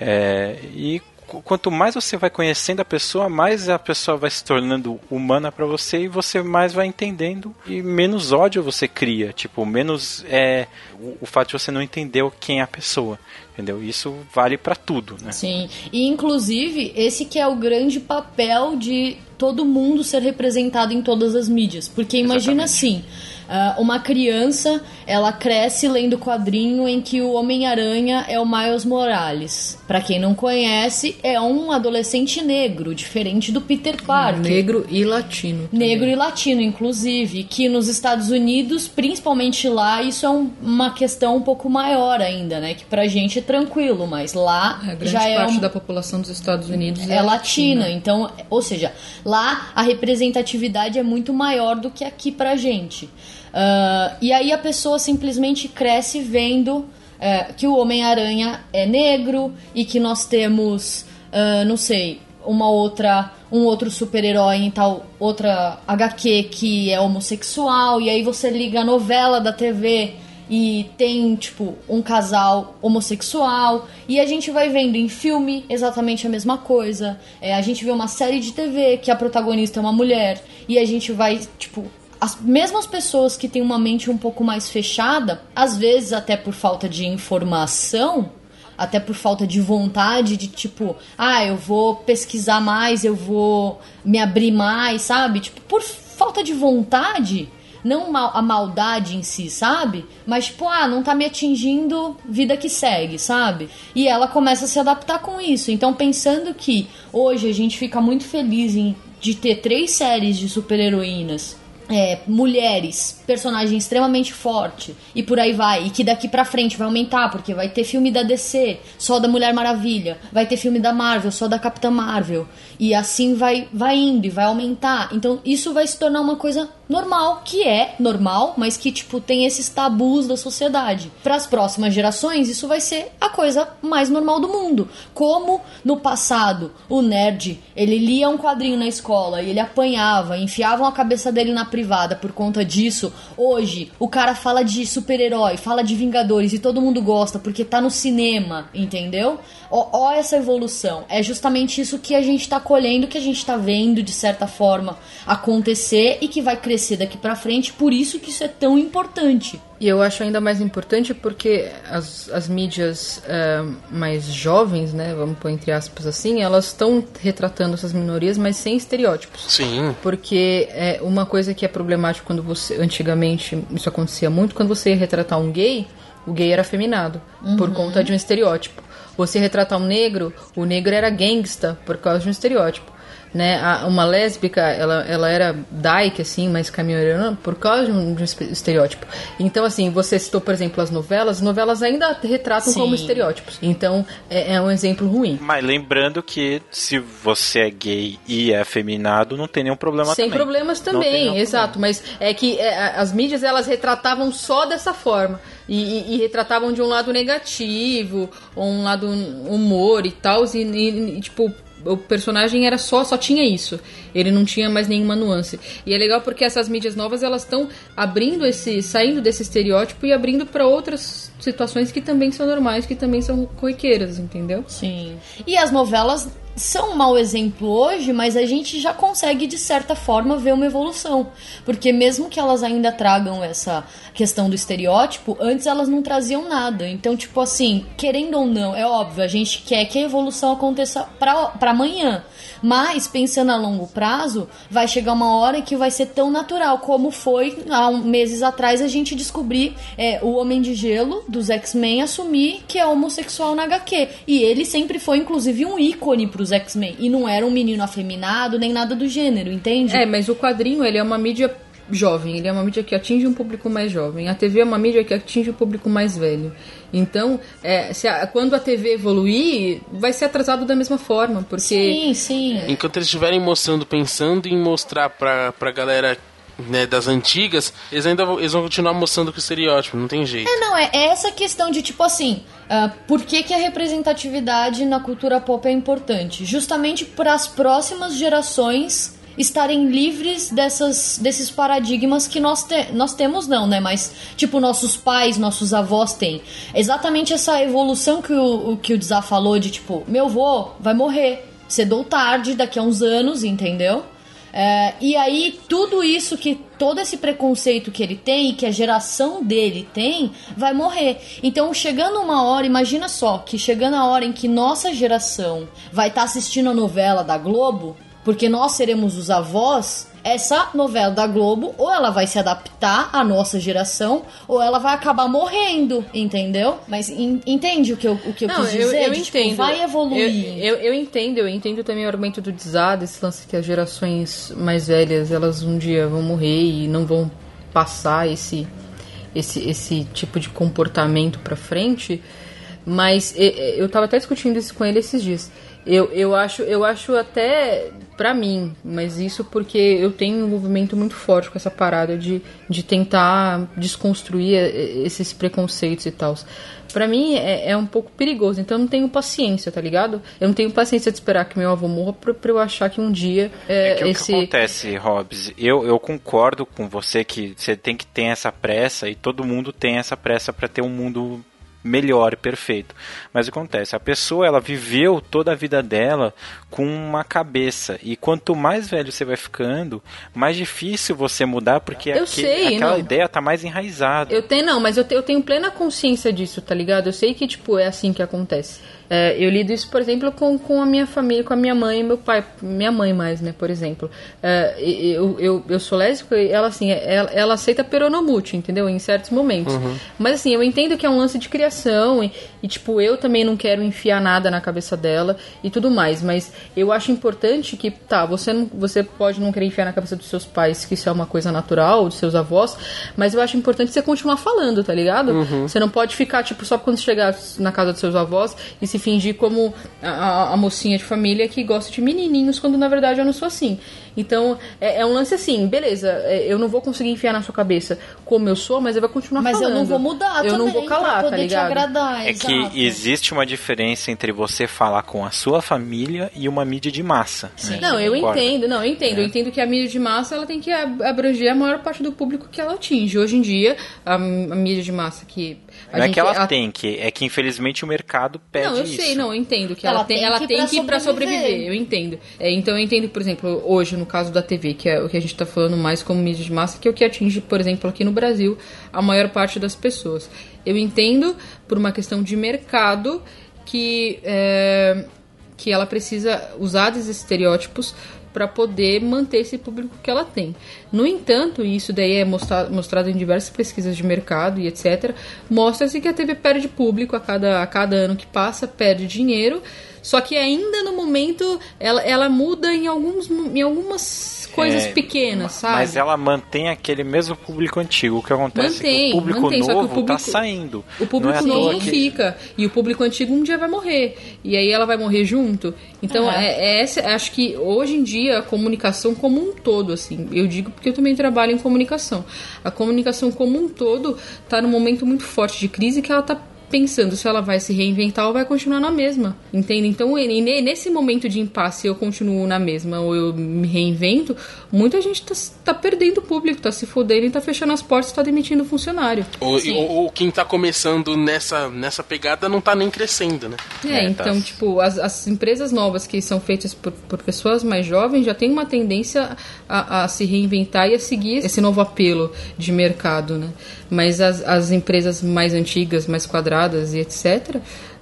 É, e qu- quanto mais você vai conhecendo a pessoa, mais a pessoa vai se tornando humana pra você e você mais vai entendendo e menos ódio você cria, tipo, menos é o, o fato de você não entender quem é a pessoa, entendeu? Isso vale pra tudo, né? Sim, e inclusive esse que é o grande papel de todo mundo ser representado em todas as mídias, porque imagina assim, ah, uma criança ela cresce lendo quadrinho em que o Homem-Aranha é o Miles Morales. Pra quem não conhece, é um adolescente negro, diferente do Peter Parker. Negro e latino. também. Negro e latino, inclusive, que nos Estados Unidos, principalmente lá, isso é um- uma questão um pouco maior ainda, né? Que pra gente é tranquilo, mas lá A grande já é parte um- da população dos Estados Unidos é latina, então, ou seja, lá a representatividade é muito maior do que aqui pra gente. Ah, e aí a pessoa simplesmente cresce vendo eh, que o Homem-Aranha é negro e que nós temos, ah, não sei, uma outra, um outro super-herói em tal outra HQ que é homossexual, e aí você liga a novela da TV e tem, tipo, um casal homossexual. E a gente vai vendo em filme exatamente a mesma coisa. É, a gente vê uma série de TV que a protagonista é uma mulher. E a gente vai, tipo. As mesmas pessoas que têm uma mente um pouco mais fechada, às vezes até por falta de informação, até por falta de vontade de tipo, ah, eu vou pesquisar mais, eu vou me abrir mais, sabe? Tipo, por falta de vontade, não a maldade em si, sabe? Mas tipo, ah, não tá me atingindo, vida que segue, sabe? E ela começa a se adaptar com isso. Então, pensando que hoje a gente fica muito feliz em de ter três séries de super-heroínas é, mulheres, personagem extremamente forte e por aí vai, e que daqui pra frente vai aumentar, porque vai ter filme da DC, só da Mulher Maravilha, vai ter filme da Marvel, só da Capitã Marvel, e assim vai, vai indo e vai aumentar. Então isso vai se tornar uma coisa normal, que é normal, mas que tipo tem esses tabus da sociedade. Para as próximas gerações, isso vai ser a coisa mais normal do mundo. Como no passado o nerd, ele lia um quadrinho na escola e ele apanhava, enfiavam a cabeça dele na privada por conta disso. Hoje, o cara fala de super-herói, fala de Vingadores e todo mundo gosta porque tá no cinema, entendeu? Ó, ó essa evolução. É justamente isso que a gente tá colhendo, que a gente tá vendo de certa forma acontecer e que vai crescer daqui pra frente, por isso que isso é tão importante. E eu acho ainda mais importante porque as, as mídias eh, mais jovens, né, vamos pôr entre aspas assim, elas estão retratando essas minorias, mas sem estereótipos. Sim. Porque é uma coisa que é problemática quando você. Antigamente, isso acontecia muito, quando você ia retratar um gay, o gay era afeminado, por conta de um estereótipo. Você retratar um negro, o negro era gangsta, por causa de um estereótipo. Né? A- Uma lésbica, ela, ela era dyke, assim, mais caminhonera, por causa de um, de um estereótipo. Então, assim, você citou, por exemplo, as novelas. As novelas ainda retratam Sim. como estereótipos. Então, é, é um exemplo ruim. Mas lembrando que se você é gay e é afeminado, não tem nenhum problema Sem também. problemas também, nenhum exato. Mas é que é, as mídias elas retratavam só dessa forma. E, e- e retratavam de um lado negativo, ou um lado humor e tal. E, e- e, tipo, o personagem era só, só tinha isso. Ele não tinha mais nenhuma nuance. E é legal porque essas mídias novas elas estão abrindo esse. saindo desse estereótipo e abrindo para outras situações que também são normais, que também são corriqueiras, entendeu? Sim. E as novelas são um mau exemplo hoje, mas a gente já consegue, de certa forma, ver uma evolução. Porque mesmo que elas ainda tragam essa questão do estereótipo, antes elas não traziam nada. Então, tipo assim, querendo ou não, é óbvio, a gente quer que a evolução aconteça pra, amanhã. Mas, pensando a longo prazo, vai chegar uma hora que vai ser tão natural como foi há meses atrás a gente descobrir é, o Homem de Gelo dos X-Men assumir que é homossexual na HQ. E ele sempre foi, inclusive, um ícone pros X-Men. E não era um menino afeminado nem nada do gênero, entende? É, mas o quadrinho, ele é uma mídia jovem, ele é uma mídia que atinge um público mais jovem. A TV é uma mídia que atinge um público mais velho. Então, é, se a- quando a TV evoluir, vai ser atrasado da mesma forma, porque... Sim, sim. Enquanto eles estiverem mostrando, pensando em mostrar pra, pra galera né, das antigas, eles ainda vão, eles vão continuar mostrando com o estereótipo, não tem jeito. É, não, é é essa questão de tipo assim, ah, por que, que a representatividade na cultura pop é importante? Justamente para as próximas gerações estarem livres dessas, desses paradigmas que nós, te- nós temos não, né? Mas, tipo, nossos pais, nossos avós têm. Exatamente essa evolução que o, que o Dizá falou de, tipo, meu vô vai morrer cedo ou tarde, daqui a uns anos, entendeu? É, e aí, tudo isso que. Todo esse preconceito que ele tem, que a geração dele tem, vai morrer. Então, chegando uma hora, imagina só, que chegando a hora em que nossa geração vai estar assistindo a novela da Globo, porque nós seremos os avós, essa novela da Globo, ou ela vai se adaptar à nossa geração, ou ela vai acabar morrendo, entendeu? Mas en- entende o que eu, o que eu Não, quis eu, dizer? eu De, tipo, entendo. vai evoluir. Eu, eu, eu entendo, eu entendo também o argumento do Dizado, esse lance que as gerações mais velhas, elas um dia vão morrer e não vão passar esse, esse, esse tipo de comportamento pra frente. Mas eu tava até discutindo isso com ele esses dias. Eu, eu, acho, eu acho até pra mim, mas isso porque eu tenho um envolvimento muito forte com essa parada de, de tentar desconstruir esses preconceitos e tal. Pra mim é, é um pouco perigoso, então eu não tenho paciência, tá ligado? Eu não tenho paciência de esperar que meu avô morra pra, pra eu achar que um dia eh, É que o que esse. acontece, Hobbs, eu, eu concordo com você que você tem que ter essa pressa e todo mundo tem essa pressa para ter um mundo melhor e perfeito. Mas acontece, a pessoa ela viveu toda a vida dela com uma cabeça e quanto mais velho você vai ficando, mais difícil você mudar porque aque- sei, aquela não. ideia tá mais enraizada. Eu tenho, não, mas eu, te- eu tenho plena consciência disso, tá ligado? Eu sei que, tipo, é assim que acontece. É, eu lido isso, por exemplo, com, com a minha família, com a minha mãe e meu pai. Minha mãe mais, né, por exemplo. É, e- eu, eu, eu sou lésbica e ela, assim, ela, ela aceita peronomute, entendeu? Em certos momentos. Mas, assim, eu entendo que é um lance de criação e, e, tipo, eu também não quero enfiar nada na cabeça dela e tudo mais. Mas eu acho importante que, tá, você, não, você pode não querer enfiar na cabeça dos seus pais que isso é uma coisa natural, dos seus avós, mas eu acho importante você continuar falando, tá ligado? Você não pode ficar, tipo, só quando chegar na casa dos seus avós e se fingir como a, a- a mocinha de família que gosta de menininhos, quando na verdade eu não sou assim. Então, é, é um lance assim, beleza, é, eu não vou conseguir enfiar na sua cabeça como eu sou, mas eu vou continuar Mas falando. eu não vou mudar Eu também não vou calar, pra poder tá te ligado? agradar. É exato. que existe uma diferença entre você falar com a sua família e uma mídia de massa. né? Não, eu Concorda? entendo, não, eu entendo. Eu entendo que a mídia de massa ela tem que ab- abranger a maior parte do público que ela atinge. Hoje em dia, a, a mídia de massa que. A Não é gente- que ela a- tem que, é que infelizmente o mercado pede Não, eu isso. sei, não, eu entendo que Ela ela, tem, tem ela que tem que ir pra sobreviver. sobreviver, eu entendo. É, então eu entendo, por exemplo, hoje no caso da TV, que é o que a gente tá falando mais como mídia de massa, que é o que atinge, por exemplo, aqui no Brasil, a maior parte das pessoas. Eu entendo por uma questão de mercado que é, que ela precisa usar desses estereótipos para poder manter esse público que ela tem. No entanto, e isso daí é mostra, mostrado em diversas pesquisas de mercado e etc, mostra-se que a TV perde público a cada, a cada ano que passa, perde dinheiro, só que ainda no momento ela, ela muda em, alguns, em algumas coisas É, pequenas, sabe? Mas ela mantém aquele mesmo público antigo. O que acontece Mantém, é que o público mantém, só que o novo público- tá saindo. O público Não é novo que- fica. E o público antigo um dia vai morrer. E aí ela vai morrer junto. Então, é. é essa, acho que hoje em dia a comunicação como um todo, assim, eu digo porque eu também trabalho em comunicação. A comunicação como um todo tá num momento muito forte de crise que ela tá pensando se ela vai se reinventar ou vai continuar na mesma, entende? Então, nesse momento de impasse, eu continuo na mesma ou eu me reinvento, muita gente tá, tá perdendo o público, tá se fodendo e tá fechando as portas, tá demitindo funcionário. Ou, ou- ou quem tá começando nessa, nessa pegada não tá nem crescendo, né? É, É, tá. então, tipo, as, as empresas novas que são feitas por, por pessoas mais jovens já têm uma tendência a, a se reinventar e a seguir esse novo apelo de mercado, né? Mas as, as empresas mais antigas, mais quadradas e etc.,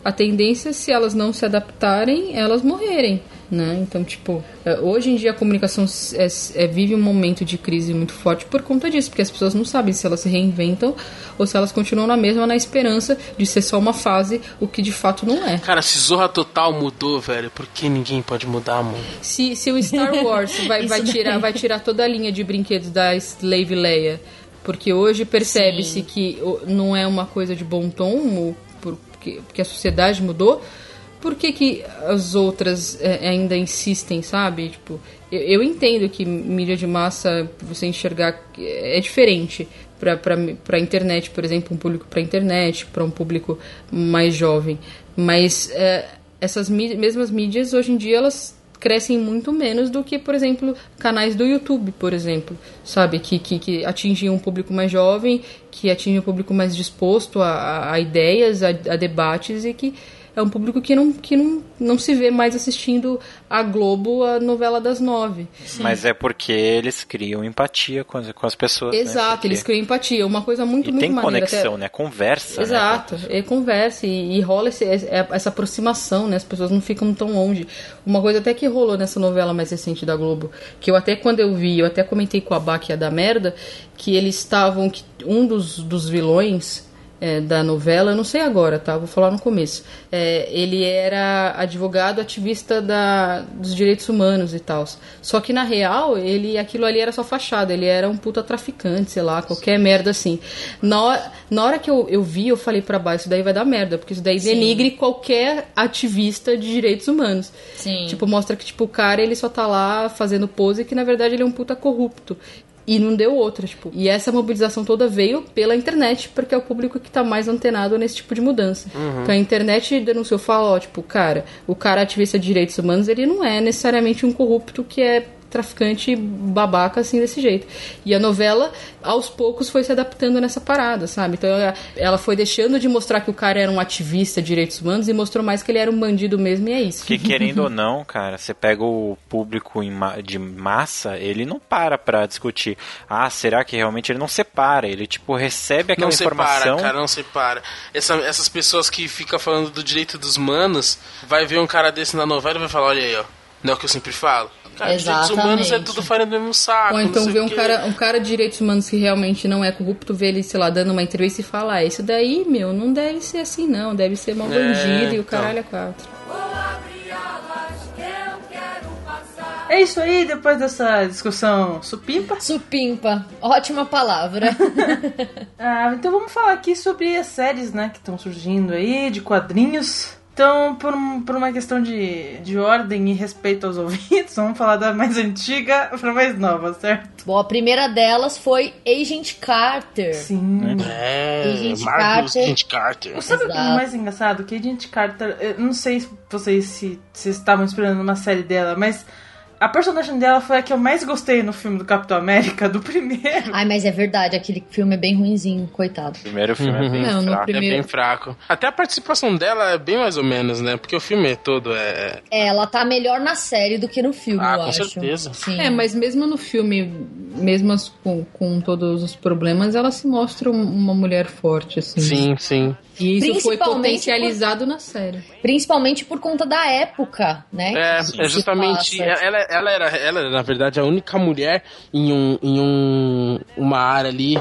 a tendência, se elas não se adaptarem, elas morrerem, né? Então, tipo, eh, hoje em dia a comunicação é- é- vive um momento de crise muito forte por conta disso, porque as pessoas não sabem se elas se reinventam ou se elas continuam na mesma na esperança de ser só uma fase, o que de fato não é. Cara, se Zorra Total mudou, velho, por que ninguém pode mudar, mano? Se, se o Star Wars vai, vai, tirar, vai tirar toda a linha de brinquedos da Slave Leia, porque hoje percebe-se que não é uma coisa de bom tom, porque, porque a sociedade mudou, por que, que as outras é, ainda insistem, sabe? Tipo, eu, eu entendo que mídia de massa, você enxergar, é diferente para para internet, por exemplo, um público para internet, para um público mais jovem. Mas é, essas mí- mesmas mídias, hoje em dia, elas crescem muito menos do que, por exemplo, canais do YouTube, por exemplo, sabe? Que, que, que atingem um público mais jovem, que atingem um público mais disposto a, a- ideias, a, a debates e que é um público que não, que não, não se vê mais assistindo a Globo, a novela das nove. Mas é porque eles criam empatia com as, com as pessoas. né? Exato, Porque- eles criam empatia, uma coisa muito, E muito tem maneira. conexão, até- né? Conversa. né? Exato, é conversa e, e rola esse- é- essa aproximação, né? As pessoas não ficam tão longe. Uma coisa até que rolou nessa novela mais recente da Globo, que eu até quando eu vi, eu até comentei com a Bá que ia dar merda, que eles estavam, que um dos, dos vilões é, da novela, eu não sei agora, tá? Vou falar no começo. É, ele era advogado ativista da, dos direitos humanos e tal. Só que na real, ele aquilo ali era só fachada, ele era um puta traficante, sei lá, qualquer merda assim. Na hora, na hora que eu, eu vi, eu falei pra baixo, isso daí vai dar merda, porque isso daí denigre qualquer ativista de direitos humanos. Sim. Tipo, mostra que tipo, o cara ele só tá lá fazendo pose que na verdade ele é um puta corrupto. E não deu outra, tipo. E essa mobilização toda veio pela internet, porque é o público que tá mais antenado nesse tipo de mudança. Então a internet denunciou, falou, ó, tipo, cara, o cara ativista de direitos humanos, ele não é necessariamente um corrupto que é traficante babaca assim desse jeito. E a novela, aos poucos, foi se adaptando nessa parada, sabe? Então ela, ela foi deixando de mostrar que o cara era um ativista de direitos humanos e mostrou mais que ele era um bandido mesmo, e é isso. Que querendo ou não, cara, você pega o público em ma- de massa, ele não para pra discutir. Ah, será que realmente ele não separa? Ele, tipo, recebe aquela Não separa, informação. cara, não separa. Essa- essas pessoas que ficam falando do direito dos manos, vai ver um cara desse na novela e vai falar, olha aí, ó. Não é o que eu sempre falo? Cara, direitos humanos é tudo farinha do mesmo saco. Ou então vê um quê. cara, um cara de direitos humanos que realmente não é corrupto, vê ele, sei lá, dando uma entrevista e fala, ah, isso daí, meu, não deve ser assim não, deve ser mal É, bandido e o então. caralho é quatro. É isso aí, depois dessa discussão supimpa. Supimpa, ótima palavra. Ah, então vamos falar aqui sobre as séries, né, que estão surgindo aí, de quadrinhos. Então, por, um- por uma questão de, de ordem e respeito aos ouvintes, vamos falar da mais antiga pra mais nova, certo? Bom, a primeira delas foi Agent Carter. Sim. É, Agent Marcos Carter. Agent Carter. Sabe o que é Exato. mais engraçado? Que Agent Carter, eu não sei se vocês se, se estavam esperando uma série dela, mas a personagem dela foi a que eu mais gostei no filme do Capitão América, do primeiro. Ai, mas é verdade, aquele filme é bem ruinzinho, coitado. O primeiro filme é bem Não, fraco. É primeiro- bem fraco. Até a participação dela é bem mais ou menos, né? Porque o filme todo é. É, ela tá melhor na série do que no filme, Ah, eu com acho. certeza. Sim. É, mas mesmo no filme, mesmo com, com todos os problemas, ela se mostra um- uma mulher forte, assim. Sim, sim. E isso foi Principalmente potencializado na série. Principalmente por conta da época, né? É, é justamente. Ela, ela, era, ela era, na verdade, a única mulher em, um, em um, uma área ali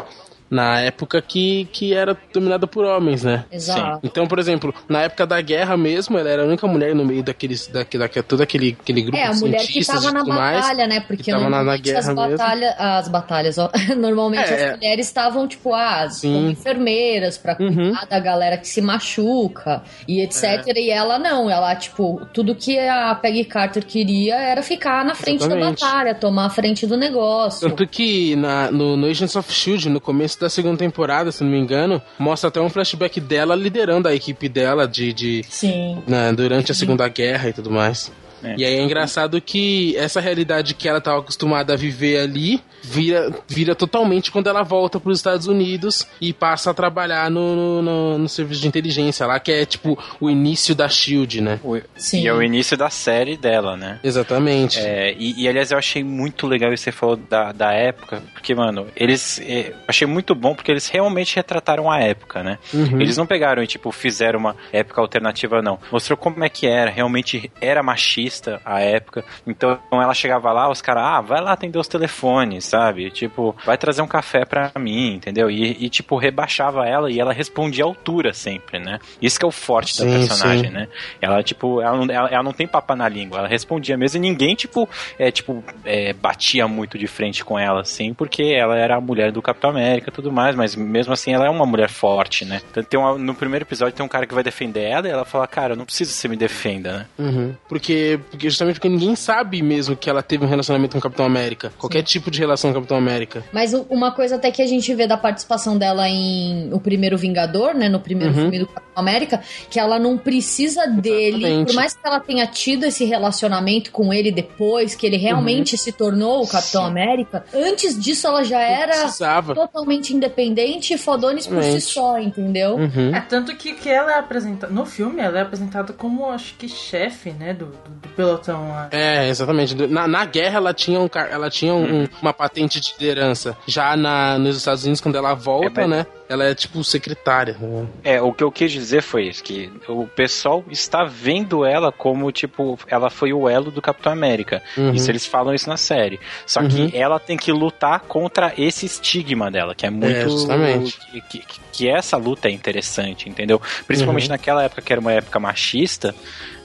na época que, que era dominada por homens, né? Exato. Então, por exemplo, na época da guerra mesmo, ela era a única mulher no meio daqueles, daquele, daquele, todo aquele, aquele grupo É, a de mulher que cientistas tava na mais, batalha, né? Porque que tava na, na guerra as mesmo. batalhas, as batalhas, ó, normalmente É, é. as mulheres estavam tipo as Sim. como enfermeiras pra cuidar Uhum. da galera que se machuca e etc. É. E ela não, ela tipo tudo que a Peggy Carter queria era ficar na frente Exatamente. da batalha, tomar a frente do negócio. Tanto que na, no, no Agents of S.H.I.E.L.D., no começo da segunda temporada, se não me engano, mostra até um flashback dela liderando a equipe dela de, de, Sim. né, durante a Segunda Guerra e tudo mais. É. E aí é engraçado que essa realidade que ela estava acostumada a viver ali vira, vira totalmente quando ela volta para os Estados Unidos e passa a trabalhar no, no, no- no serviço de inteligência lá, que é tipo o início da Shield, né? O- Sim. E é o início da série dela, né? Exatamente. É, e, e, aliás, eu achei muito legal isso que você falou da, da época, porque, mano, eles. é, achei muito bom porque eles realmente retrataram a época, né? Uhum. Eles não pegaram e, tipo, fizeram uma época alternativa, não. Mostrou como é que era, realmente era machista a época. Então ela chegava lá, os caras, ah, vai lá atender os telefones, sabe? Tipo, vai trazer um café pra mim, entendeu? E, e, tipo, rebaixava ela e ela respondia à altura sempre, né? Isso que é o forte da Sim, personagem, sim. né? Ela, tipo, ela não, ela, ela não tem papa na língua, ela respondia mesmo e ninguém, tipo, é, tipo, é, batia muito de frente com ela, assim, porque ela era a mulher do Capitão América e tudo mais, mas mesmo assim ela é uma mulher forte, né? Então, tem uma- no primeiro episódio tem um cara que vai defender ela e ela fala, cara, eu não preciso que você me defenda, né? Uhum. Porque, porque justamente porque ninguém sabe mesmo que ela teve um relacionamento com o Capitão América. Qualquer tipo de relação com o Capitão América. Mas uma coisa até que a gente vê da participação dela em O Primeiro Vingador, né? No primeiro Uhum. filme do Capitão América, que ela não precisa dele, Exatamente. por mais que ela tenha tido esse relacionamento com ele depois, que ele realmente Uhum. se tornou o Capitão América, antes disso ela já era totalmente independente e fodones por si só, entendeu? Uhum. É, tanto que, que ela é apresentada. No filme, ela é apresentada como, acho que, chefe, né? Do, do, do pelotão lá. É, exatamente. Na, na guerra ela tinha, um, ela tinha um- um- uma patente de liderança. Já na, nos Estados Unidos, quando ela volta, É, né? Ela é tipo secretária. né? É, o que eu quis dizer foi isso, que o pessoal está vendo ela como, tipo, ela foi o elo do Capitão América. Uhum. Isso eles falam isso na série. Só Uhum. que ela tem que lutar contra esse estigma dela, que é muito. justamente. que, que, que essa luta é interessante, entendeu? Principalmente Uhum. naquela época que era uma época machista,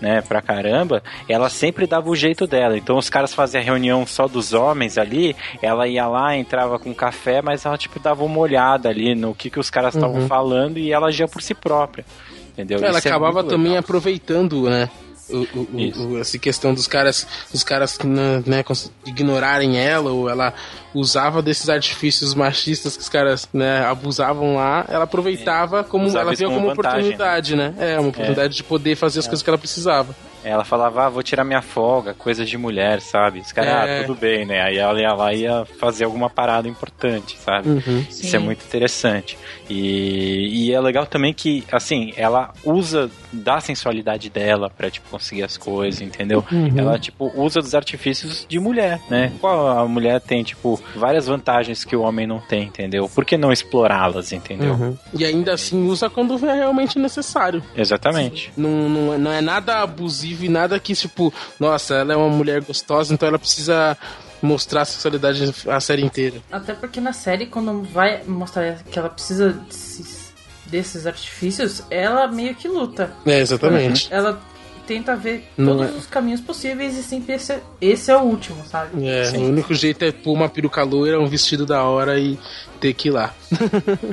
né, pra caramba, ela sempre dava o jeito dela. Então os caras faziam a reunião só dos homens ali, ela ia lá, entrava com café, mas ela, tipo, dava uma olhada ali no que, que os caras estavam Uhum. falando e ela agia por si própria. Entendeu? Ela Isso é acabava muito também legal. aproveitando, né? O, o- o- essa questão dos caras, dos caras né, né, ignorarem ela, ou ela usava desses artifícios machistas que os caras né, abusavam lá, ela aproveitava como Usava ela via como como vantagem, oportunidade, né? É, uma oportunidade de poder fazer as coisas que ela precisava. Ela falava, ah, vou tirar minha folga, coisa de mulher, sabe? Os caras, É. ah, tudo bem, né? Aí ela ia lá e ia fazer alguma parada importante, sabe? Uhum. Isso Sim. é muito interessante. E, e é legal também que, assim, ela usa da sensualidade dela pra, tipo, conseguir as coisas, entendeu? Uhum. Ela, tipo, usa dos artifícios de mulher, né? Qual a mulher tem, tipo, várias vantagens que o homem não tem, entendeu? Por que não explorá-las, entendeu? Uhum. E ainda assim usa quando é realmente necessário. Exatamente. Não, não, é- não é nada abusivo e nada que, tipo, nossa, ela é uma mulher gostosa, então ela precisa mostrar a sexualidade a série inteira. Até porque na série, quando vai mostrar que ela precisa desses, desses artifícios, ela meio que luta. É, exatamente. Ela tenta ver Não todos é- os caminhos possíveis e sempre esse, esse é o último, sabe? É, o único jeito é pôr uma peruca loira, um vestido da hora e ter que ir lá.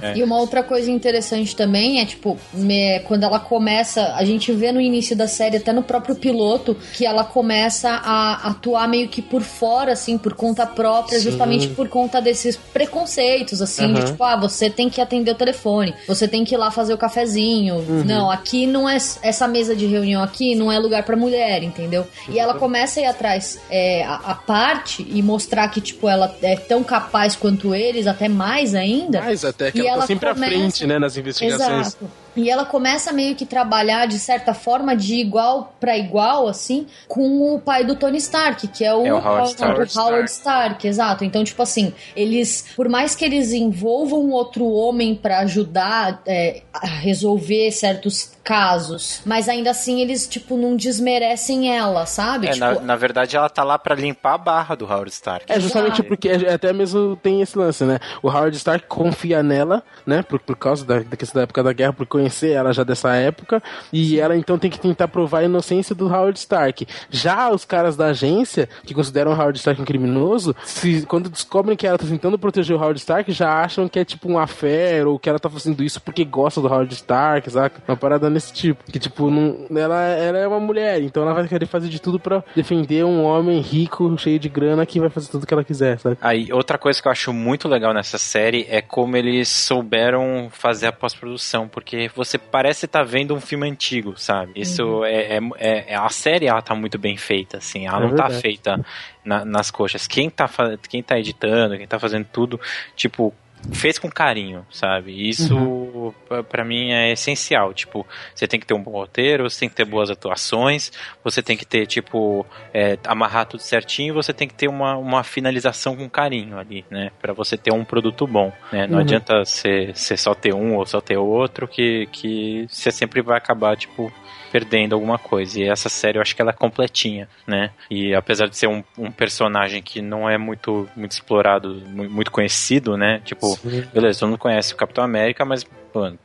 É. E uma outra coisa interessante também é, tipo, me- quando ela começa, a gente vê no início da série, até no próprio piloto, que ela começa a atuar meio que por fora, assim, por conta própria, Sim. justamente por conta desses preconceitos, assim, de Aham. tipo, ah, você tem que atender o telefone, você tem que ir lá fazer o cafezinho. Uhum. Não, aqui não é. Essa mesa de reunião aqui não é lugar pra mulher, entendeu? E ela começa a ir atrás é, a, a parte e mostrar que, tipo, ela é tão capaz quanto eles, até mais ainda. Mas até que E ela, ela tá sempre começa- à frente, né, nas investigações. Exato. E ela começa meio que trabalhar de certa forma de igual para igual, assim, com o pai do Tony Stark, que é o, É o Howard Stark. Howard Stark, exato. Então, tipo assim, eles, por mais que eles envolvam outro homem pra ajudar é, a resolver certos casos, mas ainda assim eles, tipo, não desmerecem ela, sabe? É, tipo, na, na verdade, ela tá lá pra limpar a barra do Howard Stark. É justamente porque é- até mesmo tem esse lance, né? O Howard Stark confia nela, né? Por, por causa da, da questão da época da guerra, por conhecer ela já dessa época. E ela então tem que tentar provar a inocência do Howard Stark. Já os caras da agência, que consideram o Howard Stark um criminoso, se, quando descobrem que ela tá tentando proteger o Howard Stark, já acham que é tipo um affair, ou que ela tá fazendo isso porque gosta do Howard Stark, saca? Uma parada nesse tipo. Que tipo, não, ela, ela é uma mulher, então ela vai querer fazer de tudo pra defender um homem rico, cheio de grana, que vai fazer tudo que ela quiser, sabe? Aí, outra coisa que eu acho muito legal nessa série é como eles souberam fazer a pós-produção, porque você parece estar vendo um filme antigo, sabe? Isso Uhum. é, é, é- A série, ela tá muito bem feita, assim. Ela É não tá verdade. feita na- nas coxas. Quem tá, quem tá editando, quem tá fazendo tudo, tipo... Fez com carinho, sabe? Isso pra- pra mim é essencial. Tipo, você tem que ter um bom roteiro, você tem que ter boas atuações, você tem que ter, tipo, é, amarrar tudo certinho, você tem que ter uma, uma finalização com carinho ali, né? Pra você ter um produto bom, né? Não Uhum. adianta você você só ter um ou só ter outro, que, que você sempre vai acabar, tipo, perdendo alguma coisa. E essa série eu acho que ela é completinha, né? E apesar de ser um, um personagem que não é muito, muito explorado, mu- muito conhecido, né? Tipo, Sim. beleza, todo mundo conhece o Capitão América, mas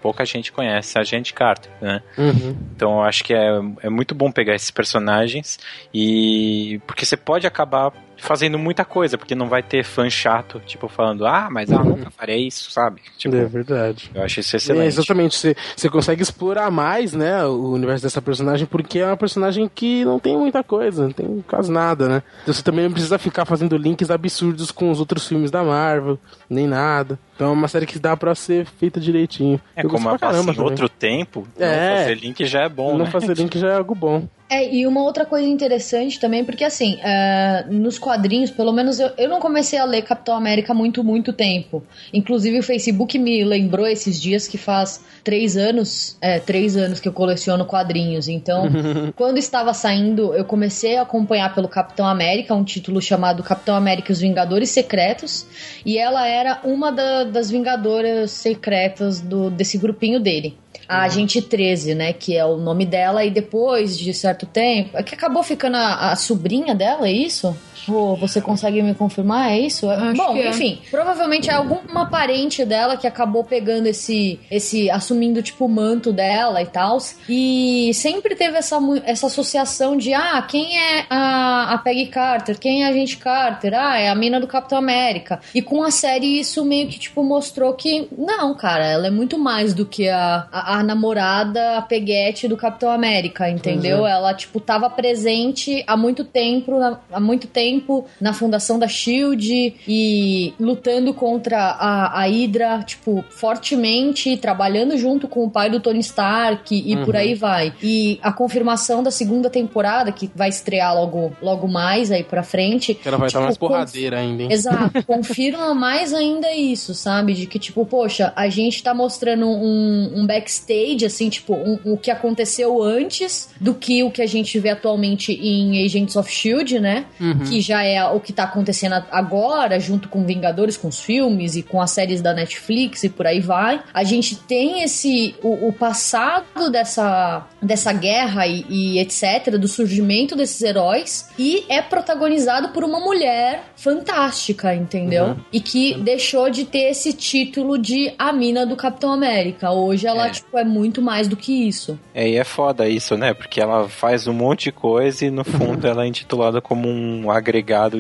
pouca gente conhece a gente Carter, né? Uhum. Então eu acho que é, é muito bom pegar esses personagens e porque você pode acabar fazendo muita coisa, porque não vai ter fã chato, tipo, falando, ah, mas ela nunca faria isso, sabe? Tipo, É verdade. eu acho isso É, excelente. exatamente, você, você consegue explorar mais, né, o universo dessa personagem, porque é uma personagem que não tem muita coisa, não tem quase nada, né? Então você também não precisa ficar fazendo links absurdos com os outros filmes da Marvel, nem nada. Então é uma série que dá pra ser feita direitinho. É Eu como passa caramba em também. outro tempo, É. não fazer link já é bom, Não né? fazer link já é algo bom. É, e uma outra coisa interessante também, porque assim, é, nos quadrinhos, pelo menos eu, eu não comecei a ler Capitão América há muito, muito tempo. Inclusive o Facebook me lembrou esses dias que faz três anos, é, três anos que eu coleciono quadrinhos. Então, quando estava saindo, eu comecei a acompanhar pelo Capitão América, um título chamado Capitão América e os Vingadores Secretos, e ela era uma da- das Vingadoras secretas do, desse grupinho dele. A Agente 13, né? Que é o nome dela, e depois de certo tempo. É que acabou ficando a, a sobrinha dela, é isso? Pô, você consegue me confirmar? É isso? Acho Bom, é. enfim, provavelmente é alguma parente dela que acabou pegando esse. esse assumindo, tipo, o manto dela e tal. E sempre teve essa, essa associação de, ah, quem é a, a Peggy Carter? Quem é a Agente Carter? Ah, é a mina do Capitão América. E com a série isso meio que, tipo, mostrou que, não, cara, ela é muito mais do que a, a, a namorada, a peguete do Capitão América, entendeu? Ela, tipo, tava presente há muito tempo, há muito tempo na fundação da SHIELD e lutando contra a, a Hydra, tipo, fortemente, trabalhando junto com o pai do Tony Stark e por aí vai. E a confirmação da segunda temporada, que vai estrear logo, logo mais aí pra frente. Que ela vai estar tipo, mais conf- porradeira ainda, hein? Exato, confirma mais ainda isso, sabe? De que, tipo, poxa, a gente tá mostrando um, um backstage, assim, tipo, um- o que aconteceu antes do que o que a gente vê atualmente em Agents of Shield, né? Que já é o que tá acontecendo agora, junto com Vingadores, com os filmes e com as séries da Netflix e por aí vai. A gente tem esse. o, o passado dessa, dessa guerra e, e etc., do surgimento desses heróis, e é protagonizado por uma mulher fantástica, entendeu? Uhum. E que deixou de ter esse título de a mina do Capitão América. Hoje ela, É. tipo, é muito mais do que isso. É, e é foda isso, né? Porque ela faz um monte de coisa e no fundo ela é intitulada como um agregado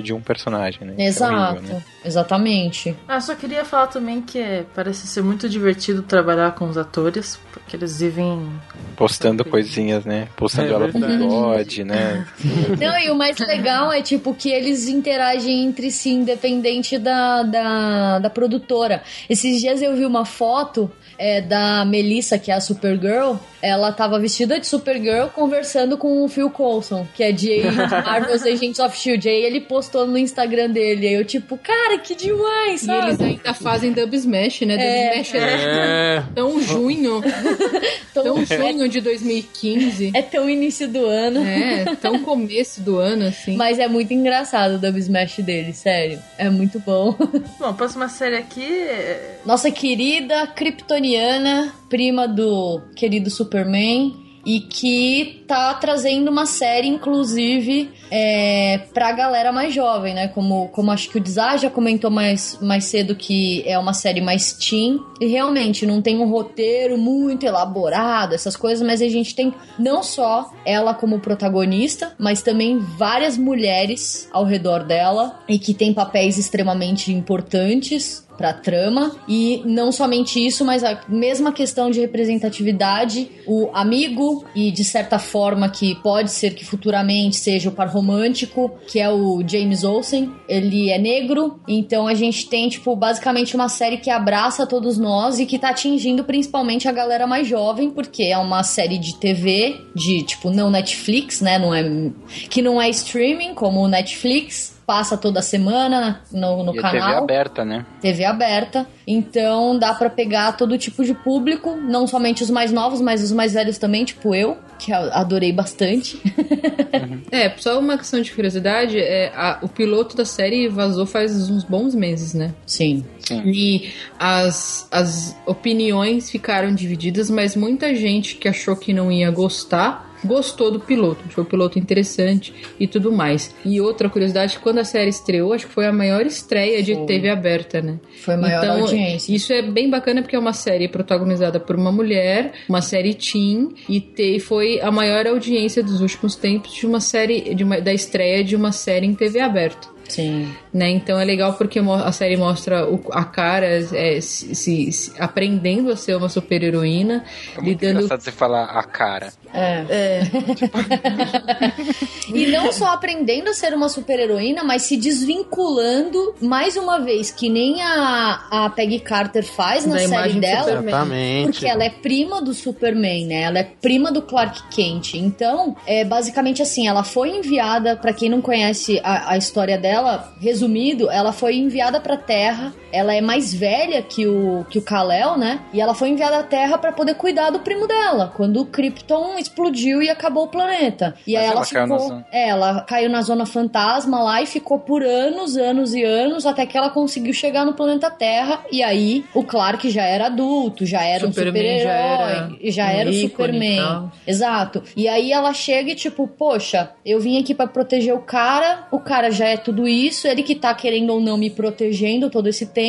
de um personagem, né? Isso é Exato, horrível, né? exatamente. Ah, só queria falar também que parece ser muito divertido trabalhar com os atores, porque eles vivem. Postando coisinhas, né? Postando É ela com bigode, né? Não, e o mais legal é, tipo, que eles interagem entre si, independente da, da, da produtora. Esses dias eu vi uma foto é, da Melissa, que é a Supergirl. Ela tava vestida de Supergirl conversando com o Phil Coulson, que é de Marvel's Agents of S.H.I.E.L.D. Aí ele postou no Instagram dele. Aí eu, tipo, cara, que demais, E sabe? eles ainda fazem Dub Smash, né? Dub É. Smash é É. tão junho. Tão sonho de 2015. É tão início do ano. É, tão começo do ano, assim. Mas é muito engraçado o Dub Smash dele, sério. É muito bom. Bom, a próxima série aqui é Nossa querida Kryptoniana, prima do querido Superman, e que tá trazendo uma série, inclusive, é, pra galera mais jovem, né? Como, como acho que o Dizar já comentou mais, mais cedo que é uma série mais teen. E realmente não tem um roteiro muito elaborado, essas coisas, mas a gente tem não só ela como protagonista, mas também várias mulheres ao redor dela e que tem papéis extremamente importantes pra trama. E não somente isso, mas a mesma questão de representatividade, o amigo e de certa forma que pode ser que futuramente seja o par romântico, que é o James Olsen. Ele é negro, então a gente tem tipo basicamente uma série que abraça todos nós e que tá atingindo principalmente a galera mais jovem, porque é uma série de TV, de tipo não Netflix, né, não é que não é streaming como o Netflix, passa toda semana no, no E a canal. TV aberta, né? TV aberta, então dá pra pegar todo tipo de público, não somente os mais novos, mas os mais velhos também, tipo eu, que adorei bastante. É, só uma questão de curiosidade, é, a- o piloto da série vazou faz uns bons meses, né? Sim. E as, as opiniões ficaram divididas, mas muita gente que achou que não ia gostar gostou do piloto, achou o piloto interessante e tudo mais. E outra curiosidade, quando a série estreou, acho que foi a maior estreia de Foi. TV aberta, né? Foi a maior então, audiência. Isso é bem bacana porque é uma série protagonizada por uma mulher, uma série teen, e te, foi a maior audiência dos últimos tempos de uma série, de uma, da estreia de uma série em TV aberta. Sim. Né? Então é legal porque a série mostra o- a cara é, se, se- se- aprendendo a ser uma super heroína, É muito lidando engraçado você falar a cara. É. e não só aprendendo a ser uma super-heroína, mas se desvinculando mais uma vez, que nem a, a Peggy Carter faz na Da série dela. Superman. Exatamente. Porque ela é prima do Superman, né? Ela é prima do Clark Kent. Então, é basicamente assim, ela foi enviada, pra quem não conhece a, a história dela, resumido, ela foi enviada pra Terra. Ela é mais velha que o que o Kal-El, né? E ela foi enviada à Terra pra poder cuidar do primo dela, quando o Krypton explodiu e acabou o planeta. E Mas aí ela, ela caiu na ficou, zona- é, ela caiu na zona fantasma lá e ficou por anos, anos e anos até que ela conseguiu chegar no planeta Terra. E aí o Clark já era adulto, já era um Superman já era super-herói, já era, um o ícone e Superman. Exato. E aí ela chega e tipo, poxa, eu vim aqui pra proteger o cara, o cara já é tudo isso, ele que tá querendo ou não me protegendo todo esse tempo.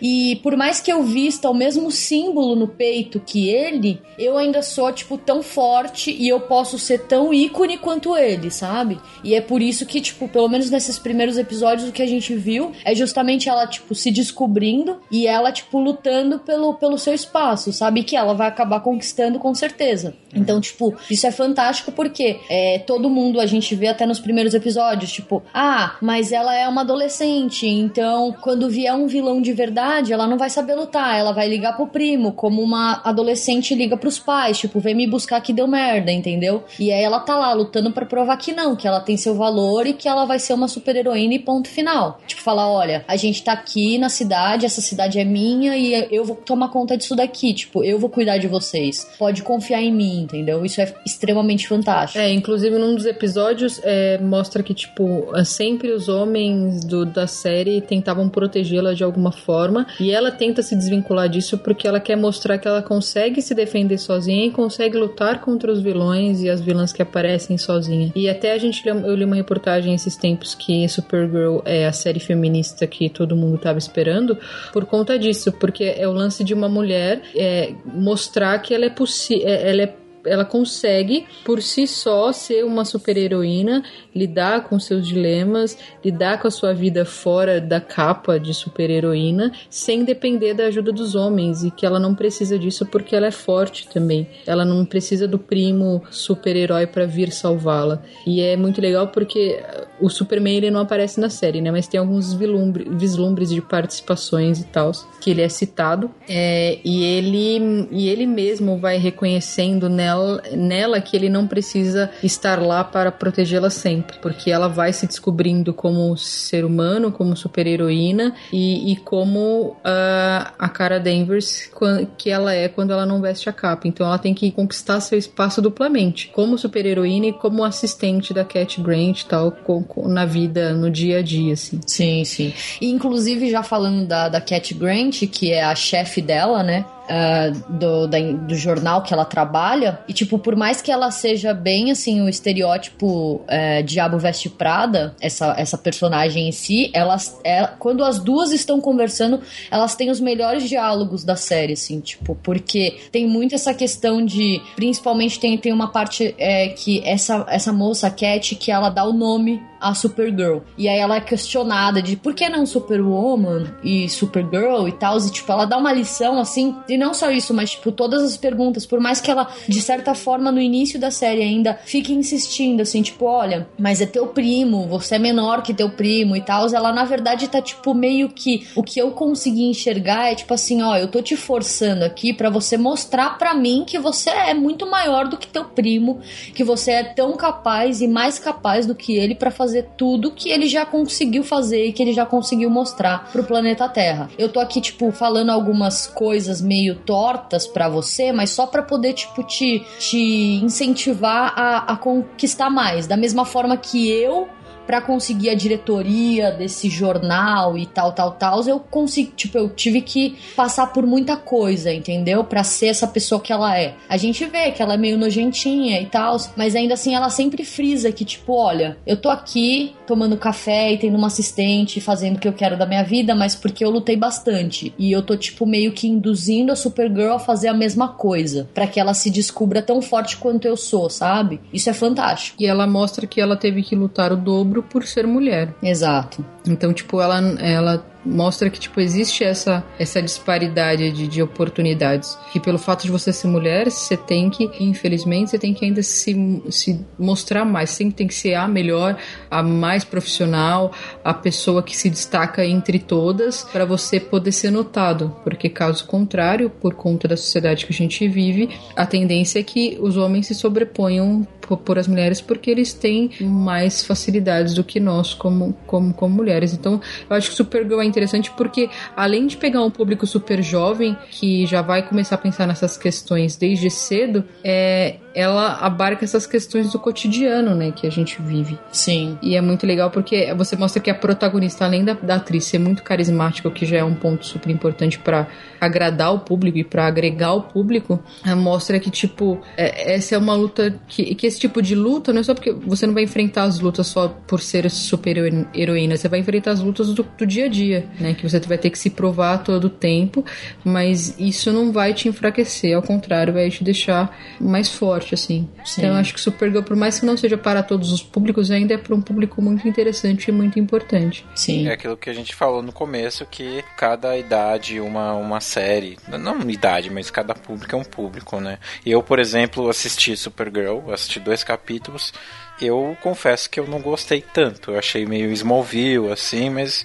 E por mais que eu vista o mesmo símbolo no peito que ele, eu ainda sou tipo tão forte e eu posso ser tão ícone quanto ele, sabe? E é por isso que, tipo, pelo menos nesses primeiros episódios o que a gente viu é justamente ela, tipo, se descobrindo e ela, tipo, lutando pelo, pelo seu espaço, sabe? Que ela vai acabar conquistando com certeza. Então, tipo, isso é fantástico porque é, todo mundo, a gente vê até nos primeiros episódios, tipo, ah, mas ela é uma adolescente, então quando vier um vilão de verdade, ela não vai saber lutar, ela vai ligar pro primo, como uma adolescente liga pros pais, tipo, vem me buscar que deu merda, entendeu? E aí ela tá lá lutando pra provar que não, que ela tem seu valor e que ela vai ser uma super heroína e ponto final. Tipo, falar, olha, a gente tá aqui na cidade, essa cidade é minha e eu vou tomar conta disso daqui, tipo, eu vou cuidar de vocês. Pode confiar em mim, entendeu? Isso é extremamente fantástico. É, inclusive num dos episódios é, mostra que, tipo, sempre os homens do, da série tentavam protegê-la de alguma forma. E ela tenta se desvincular disso porque ela quer mostrar que ela consegue se defender sozinha e consegue lutar contra os vilões e as vilãs que aparecem sozinha. E até a gente eu li uma reportagem esses tempos que Supergirl é a série feminista que todo mundo tava esperando por conta disso, porque é o lance de uma mulher é, mostrar que ela é possível, ela é ela consegue por si só ser uma super-heroína, lidar com seus dilemas, lidar com a sua vida fora da capa de super-heroína, sem depender da ajuda dos homens e que ela não precisa disso porque ela é forte também. Ela não precisa do primo super-herói para vir salvá-la. E é muito legal porque o Superman ele não aparece na série, né? Mas tem alguns vislumbres de participações e tal que ele é citado. É, e ele e ele mesmo vai reconhecendo nela nela, nela que ele não precisa estar lá para protegê-la sempre, porque ela vai se descobrindo como ser humano, como super-heroína e, e como ah, a cara Danvers que ela é quando ela não veste a capa. Então ela tem que conquistar seu espaço duplamente, como super-heroína e como assistente da Cat Grant tal, com- com- na vida, no dia a dia, assim. Sim, sim. E, inclusive, já falando da, da Cat Grant, que é a chefe dela, né? Ah, do, da- do jornal que ela trabalha. E, tipo, por mais que ela seja bem, assim, o estereótipo é, Diabo Veste Prada, essa, essa personagem em si, elas, é, quando as duas estão conversando, elas têm os melhores diálogos da série, assim, tipo, porque tem muito essa questão de. Principalmente tem, tem uma parte é, que essa, essa moça, Cat, que ela dá o nome a Supergirl. E aí ela é questionada de por que não Superwoman e Supergirl e tal. E tipo, ela dá uma lição assim. E não só isso, mas tipo, todas as perguntas. Por mais que ela, de certa forma, no início da série ainda fique insistindo assim, tipo, olha, mas é teu primo, você é menor que teu primo e tal. Ela na verdade tá tipo meio que. O que eu consegui enxergar é tipo assim, ó, eu tô te forçando aqui pra você mostrar pra mim que você é muito maior do que teu primo, que você é tão capaz e mais capaz do que ele pra fazer tudo que ele já conseguiu fazer e que ele já conseguiu mostrar pro planeta Terra. Eu tô aqui tipo falando algumas coisas meio tortas pra você, mas só pra poder tipo te te incentivar a, a conquistar mais, da mesma forma que eu Pra conseguir a diretoria desse jornal e tal, tal, tal, eu consegui, tipo, eu tive que passar por muita coisa, entendeu? Pra ser essa pessoa que ela é. A gente vê que ela é meio nojentinha e tal, mas ainda assim ela sempre frisa que, tipo, olha, eu tô aqui tomando café e tendo uma assistente, fazendo o que eu quero da minha vida, mas porque eu lutei bastante. E eu tô, tipo, meio que induzindo a Supergirl a fazer a mesma coisa, Pra que ela se descubra tão forte quanto eu sou, sabe? Isso é fantástico. E ela mostra que ela teve que lutar o dobro por ser mulher. Exato. Então, tipo, ela, ela mostra que, tipo, existe essa, essa disparidade de, de oportunidades. Que pelo fato de você ser mulher, você tem que, infelizmente, você tem que ainda se, se mostrar mais. Sempre tem que ser a melhor, a mais profissional, a pessoa que se destaca entre todas, para você poder ser notado. Porque, caso contrário, por conta da sociedade que a gente vive, a tendência é que os homens se sobreponham por, as mulheres porque eles têm mais facilidades do que nós como, como, como mulheres. Então, eu acho que Supergirl é interessante porque, além de pegar um público super jovem que já vai começar a pensar nessas questões desde cedo, é, ela abarca essas questões do cotidiano, né, que a gente vive. Sim. E é muito legal porque você mostra que a protagonista, além da, da atriz ser muito carismática, o que já é um ponto super importante para agradar o público e para agregar o público, mostra que, tipo, é, essa é uma luta que, que esse tipo de luta não é só porque você não vai enfrentar as lutas só por ser super hero- heroína, você vai enfrentar as lutas do, do dia a dia, né? Que você vai ter que se provar todo o tempo, mas isso não vai te enfraquecer, ao contrário, vai te deixar mais forte, assim. Sim. Então eu acho que Supergirl, por mais que não seja para todos os públicos, ainda é para um público muito interessante e muito importante. Sim. É aquilo que a gente falou no começo, que cada idade, uma, uma série, não idade, mas cada público é um público, né? Eu, por exemplo, assisti Supergirl, assisti dois capítulos, eu confesso que eu não gostei tanto, eu achei meio Smallville, assim, mas,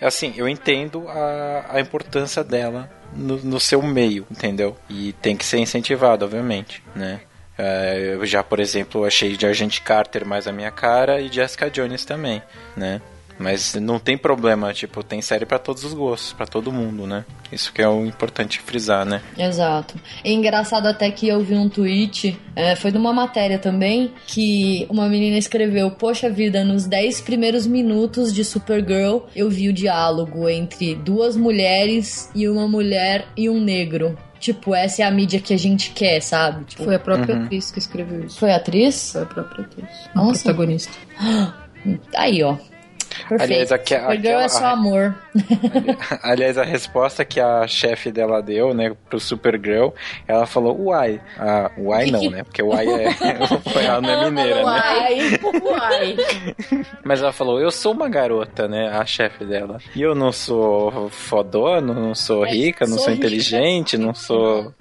assim, eu entendo a, a importância dela no, no seu meio, entendeu? E tem que ser incentivado, obviamente, né? É, eu já, por exemplo, achei de Agente Carter mais a minha cara e Jessica Jones também, né? Mas não tem problema, tipo, tem série pra todos os gostos, pra todo mundo, né? Isso que é o importante frisar, né? Exato. É engraçado até que eu vi um tweet, é, foi numa matéria também, que uma menina escreveu: Poxa vida, nos 10 primeiros minutos de Supergirl eu vi o diálogo entre duas mulheres e uma mulher e um negro. Tipo, essa é a mídia que a gente quer, sabe? Tipo, Foi a própria Uhum. atriz que escreveu isso. foi a atriz? Foi a própria atriz. A Nossa. protagonista. Aí, ó. Perfeito. Aliás, aqui- aquela- é só amor. Aliás, a resposta que a chefe dela deu, né, pro Supergirl, ela falou uai. Ah, uai não, né? Porque uai é. ela não é mineira, né? Uai, uai. Mas ela falou, eu sou uma garota, né? A chefe dela. E eu não sou fodona, não sou É, rica, não sou sou rica. inteligente, não sou.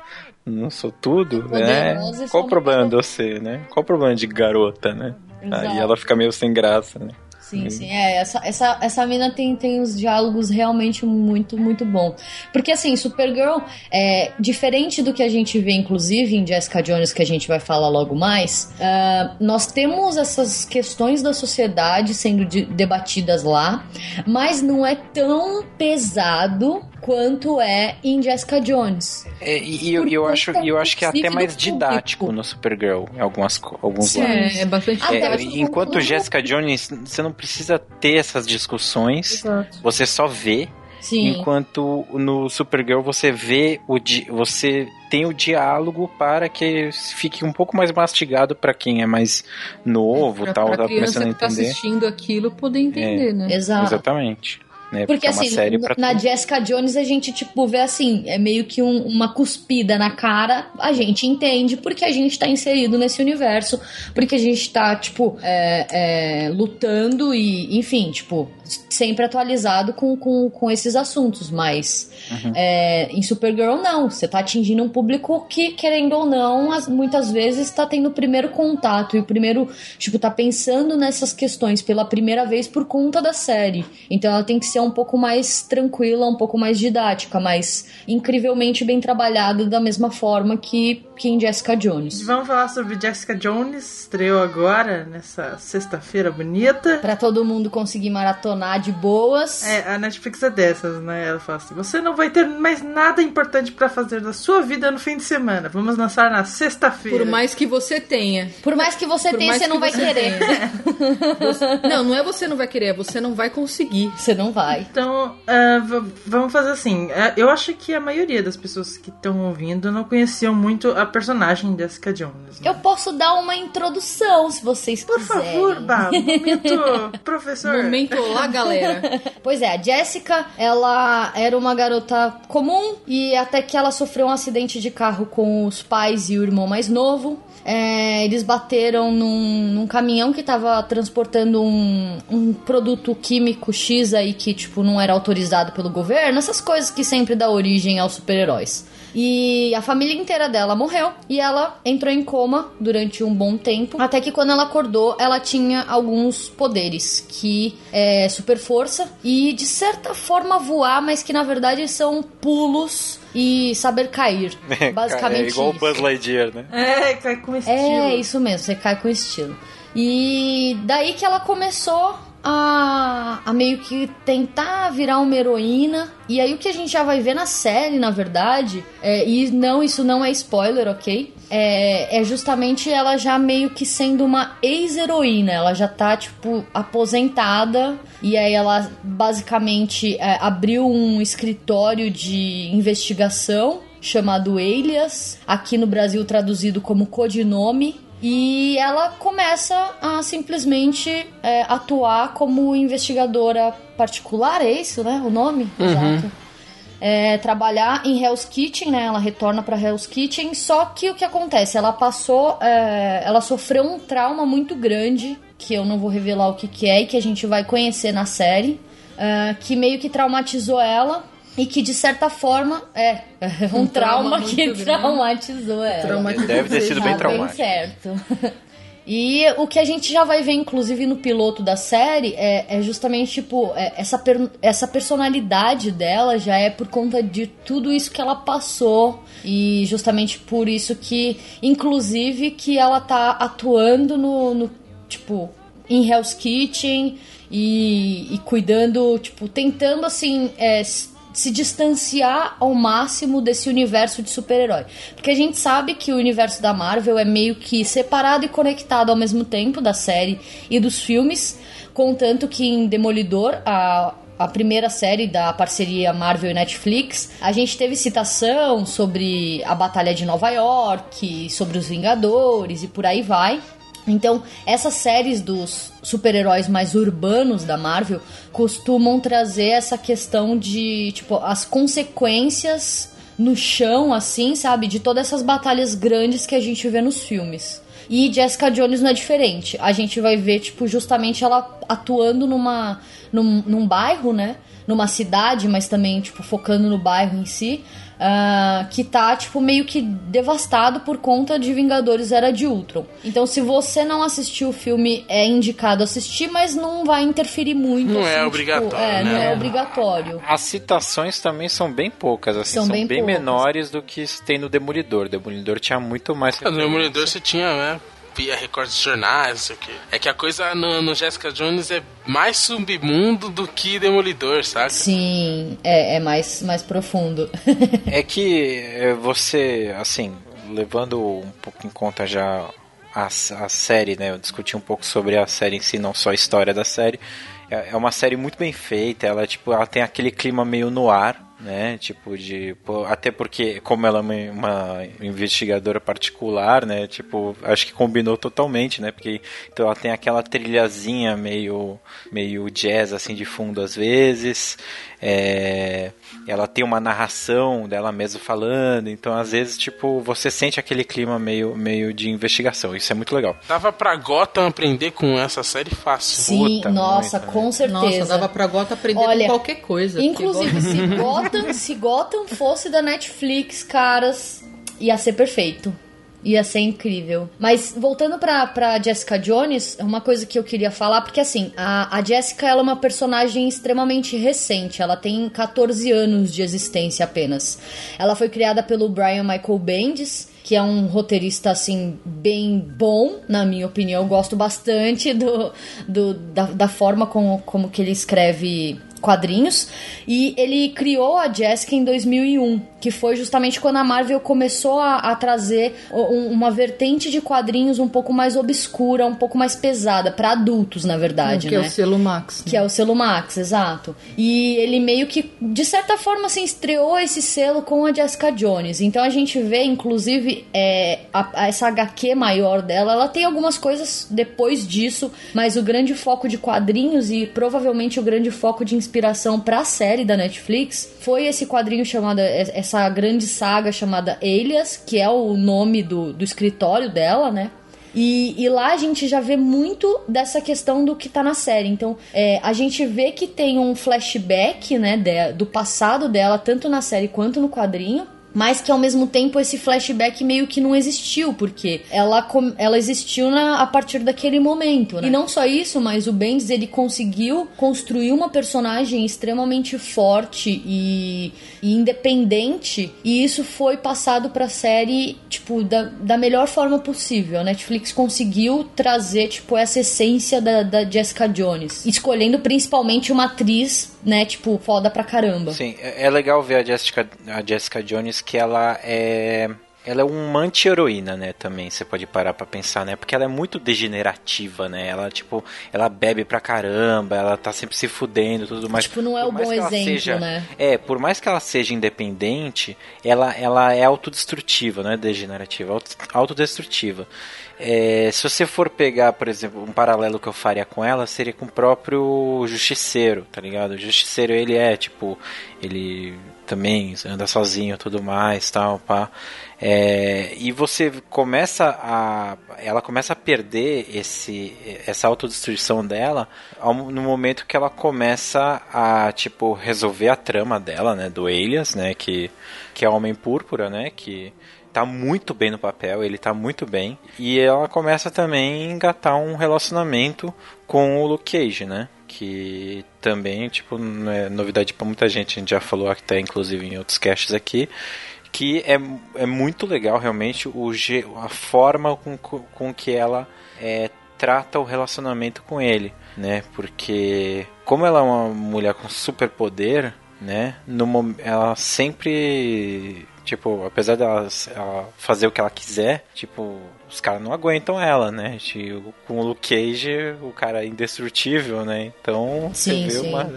Não sou tudo, né? Qual o problema de você, né? Qual o problema de garota, né? Exato. Aí ela fica meio sem graça, né? Sim, sim. É, essa, essa, essa mina tem, tem uns diálogos realmente muito, muito bons. Porque, assim, Supergirl, é, diferente do que a gente vê, inclusive, em Jessica Jones, que a gente vai falar logo mais, uh, nós temos essas questões da sociedade sendo de, debatidas lá, mas não é tão pesado quanto é em Jessica Jones. É, e eu, eu, acho, eu acho que é até mais didático no Supergirl, em algumas, alguns Sim, lados. É, bastante é, Enquanto Jessica Jones, você não precisa ter essas discussões, Exato. você só vê. Sim. Enquanto no Supergirl você vê o di você tem o diálogo para que fique um pouco mais mastigado para quem é mais novo, é, tal, pra tá começando a entender. Que tá assistindo aquilo poder entender, é, né? Exato. Exatamente. Né? Porque, Porque assim, é na tudo. Jessica Jones a gente, tipo, vê assim, é meio que um- uma cuspida na cara, a gente entende porque a gente tá inserido nesse universo, porque a gente tá, tipo, é, é, lutando e, enfim, tipo, sempre atualizado com, com, com esses assuntos, mas é, em Supergirl não, você tá atingindo um público que, querendo ou não, as- muitas vezes tá tendo o primeiro contato e o primeiro, tipo, tá pensando nessas questões pela primeira vez por conta da série. Então ela tem que ser um pouco mais tranquila, um pouco mais didática, mas incrivelmente bem trabalhada da mesma forma que, que em Jessica Jones. Vamos falar sobre Jessica Jones, estreou agora, nessa sexta-feira bonita. Pra todo mundo conseguir maratonar de boas. É, a Netflix é dessas, né? Ela fala assim: você não vai ter mais nada importante pra fazer da sua vida no fim de semana. Vamos lançar na sexta-feira. Por mais que você tenha. Por mais que você Por tenha, você não que vai você querer. Não, não é você não vai querer, é você não vai conseguir. Você não vai. Então, ah, v- vamos fazer assim. Ah, eu acho que a maioria das pessoas que estão ouvindo não conheciam muito a personagem Jessica Jones. né? Eu posso dar uma introdução, se vocês Por quiserem. favor, Bá, momento, professor. Momento lá, galera. Pois é, a Jessica, ela era uma garota comum e até que ela sofreu um acidente de carro com os pais e o irmão mais novo. É, eles bateram num, num caminhão que tava transportando um, um produto químico X aí que, tipo, não era autorizado pelo governo. Essas coisas que sempre dá origem aos super-heróis. E a família inteira dela morreu e ela entrou em coma durante um bom tempo. Até que quando ela acordou, ela tinha alguns poderes, que é super força e de certa forma voar, mas que na verdade são pulos e saber cair. Basicamente é igual o. Buzz Lightyear, né? É, cai com estilo. É, isso mesmo, você cai com estilo. E daí que ela começou a, a meio que tentar virar uma heroína. E aí o que a gente já vai ver na série, na verdade, é, e não, isso não é spoiler, ok? É, é justamente ela já meio que sendo uma ex-heroína. Ela já tá, tipo, aposentada. E aí ela basicamente é, abriu um escritório de investigação chamado Elias, aqui no Brasil traduzido como codinome. E ela começa a simplesmente é, atuar como investigadora particular, é isso, né? O nome? Exato. É, trabalhar em Hell's Kitchen, né? Ela retorna para Hell's Kitchen. Só que o que acontece? Ela passou, é, ela sofreu um trauma muito grande que eu não vou revelar o que, que é e que a gente vai conhecer na série, é, que meio que traumatizou ela e que de certa forma é um, Um trauma, trauma que grande. traumatizou ela. Traumatizou. Deve ter sido bem Tá traumático. certo. E o que a gente já vai ver, inclusive, no piloto da série é, é justamente, tipo, é, essa, per- essa personalidade dela já é por conta de tudo isso que ela passou. E justamente por isso que, inclusive, que ela tá atuando no, no tipo, em Hell's Kitchen e, e cuidando, tipo, tentando, assim, é, se distanciar ao máximo desse universo de super-herói. Porque a gente sabe que o universo da Marvel é meio que separado e conectado ao mesmo tempo da série e dos filmes, contanto que em Demolidor, a a primeira série da parceria Marvel e Netflix, a gente teve citação sobre a Batalha de Nova York, sobre os Vingadores e por aí vai. Então, essas séries dos super-heróis mais urbanos da Marvel costumam trazer essa questão de, tipo, as consequências no chão, assim, sabe? De todas essas batalhas grandes que a gente vê nos filmes. E Jessica Jones não é diferente. A gente vai ver, tipo, justamente ela atuando numa, num, num bairro, né? Numa cidade, mas também, tipo, focando no bairro em si. Uh, que tá, tipo, meio que devastado por conta de Vingadores Era de Ultron. Então, se você não assistiu o filme, é indicado assistir, mas não vai interferir muito. Não assim, é tipo, obrigatório, É, não né? é obrigatório. As citações também são bem poucas, assim, São são, bem bem, menores do que tem no Demolidor. Demolidor tinha muito mais. No Demolidor você tinha, né? Via recortes de jornais, não sei o quê. É que a coisa no, no Jessica Jones é mais submundo do que Demolidor, saca? Sim, é, é mais, mais profundo. É que é, você, assim, levando um pouco em conta já a, a série, né? Eu discuti um pouco sobre a série em si, não só a história da série. É é uma série muito bem feita, ela, tipo, ela tem aquele clima meio no ar, né? Tipo de, até porque como ela é uma, investigadora particular, né? Tipo, acho que combinou totalmente, né? Porque então ela tem aquela trilhazinha meio meio jazz assim de fundo às vezes. É, ela tem uma narração dela mesma falando, então às vezes tipo você sente aquele clima meio meio de investigação. Isso é muito legal. Dava pra Gotham aprender com essa série fácil. Sim, Puta, nossa, muito, com certeza. Nossa, dava pra Gota aprender Olha, com qualquer coisa. Inclusive, se Gotham, se Gotham fosse da Netflix, caras, ia ser perfeito. Ia ser incrível. Mas voltando pra, pra Jessica Jones, uma coisa que eu queria falar, porque assim, a, a Jessica ela é uma personagem extremamente recente. Ela tem 14 anos de existência apenas. Ela foi criada pelo Brian Michael Bendis, que é um roteirista assim bem bom, na minha opinião. Eu gosto bastante do, do da, da forma como, como que ele escreve quadrinhos e ele criou a Jessica em 2001, que foi justamente quando a Marvel começou a, a trazer um- uma vertente de quadrinhos um pouco mais obscura, um pouco mais pesada para adultos, na verdade, que né? é o selo Max. Que é o selo Max, exato. E ele meio que, de certa forma, assim, estreou esse selo com a Jessica Jones. Então a gente vê, inclusive, é, a- a- essa HQ maior dela, ela tem algumas coisas depois disso, mas o grande foco de quadrinhos e provavelmente o grande foco de inspiração pra série da Netflix foi esse quadrinho chamado, essa grande saga chamada Alias, que é o nome do, do escritório dela, né? E, e lá a gente já vê muito dessa questão do que tá na série. Então, é, a gente vê que tem um flashback, né, de- do passado dela, tanto na série quanto no quadrinho. Mas que ao mesmo tempo esse flashback meio que não existiu, porque ela, ela existiu na, a partir daquele momento, né? E não só isso, mas o Bendis ele conseguiu construir uma personagem extremamente forte e, e independente, e isso foi passado pra série, tipo, da, da melhor forma possível. A Netflix conseguiu trazer, tipo, essa essência da, da Jessica Jones, escolhendo principalmente uma atriz, né, tipo, foda pra caramba. Sim, é é legal ver a Jessica, a Jessica Jones que ela é. Ela é uma anti-heroína, né, também, você pode parar pra pensar, né, porque ela é muito degenerativa, né, ela, tipo, ela bebe pra caramba, ela tá sempre se fudendo e tudo mais. Tipo, não é o bom exemplo, seja- né? É, por mais que ela seja independente, ela, ela é autodestrutiva, não é degenerativa, é auto- autodestrutiva. É, se você for pegar, por exemplo, um paralelo que eu faria com ela, seria com o próprio Justiceiro, tá ligado? O Justiceiro, ele é, tipo, ele também anda sozinho tudo mais, tal, pá. É, e você começa a ela começa a perder esse essa autodestruição dela ao- no momento que ela começa a tipo resolver a trama dela, né, do Elias, né, que que é Homem Púrpura, né, que tá muito bem no papel, ele tá muito bem. E ela começa também a engatar um relacionamento com o Luke Cage, né? Que também, tipo, não é novidade pra muita gente, a gente já falou até inclusive em outros casts aqui, que é, é muito legal realmente o, a forma com, com que ela é, trata o relacionamento com ele, né? Porque como ela é uma mulher com superpoder, né? No, ela sempre tipo, apesar dela ela fazer o que ela quiser, tipo, os caras não aguentam ela, né? Tipo, com o Luke Cage, o cara é indestrutível, né? Então, Sim, você vê sim. uma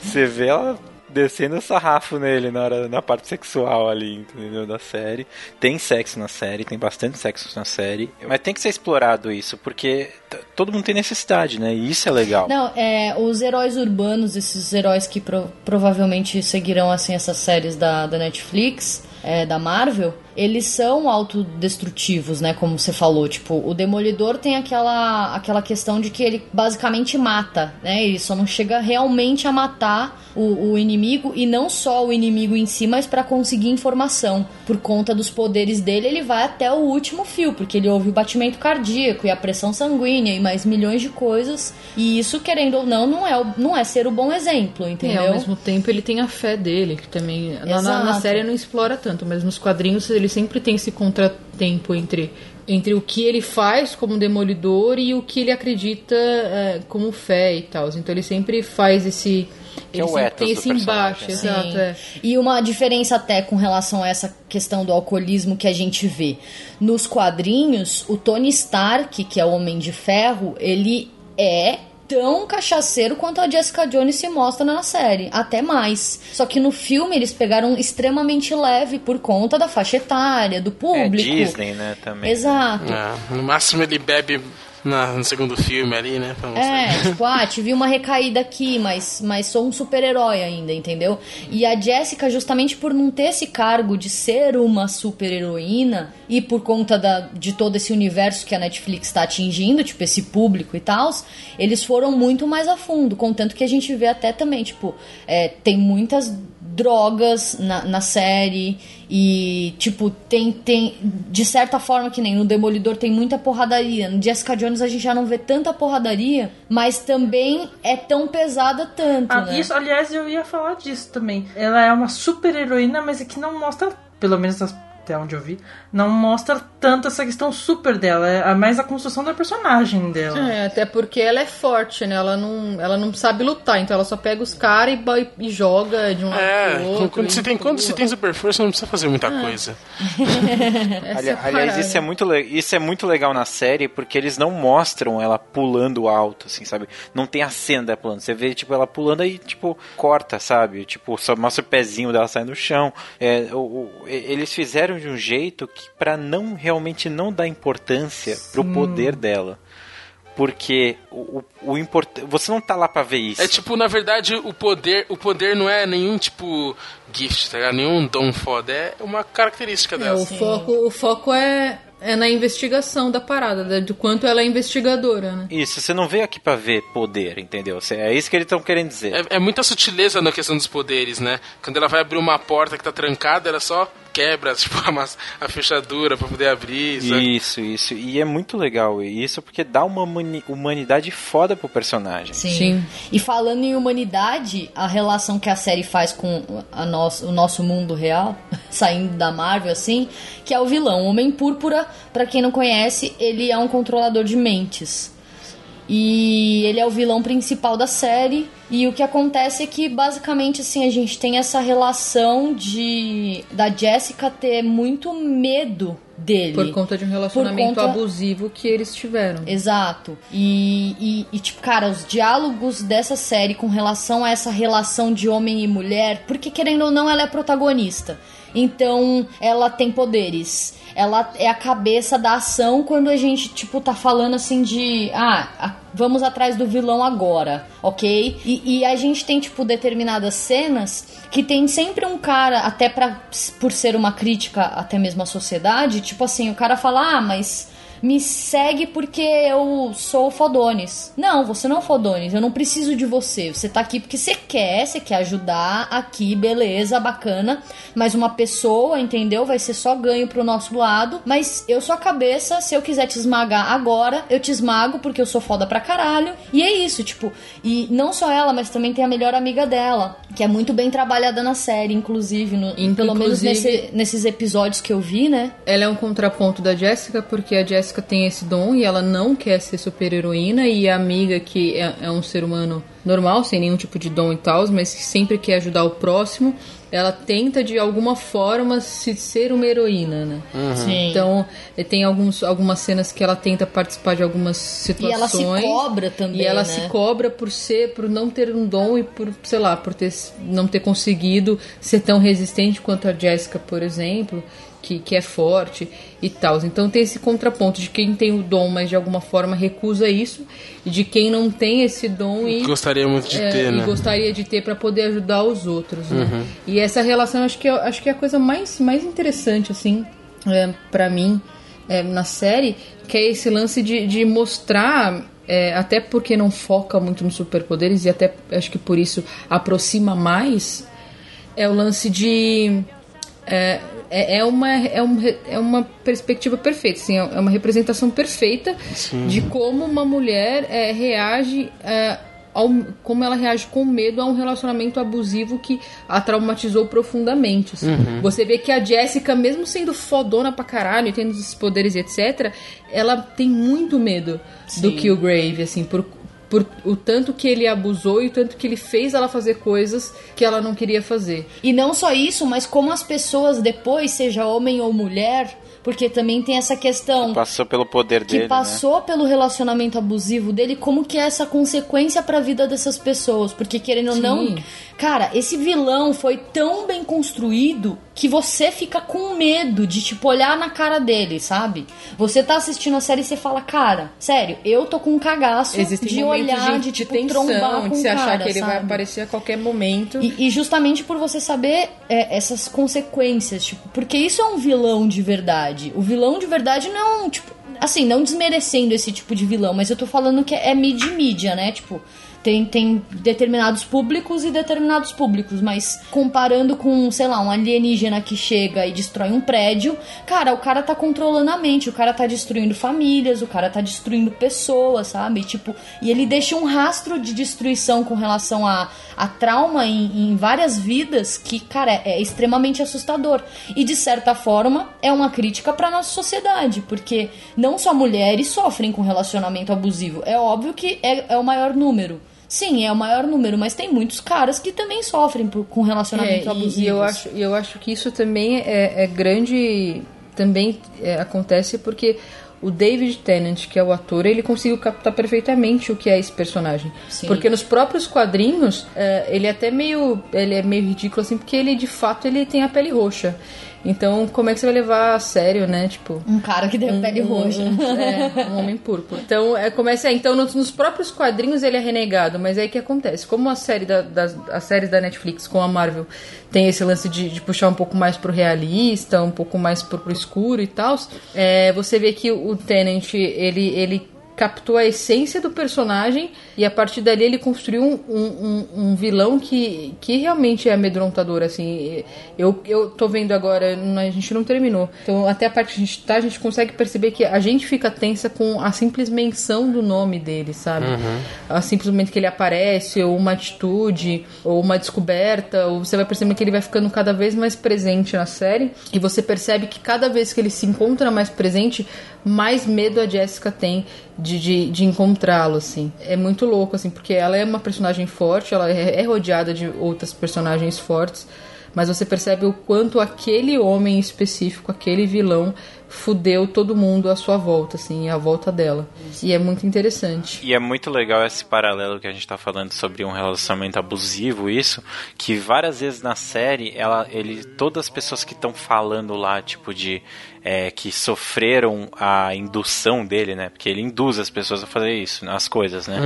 você vê ela descendo o sarrafo nele na, hora, na parte sexual ali, entendeu? Da série. Tem sexo na série, tem bastante sexo na série. Mas tem que ser explorado isso, porque todo mundo tem necessidade, né? E isso é legal. Não, é, os heróis urbanos, esses heróis que pro- provavelmente seguirão assim essas séries da, da Netflix, é, da Marvel, eles são autodestrutivos, né? Como você falou. Tipo, o Demolidor tem aquela, aquela questão de que ele basicamente mata, né? Ele só não chega realmente a matar o, o inimigo e não só o inimigo em si, mas para conseguir informação. Por conta dos poderes dele, ele vai até o último fio, porque ele ouve o batimento cardíaco e a pressão sanguínea e mais milhões de coisas. E isso, querendo ou não, não é, o- não é ser o bom exemplo, É, entendeu? ao mesmo tempo ele tem a fé dele, que também. Na, na, série não explora tanto, mas nos quadrinhos ele sempre tem esse contratempo entre, entre o que ele faz como demolidor e o que ele acredita é, como fé e tal. Então ele sempre faz esse. Que é ele o sempre tem esse embaixo, personagem, exato. É. E uma diferença até com relação a essa questão do alcoolismo que a gente vê. Nos quadrinhos, o Tony Stark, que é o Homem de Ferro, ele é tão cachaceiro quanto a Jessica Jones se mostra na série, até mais. Só que no filme eles pegaram extremamente leve por conta da faixa etária, do É público. Disney, né, também. Exato. É, no máximo ele bebe na- no segundo filme ali, né? É, tipo, ah, tive uma recaída aqui, mas, mas sou um super-herói ainda, entendeu? E a Jessica, justamente por não ter esse cargo de ser uma super-heroína e por conta da, de todo esse universo que a Netflix está atingindo, tipo, esse público e tal, eles foram muito mais a fundo. Contanto que a gente vê até também, tipo, é, tem muitas drogas na, na série e, tipo, tem, tem. De certa forma, que nem no Demolidor tem muita porradaria. No Jessica Jones a gente já não vê tanta porradaria, mas também é tão pesada tanto. Ah, né? Isso, aliás, eu ia falar disso também. Ela é uma super heroína, mas é que não mostra, pelo menos até onde eu vi, não mostra tanto essa questão super dela. É mais a construção da personagem dela. É, até porque ela é forte, né? Ela não, ela não sabe lutar, então ela só pega os caras e, e joga de um lado É, pro outro. quando, você tem, quando você tem super força, não precisa fazer muita coisa. Essa Ali- é aliás, isso é, muito isso é muito legal na série, porque eles não mostram ela pulando alto, assim, sabe? Não tem a cena dela pulando. Você vê, tipo, ela pulando aí, tipo, corta, sabe? Tipo, só mostra o pezinho dela saindo do chão. É, o- o- e- eles fizeram de um jeito que para não realmente não dar importância pro poder dela. Porque o, o, o import... você não tá lá pra ver isso. É tipo, na verdade, o poder, o poder não é nenhum tipo gift, tá ligado? Nenhum dom foda, é uma característica É, dela. o foco, o foco é, é na investigação da parada, da- do quanto ela é investigadora, né? Isso, você não veio aqui pra ver poder, entendeu? É isso que eles estão querendo dizer. É, é muita sutileza na questão dos poderes, né? Quando ela vai abrir uma porta que tá trancada, ela só quebra tipo, a, fechadura pra poder abrir. sabe? Isso, isso. E é muito legal isso, porque dá uma humani- humanidade foda pro personagem. Sim. Sim. E falando em humanidade, a relação que a série faz com a nosso, o nosso mundo real, saindo da Marvel, assim, que é o vilão. O Homem Púrpura, pra quem não conhece, ele é um controlador de mentes. E ele é o vilão principal da série. E o que acontece é que basicamente assim a gente tem essa relação de da Jessica ter muito medo dele. Por conta de um relacionamento conta- abusivo que eles tiveram. Exato. E, e, e, tipo, cara, os diálogos dessa série com relação a essa relação de homem e mulher, porque querendo ou não, ela é protagonista. Então, ela tem poderes. Ela é a cabeça da ação quando a gente, tipo, tá falando assim de. Ah, vamos atrás do vilão agora, ok? E, e a gente tem, tipo, determinadas cenas que tem sempre um cara, até pra, por ser uma crítica até mesmo à sociedade, tipo assim, o cara fala, ah, mas me segue porque eu sou fodones. Não, você não é fodones, eu não preciso de você. Você tá aqui porque você quer, você quer ajudar aqui, beleza, bacana. Mas uma pessoa, entendeu? Vai ser só ganho pro nosso lado. Mas eu sou a cabeça, se eu quiser te esmagar agora, eu te esmago porque eu sou foda pra caralho. E é isso, tipo. E não só ela, mas também tem a melhor amiga dela, que é muito bem trabalhada na série, inclusive. No, pelo menos Inclusive- nesse- nesses episódios que eu vi, né? Ela é um contraponto da Jéssica, porque a Jéssica tem esse dom e ela não quer ser super-heroína, e a amiga, que é, é um ser humano normal, sem nenhum tipo de dom e tal, mas que sempre quer ajudar o próximo, ela tenta de alguma forma se ser uma heroína, né? Sim. Então, eh, tem alguns, algumas cenas que ela tenta participar de algumas E situações. ela se cobra também, E ela né? se cobra por ser, por não ter um dom e por, sei lá, por ter, não ter conseguido ser tão resistente quanto a Jessica, por exemplo, que, que é forte e tal. Então tem esse contraponto de quem tem o dom, mas de alguma forma recusa isso, e de quem não tem esse dom e Gostaria muito de é, ter, né? gostaria de ter para poder ajudar os outros, né? Uhum. E essa relação acho que é, acho que é a coisa mais, mais interessante assim é, para mim é, na série, que é esse lance de, de mostrar. é, até porque não foca muito nos superpoderes e até acho que por isso aproxima mais é o lance de é, é, é uma, é, um, é uma perspectiva perfeita, assim, é uma representação perfeita de como uma mulher é, reage, é, ao, como ela reage com medo a um relacionamento abusivo que a traumatizou profundamente. assim. Você vê que a Jessica, mesmo sendo fodona pra caralho, e tendo esses poderes e etc., ela tem muito medo do Killgrave, assim, por por o tanto que ele abusou e o tanto que ele fez ela fazer coisas que ela não queria fazer. E não só isso, mas como as pessoas depois, seja homem ou mulher, porque também tem essa questão Passou pelo poder que dele, né? passou pelo relacionamento abusivo dele, como que é essa consequência pra vida dessas pessoas? Porque querendo ou não, Sim. Cara, esse vilão foi tão bem construído que você fica com medo de tipo olhar na cara dele, sabe? Você tá assistindo a série e você fala, cara, sério, eu tô com um cagaço Existem de olhar, de, de, tipo tensão, trombar com de se achar cara, que ele vai sabe? aparecer a qualquer momento. E, e justamente por você saber é, essas consequências, tipo, porque isso é um vilão de verdade. O vilão de verdade não, tipo, assim, não desmerecendo esse tipo de vilão, mas eu tô falando que é mid-mídia, né? Tipo, tem, tem determinados públicos e determinados públicos, mas comparando com, sei lá, um alienígena que chega e destrói um prédio, cara, o cara tá controlando a mente, o cara tá destruindo famílias, o cara tá destruindo pessoas, sabe? Tipo, e ele deixa um rastro de destruição com relação a, a trauma em, em várias vidas que, cara, é, é extremamente assustador. E de certa forma é uma crítica pra nossa sociedade, porque não só mulheres sofrem com relacionamento abusivo. É óbvio que é, é o maior número. Sim, é o maior número, mas tem muitos caras que também sofrem por- com relacionamento É, abusivo. E eu acho, eu acho que isso também é, é grande. Também é, acontece porque o David Tennant, que é o ator, ele conseguiu captar perfeitamente o que é esse personagem. Sim. Porque nos próprios quadrinhos, é, ele é até meio. Ele é meio ridículo assim, porque ele de fato ele tem a pele roxa. Então, como é que você vai levar a sério, né? Tipo. Um cara que tem a pele roxa. É, um homem púrpura. Então, é, começa aí. Então, nos, nos próprios quadrinhos ele é renegado, mas aí o que acontece? Como a série da, das as séries da Netflix com a Marvel tem esse lance de, de puxar um pouco mais pro realista, um pouco mais pro, pro escuro e tal, é, você vê que o Tenant, ele, ele captou a essência do personagem e a partir dali ele construiu um, um, um- vilão que, que realmente é amedrontador, assim. Eu, eu tô vendo agora, a gente não terminou. Então, até a parte que a gente tá, a gente consegue perceber que a gente fica tensa com a simples menção do nome dele, sabe? A simplesmente que ele aparece, ou uma atitude, ou uma descoberta, ou você vai perceber que ele vai ficando cada vez mais presente na série. E você percebe que cada vez que ele se encontra mais presente, mais medo a Jessica tem de, de, de encontrá-lo, assim. É muito louco, assim, porque ela é uma personagem forte, ela é, é rodeada de outras personagens fortes, mas você percebe o quanto aquele homem específico, aquele vilão, fudeu todo mundo à sua volta, assim, à volta dela. E é muito interessante. E é muito legal esse paralelo que a gente tá falando sobre um relacionamento abusivo, isso, que várias vezes na série, ela, ele, todas as pessoas que estão falando lá, tipo, de é, que sofreram a indução dele, né? Porque ele induz as pessoas a fazer isso, as coisas, né?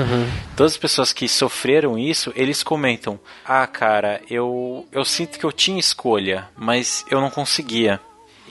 Todas as pessoas que sofreram isso, eles comentam: Ah, cara, eu, eu sinto que eu tinha escolha, mas eu não conseguia.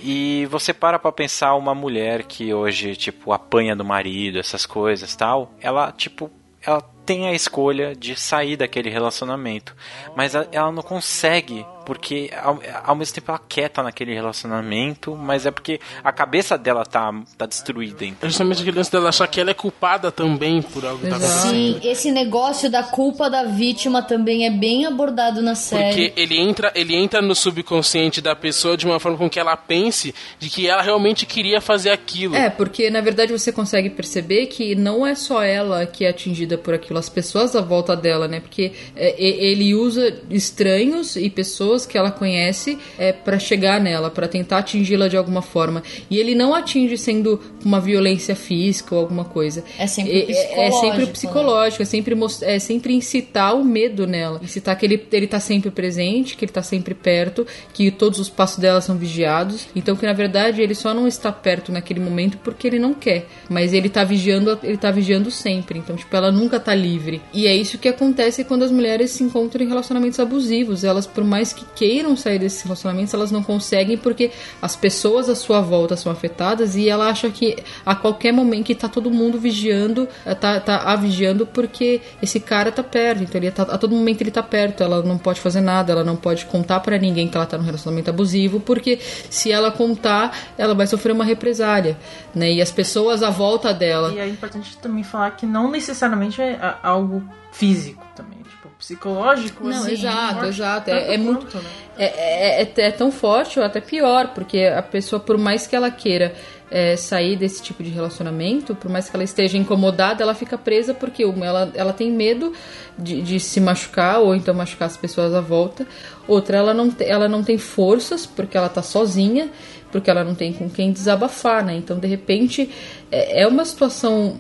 E você para pra pensar uma mulher que hoje, tipo, apanha do marido, essas coisas tal, ela, tipo, ela tem a escolha de sair daquele relacionamento, mas ela não consegue, porque ao, ao mesmo tempo ela quer estar naquele relacionamento, mas é porque a cabeça dela tá, tá destruída. É Então. justamente aquele lance dela achar que ela é culpada também por algo que tá acontecendo. Sim, esse negócio da culpa da vítima também é bem abordado na série. Porque ele entra, ele entra no subconsciente da pessoa de uma forma com que ela pense de que ela realmente queria fazer aquilo. É, porque na verdade você consegue perceber que não é só ela que é atingida por aquilo, as pessoas à volta dela, né? Porque é, ele usa estranhos e pessoas que ela conhece é, para chegar nela, para tentar atingi-la de alguma forma. E ele não atinge sendo uma violência física ou alguma coisa. É sempre É- é- É sempre psicológico, psicológico, é sempre, é sempre incitar o medo nela. Incitar que ele, ele tá sempre presente, que ele tá sempre perto, que todos os passos dela são vigiados. Então que na verdade ele só não está perto naquele momento porque ele não quer. Mas ele tá vigiando, ele tá vigiando sempre. Então, tipo, ela nunca tá livre. E é isso que acontece quando as mulheres se encontram em relacionamentos abusivos. Elas, por mais que queiram sair desses relacionamentos, elas não conseguem porque as pessoas à sua volta são afetadas e ela acha que a qualquer momento que tá todo mundo vigiando, eh, tá, tá a vigiando porque esse cara tá perto. Então ele tá, a todo momento ele tá perto. Ela não pode fazer nada, ela não pode contar para ninguém que ela tá num relacionamento abusivo, porque se ela contar, ela vai sofrer uma represália, né? E as pessoas à volta dela. E é importante também falar que não necessariamente é algo físico também, psicológico. Não, assim, exato, forte exato. É, é muito. quanto, né? É, é, é- é tão forte ou até pior, porque a pessoa, por mais que ela queira é, sair desse tipo de relacionamento, por mais que ela esteja incomodada, ela fica presa porque uma, ela, ela tem medo de, de se machucar ou então machucar as pessoas à volta. Outra, ela não, ela não tem forças porque ela tá sozinha, porque ela não tem com quem desabafar, né? Então, de repente, é, é uma situação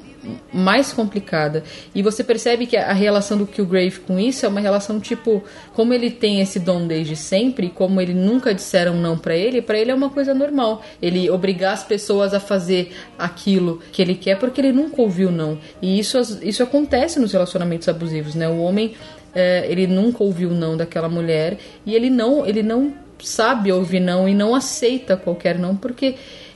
mais complicada. E você percebe que a relação do Killgrave com isso é uma relação tipo, como ele tem esse dom desde sempre, como ele nunca disseram não pra ele, pra ele é uma coisa normal. Ele obrigar as pessoas a fazer aquilo que ele quer porque ele nunca ouviu não. E isso, isso acontece nos relacionamentos abusivos, né? O homem é, ele nunca ouviu não daquela mulher e ele não, ele não sabe ouvir não e não aceita qualquer não porque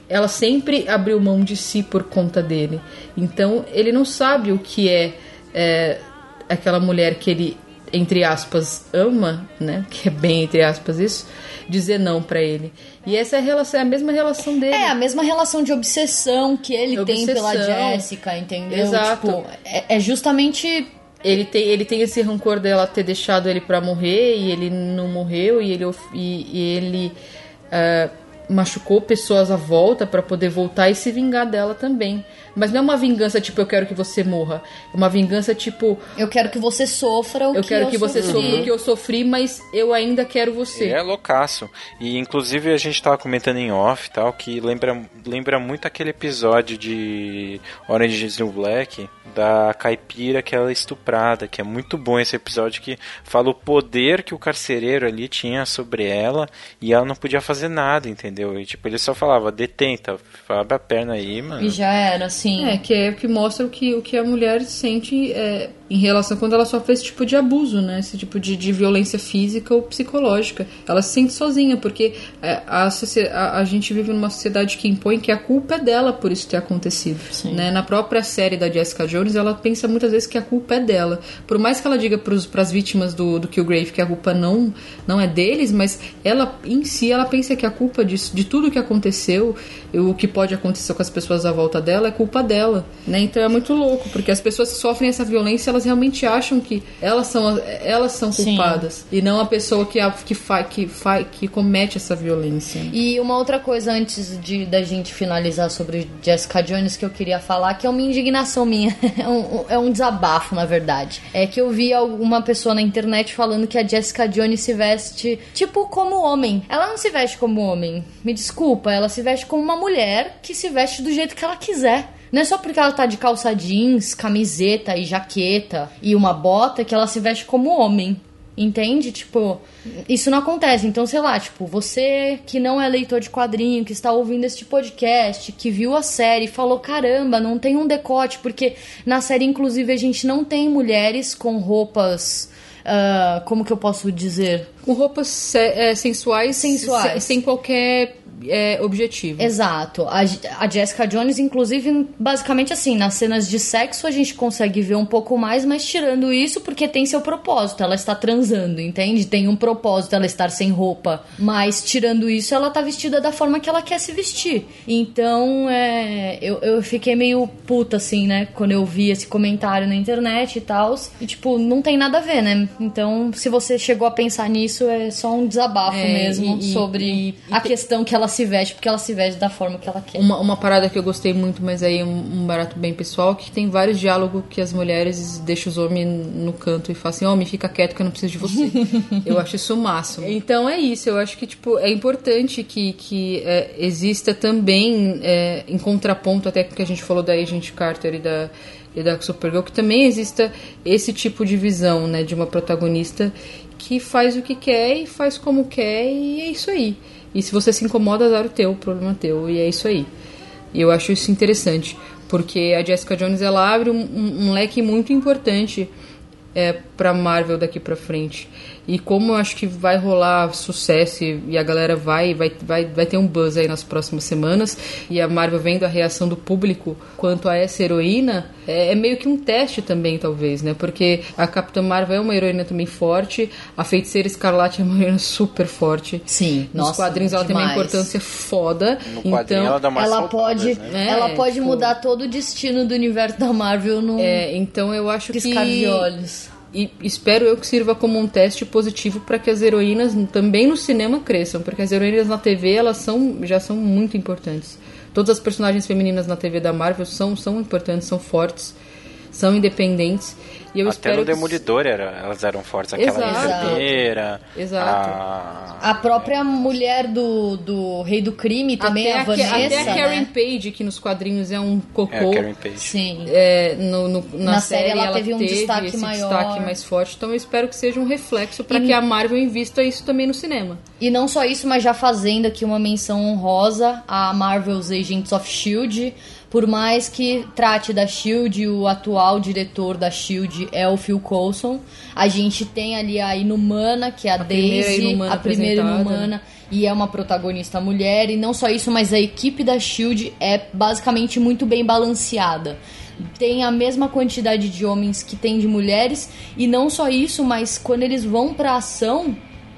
ela sempre abriu mão de si por conta dele. Então ele não sabe o que é, é, aquela mulher que ele entre aspas ama, né? Que é bem entre aspas isso, dizer não pra ele. E essa é a relação, é a mesma relação dele. É, a mesma relação de obsessão que ele tem pela Obsessão. Jéssica, entendeu? Exato. Tipo, é, é justamente Ele tem, ele tem esse rancor dela ter deixado ele pra morrer e ele não morreu e ele, e, e ele ah, machucou pessoas à volta pra poder voltar e se vingar dela também. Mas não é uma vingança tipo eu quero que você morra. É uma vingança tipo eu quero que você sofra o eu que quero eu que você sofri. sofra o que eu sofri, mas eu ainda quero você. É loucaço. E inclusive a gente tava comentando em off e tal, que lembra, lembra muito aquele episódio de Orange is the New Black, da caipira que ela é estuprada, que é muito bom esse episódio que fala o poder que o carcereiro ali tinha sobre ela e ela não podia fazer nada, entendeu? E tipo, ele só falava, detenta, abre a perna aí, mano. E já era, assim. É, que é que mostra o que, o que a mulher sente é, em relação quando ela sofre esse tipo de abuso, né? Esse tipo de, de violência física ou psicológica. Ela se sente sozinha, porque é, a, a, a gente vive numa sociedade que impõe que a culpa é dela por isso ter acontecido. Né? Na própria série da Jessica Jones, ela pensa muitas vezes que a culpa é dela. Por mais que ela diga para as vítimas do, do Killgrave que a culpa não, não é deles, mas ela em si, ela pensa que a culpa disso, de tudo que aconteceu, o que pode acontecer com as pessoas à volta dela, é culpa dela. Né? Então é muito louco, porque as pessoas que sofrem essa violência, elas realmente acham que elas são, elas são Sim. culpadas. E não a pessoa que, a, que, fa, que, fa, que comete essa violência. E uma outra coisa antes de da gente finalizar sobre Jessica Jones que eu queria falar, que é uma indignação minha, é um, é um desabafo, na verdade. É que eu vi alguma pessoa na internet falando que a Jessica Jones se veste tipo como homem. Ela não se veste como homem, me desculpa, ela se veste como uma mulher que se veste do jeito que ela quiser. Não é só porque ela tá de calça jeans, camiseta e jaqueta e uma bota que ela se veste como homem. Entende? Tipo, isso não acontece. Então, sei lá, tipo, você que não é leitor de quadrinho, que está ouvindo este podcast, que viu a série e falou: caramba, não tem um decote, porque na série, inclusive, a gente não tem mulheres com roupas. ah, como que eu posso dizer? Com roupas é, sensuais, Sensuais. se- sem qualquer é, objetivo. Exato. A, a Jessica Jones, inclusive, basicamente assim, nas cenas de sexo a gente consegue ver um pouco mais, mas tirando isso, porque tem seu propósito. Ela está transando, entende? Tem um propósito ela estar sem roupa. Mas tirando isso, ela tá vestida da forma que ela quer se vestir. Então, é, eu, eu fiquei meio puta, assim, né? Quando eu vi esse comentário na internet e tal. E, tipo, não tem nada a ver, né? Então, se você chegou a pensar nisso, é só um desabafo É, mesmo e- sobre e- e a questão que ela se veste, porque ela se veste da forma que ela quer. Uma, uma parada que eu gostei muito, mas aí um, um barato bem pessoal, que tem vários diálogos que as mulheres deixam os homens no canto e falam assim, homem, fica quieto que eu não preciso de você. eu acho isso o máximo. Então é isso, eu acho que tipo, é importante que, que é, exista também, é, em contraponto até com o que a gente falou da Agent Carter e da, e da Supergirl, que também exista esse tipo de visão, né, de uma protagonista que faz o que quer e faz como quer e é isso aí. E se você se incomoda, azar o teu, problema é teu, e é isso aí. E eu acho isso interessante. Porque a Jessica Jones ela abre um, um, um leque muito importante é, para Marvel daqui para frente. E como eu acho que vai rolar sucesso e, e a galera vai, vai, vai, vai ter um buzz aí nas próximas semanas, e a Marvel vendo a reação do público quanto a essa heroína, é, é meio que um teste também, talvez, né? Porque a Capitã Marvel é uma heroína também forte, a Feiticeira Escarlate é uma heroína super forte. Sim, Nos nossa, quadrinhos ela tem uma demais. importância foda. No então, ela dá Ela pode, né? É, ela pode tipo- mudar todo o destino do universo da Marvel num é, então eu acho piscar que de olhos. E espero eu que sirva como um teste positivo para que as heroínas também no cinema cresçam, porque as heroínas na TV elas são já são muito importantes. Todas as personagens femininas na TV da Marvel são são importantes, são fortes, são independentes. E eu Até espero no que- Demolidor era, elas eram fortes. Aquela Exato. enfermeira. Exato. A... A própria mulher do, do Rei do Crime também, até a Vanessa, até a Karen né? Page, que nos quadrinhos é um cocô. É, a Karen Page. Sim. É, no, no- na, Na série série, ela teve um destaque esse maior. destaque mais forte. Então eu espero que seja um reflexo para E- que a Marvel invista isso também no cinema. E não só isso, mas já fazendo aqui uma menção honrosa a Marvel's Agents of S.H.I.E.L.D., por mais que trate da S.H.I.E.L.D., o atual diretor da S.H.I.E.L.D. é o Phil Coulson. A gente tem ali a Inumana, que é a, primeira Daisy, Inumana a primeira Inumana, e é uma protagonista mulher. E não só isso, mas a equipe da S.H.I.E.L.D. é basicamente muito bem balanceada. Tem a mesma quantidade de homens que tem de mulheres, e não só isso, mas quando eles vão pra ação,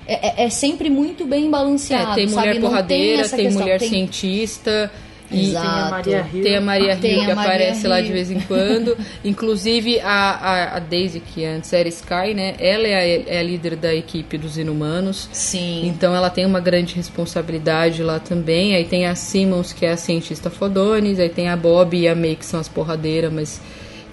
é, é- é sempre muito bem balanceado. É, tem mulher sabe? Porradeira, tem, questão, mulher tem- cientista. E Exato. Tem a Maria Hill. tem a Maria Hill que Maria aparece lá de Hill. vez em quando. Inclusive a, a, a Daisy, que antes era Sky, né? Ela é a, é a líder da equipe dos Inumanos. Sim. Então ela tem uma grande responsabilidade lá também. Aí tem a Simmons, que é a cientista fodones. Aí tem a Bob e a May, que são as porradeiras, mas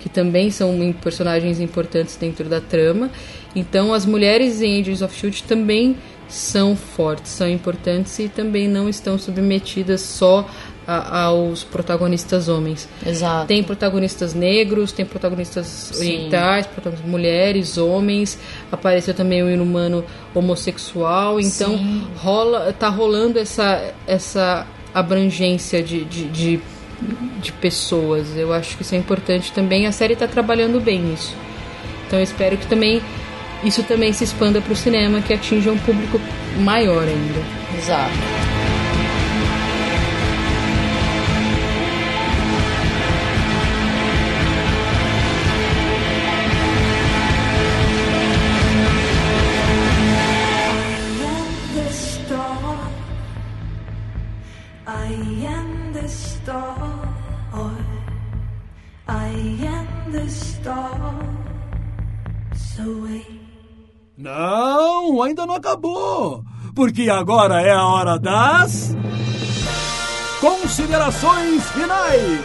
que também são personagens importantes dentro da trama. Então as mulheres em Agents of S.H.I.E.L.D. também são fortes, são importantes e também não estão submetidas só a- aos protagonistas homens. Exato. Tem protagonistas negros, tem protagonistas orientais, protagonistas mulheres, homens. Apareceu também o inumano homossexual. Então rola, tá rolando essa, essa abrangência de, de, de, de pessoas. Eu acho que isso é importante também. A série está trabalhando bem nisso. Então eu espero que também isso também se expanda para o cinema, que atinja um público maior ainda. Exato. Não, ainda não acabou. Porque agora é a hora das. Considerações finais!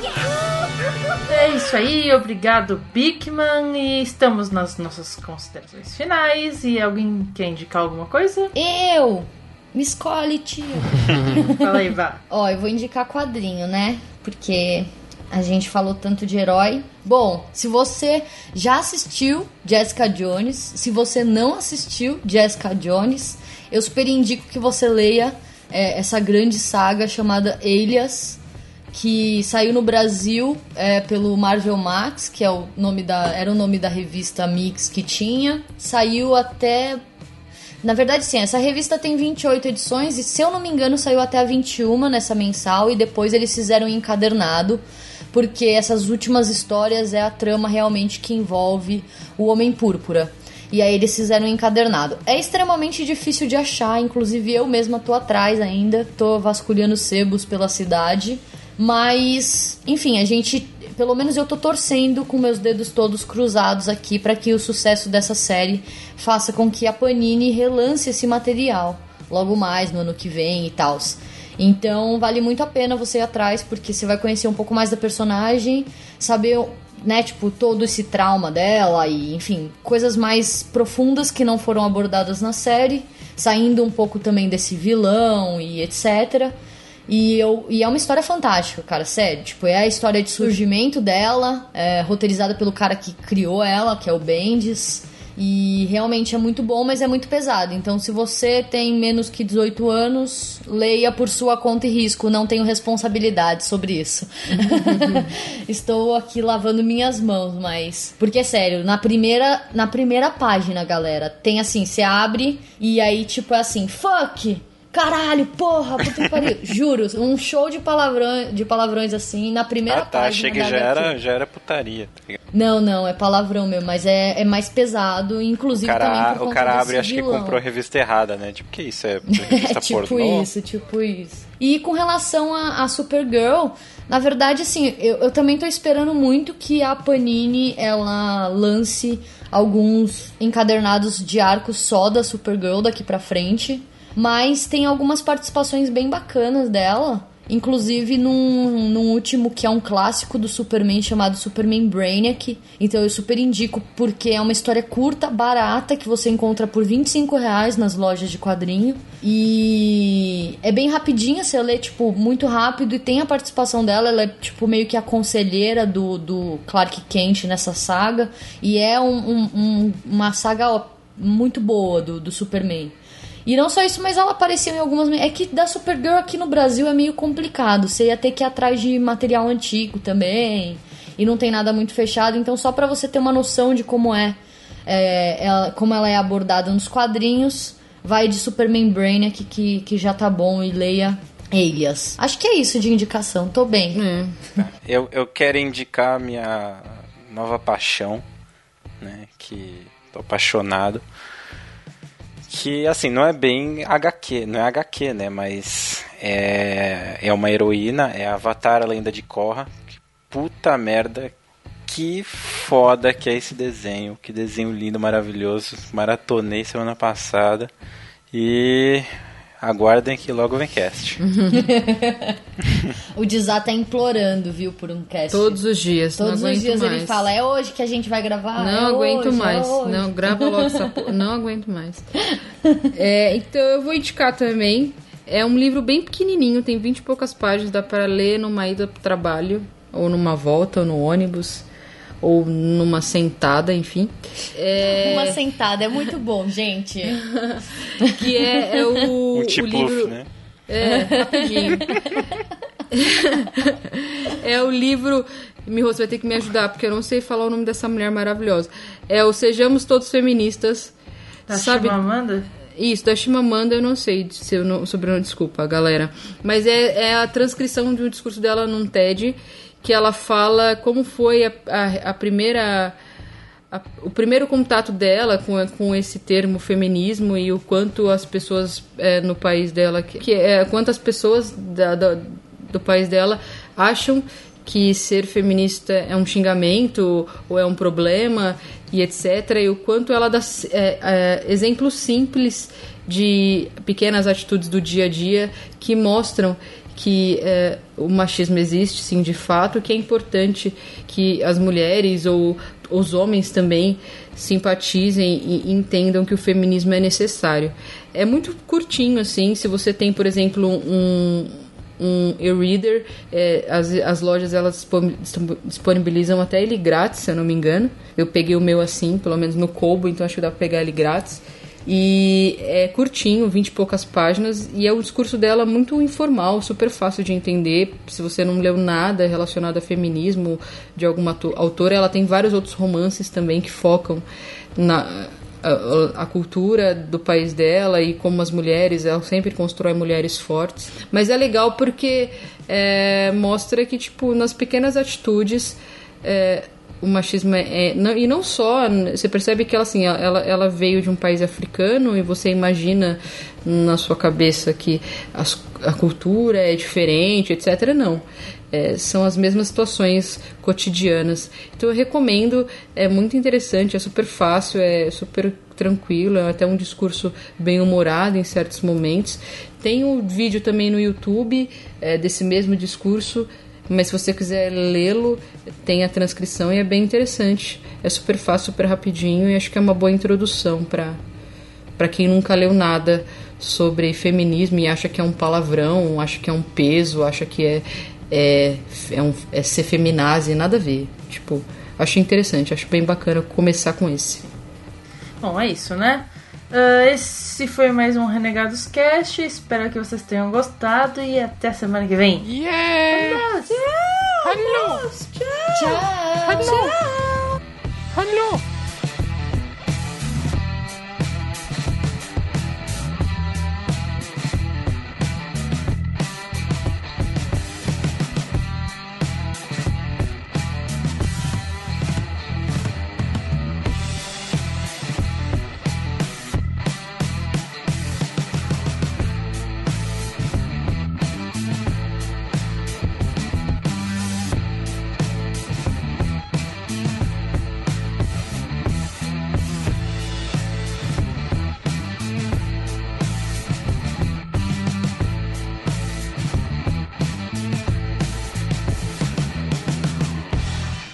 É isso aí, obrigado Bigman. E estamos nas nossas considerações finais. E alguém quer indicar alguma coisa? Eu! Me escolhe, tio. Fala aí, vá. Ó, eu vou indicar quadrinho, né? Porque a gente falou tanto de herói. Bom, se você já assistiu Jessica Jones, se você não assistiu Jessica Jones, eu super indico que você leia é, essa grande saga chamada Alias, que saiu no Brasil é, pelo Marvel Max, que é o nome da, era o nome da revista Mix que tinha. Saiu até na verdade, sim, essa revista tem 28 edições e, se eu não me engano, saiu até a 21 nessa mensal e depois eles fizeram encadernado, porque essas últimas histórias é a trama realmente que envolve o Homem Púrpura. E aí eles fizeram um encadernado. É extremamente difícil de achar, inclusive eu mesma tô atrás ainda, tô vasculhando sebos pela cidade. Mas, enfim, a gente, pelo menos eu tô torcendo com meus dedos todos cruzados aqui para que o sucesso dessa série faça com que a Panini relance esse material logo mais no ano que vem e tal. Então, vale muito a pena você ir atrás porque você vai conhecer um pouco mais da personagem, saber né, tipo, todo esse trauma dela e, enfim, coisas mais profundas que não foram abordadas na série, saindo um pouco também desse vilão e etc. E, eu, e é uma história fantástica, cara, sério. Tipo, é a história de surgimento dela, é, roteirizada pelo cara que criou ela, que é o Bendis. E realmente é muito bom, mas é muito pesado. Então, se você tem menos que 18 anos, leia por sua conta e risco. Não tenho responsabilidade sobre isso. Estou aqui lavando minhas mãos, mas. Porque é sério, na primeira, na primeira página, galera, tem assim: você abre e aí, tipo, é assim, fuck! Caralho, porra, puta que pariu. Juro, um show de palavrões, de palavrões assim, na primeira Ah, tá. página. Achei que já era, já era putaria. Tá ligado? Não, não, é palavrão mesmo, mas é, é mais pesado, O inclusive também cara, por o cara abre acho que vilão. comprou a revista errada, né? Tipo, que isso? É revista É tipo pornô? isso, tipo isso. E com relação a, a Supergirl, na verdade, assim, eu, eu também tô esperando muito que a Panini ela lance alguns encadernados de arcos só da Supergirl daqui pra frente. Mas tem algumas participações bem bacanas dela. Inclusive num, num último que é um clássico do Superman chamado Superman Brainiac. Então eu super indico porque é uma história curta, barata, que você encontra por 25 reais nas lojas de quadrinho. E é bem rapidinha, você lê, tipo, muito rápido e tem a participação dela. Ela é, tipo, meio que a conselheira do, do Clark Kent nessa saga. E é um- um- um- uma saga ó, muito boa do, do Superman. E não só isso, mas ela apareceu em algumas. É que da Supergirl aqui no Brasil é meio complicado. Você ia ter que ir atrás de material antigo também. E não tem nada muito fechado. Então, só pra você ter uma noção de como é, é, ela- como ela é abordada nos quadrinhos, vai de Superman Brainiac que, que já tá bom e leia Elias. Acho que é isso de indicação. Tô bem. Eu, eu quero indicar a minha nova paixão, né? Que tô apaixonado. Que, assim, não é bem HQ, não é HQ, né? Mas é, é uma heroína, é Avatar, a Lenda de Korra. Puta merda, que foda que é esse desenho. Que desenho lindo, maravilhoso. Maratonei semana passada. E aguardem que logo vem cast. o Dizá tá implorando, viu, por um cast. Todos os dias. Todos não os dias mais. ele fala, é hoje que a gente vai gravar? Não É aguento hoje, é mais. hoje." não, grava logo essa porra. Não aguento mais. É, então eu vou indicar também. É um livro bem pequenininho, tem 20 e poucas páginas, dá para ler numa ida pro trabalho, ou numa volta, ou no ônibus, ou numa sentada, enfim. É, Uma sentada, é muito bom, gente. que é, é o, Um o tipo livro... né? É, rapidinho. é o livro. Miho, você vai ter que me ajudar, porque eu não sei falar o nome dessa mulher maravilhosa. É o Sejamos Todos Feministas. Tá sabe? Chimamanda? Isso, da Chimamanda eu não sei se eu não, sobrenome, desculpa, galera. Mas é, é a transcrição de um discurso dela num TED, que ela fala como foi a, a, a primeira. a- o primeiro contato dela com, com esse termo feminismo e o quanto as pessoas é, no país dela, que, que é, quantas pessoas da, da- do país dela acham que ser feminista é um xingamento ou é um problema e etc. E o quanto ela dá é, é, exemplos simples de pequenas atitudes do dia a dia que mostram que é, o machismo existe, sim, de fato, que é importante que as mulheres ou os homens também simpatizem e entendam que o feminismo é necessário. É muito curtinho, assim, se você tem, por exemplo, um, um e-reader, é, as, as lojas elas dispon- disponibilizam até ele grátis, se eu não me engano. Eu peguei o meu assim, pelo menos no Kobo, então acho que dá pra pegar ele grátis. E é curtinho, 20 e poucas páginas, e é o discurso dela muito informal, super fácil de entender. Se você não leu nada relacionado a feminismo de alguma autora, ela tem vários outros romances também que focam na a, a cultura do país dela e como as mulheres, ela sempre constrói mulheres fortes. Mas é legal porque é, mostra que, tipo, nas pequenas atitudes. é, o machismo é, é- não, e não só você percebe que ela assim ela, ela veio de um país africano e você imagina na sua cabeça que as- a cultura é diferente etc não. É, são as mesmas situações cotidianas. Então eu recomendo é muito interessante é super fácil é super tranquilo é até um discurso bem humorado em certos momentos. Tem o vídeo também no YouTube é, desse mesmo discurso mas se você quiser lê-lo, tem a transcrição e é bem interessante. É super fácil, super rapidinho e acho que é uma boa introdução para para quem nunca leu nada sobre feminismo e acha que é um palavrão, acha que é um peso, acha que é é, é, um, é ser nada a ver. Tipo, acho interessante, acho bem bacana começar com esse. Bom, é isso, né? Ah, esse foi mais um Renegados Cast. Espero que vocês tenham gostado e até semana que vem. Yeah! Hello! Tchau! Hello! Hello!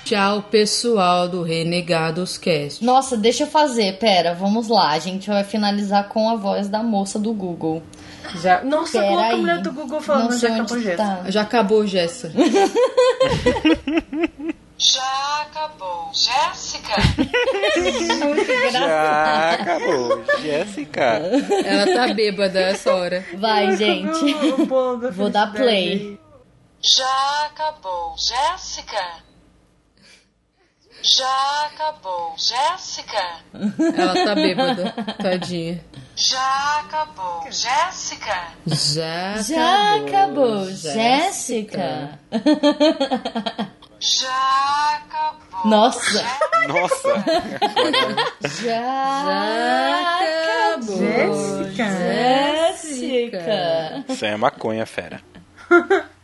Tchau, pessoal do Renegados Cast. Nossa, deixa eu fazer. Pera, vamos lá. A gente vai finalizar com a voz da moça do Google. Já... Nossa, Pera coloca a mulher do Google falando Não já sei acabou tá. Já acabou, Jessa. Já acabou. Jéssica? Muito engraçado. Já acabou. Jéssica. Ela tá bêbada essa hora. Vai, gente. Vou dar play. Já acabou. Jéssica? Já acabou. Jéssica? Ela tá bêbada, tadinha. Já acabou. Jéssica? Já, Já acabou, Jéssica. Já acabou. Nossa. Nossa. Já acabou. Jéssica. Jéssica. Isso é maconha, fera.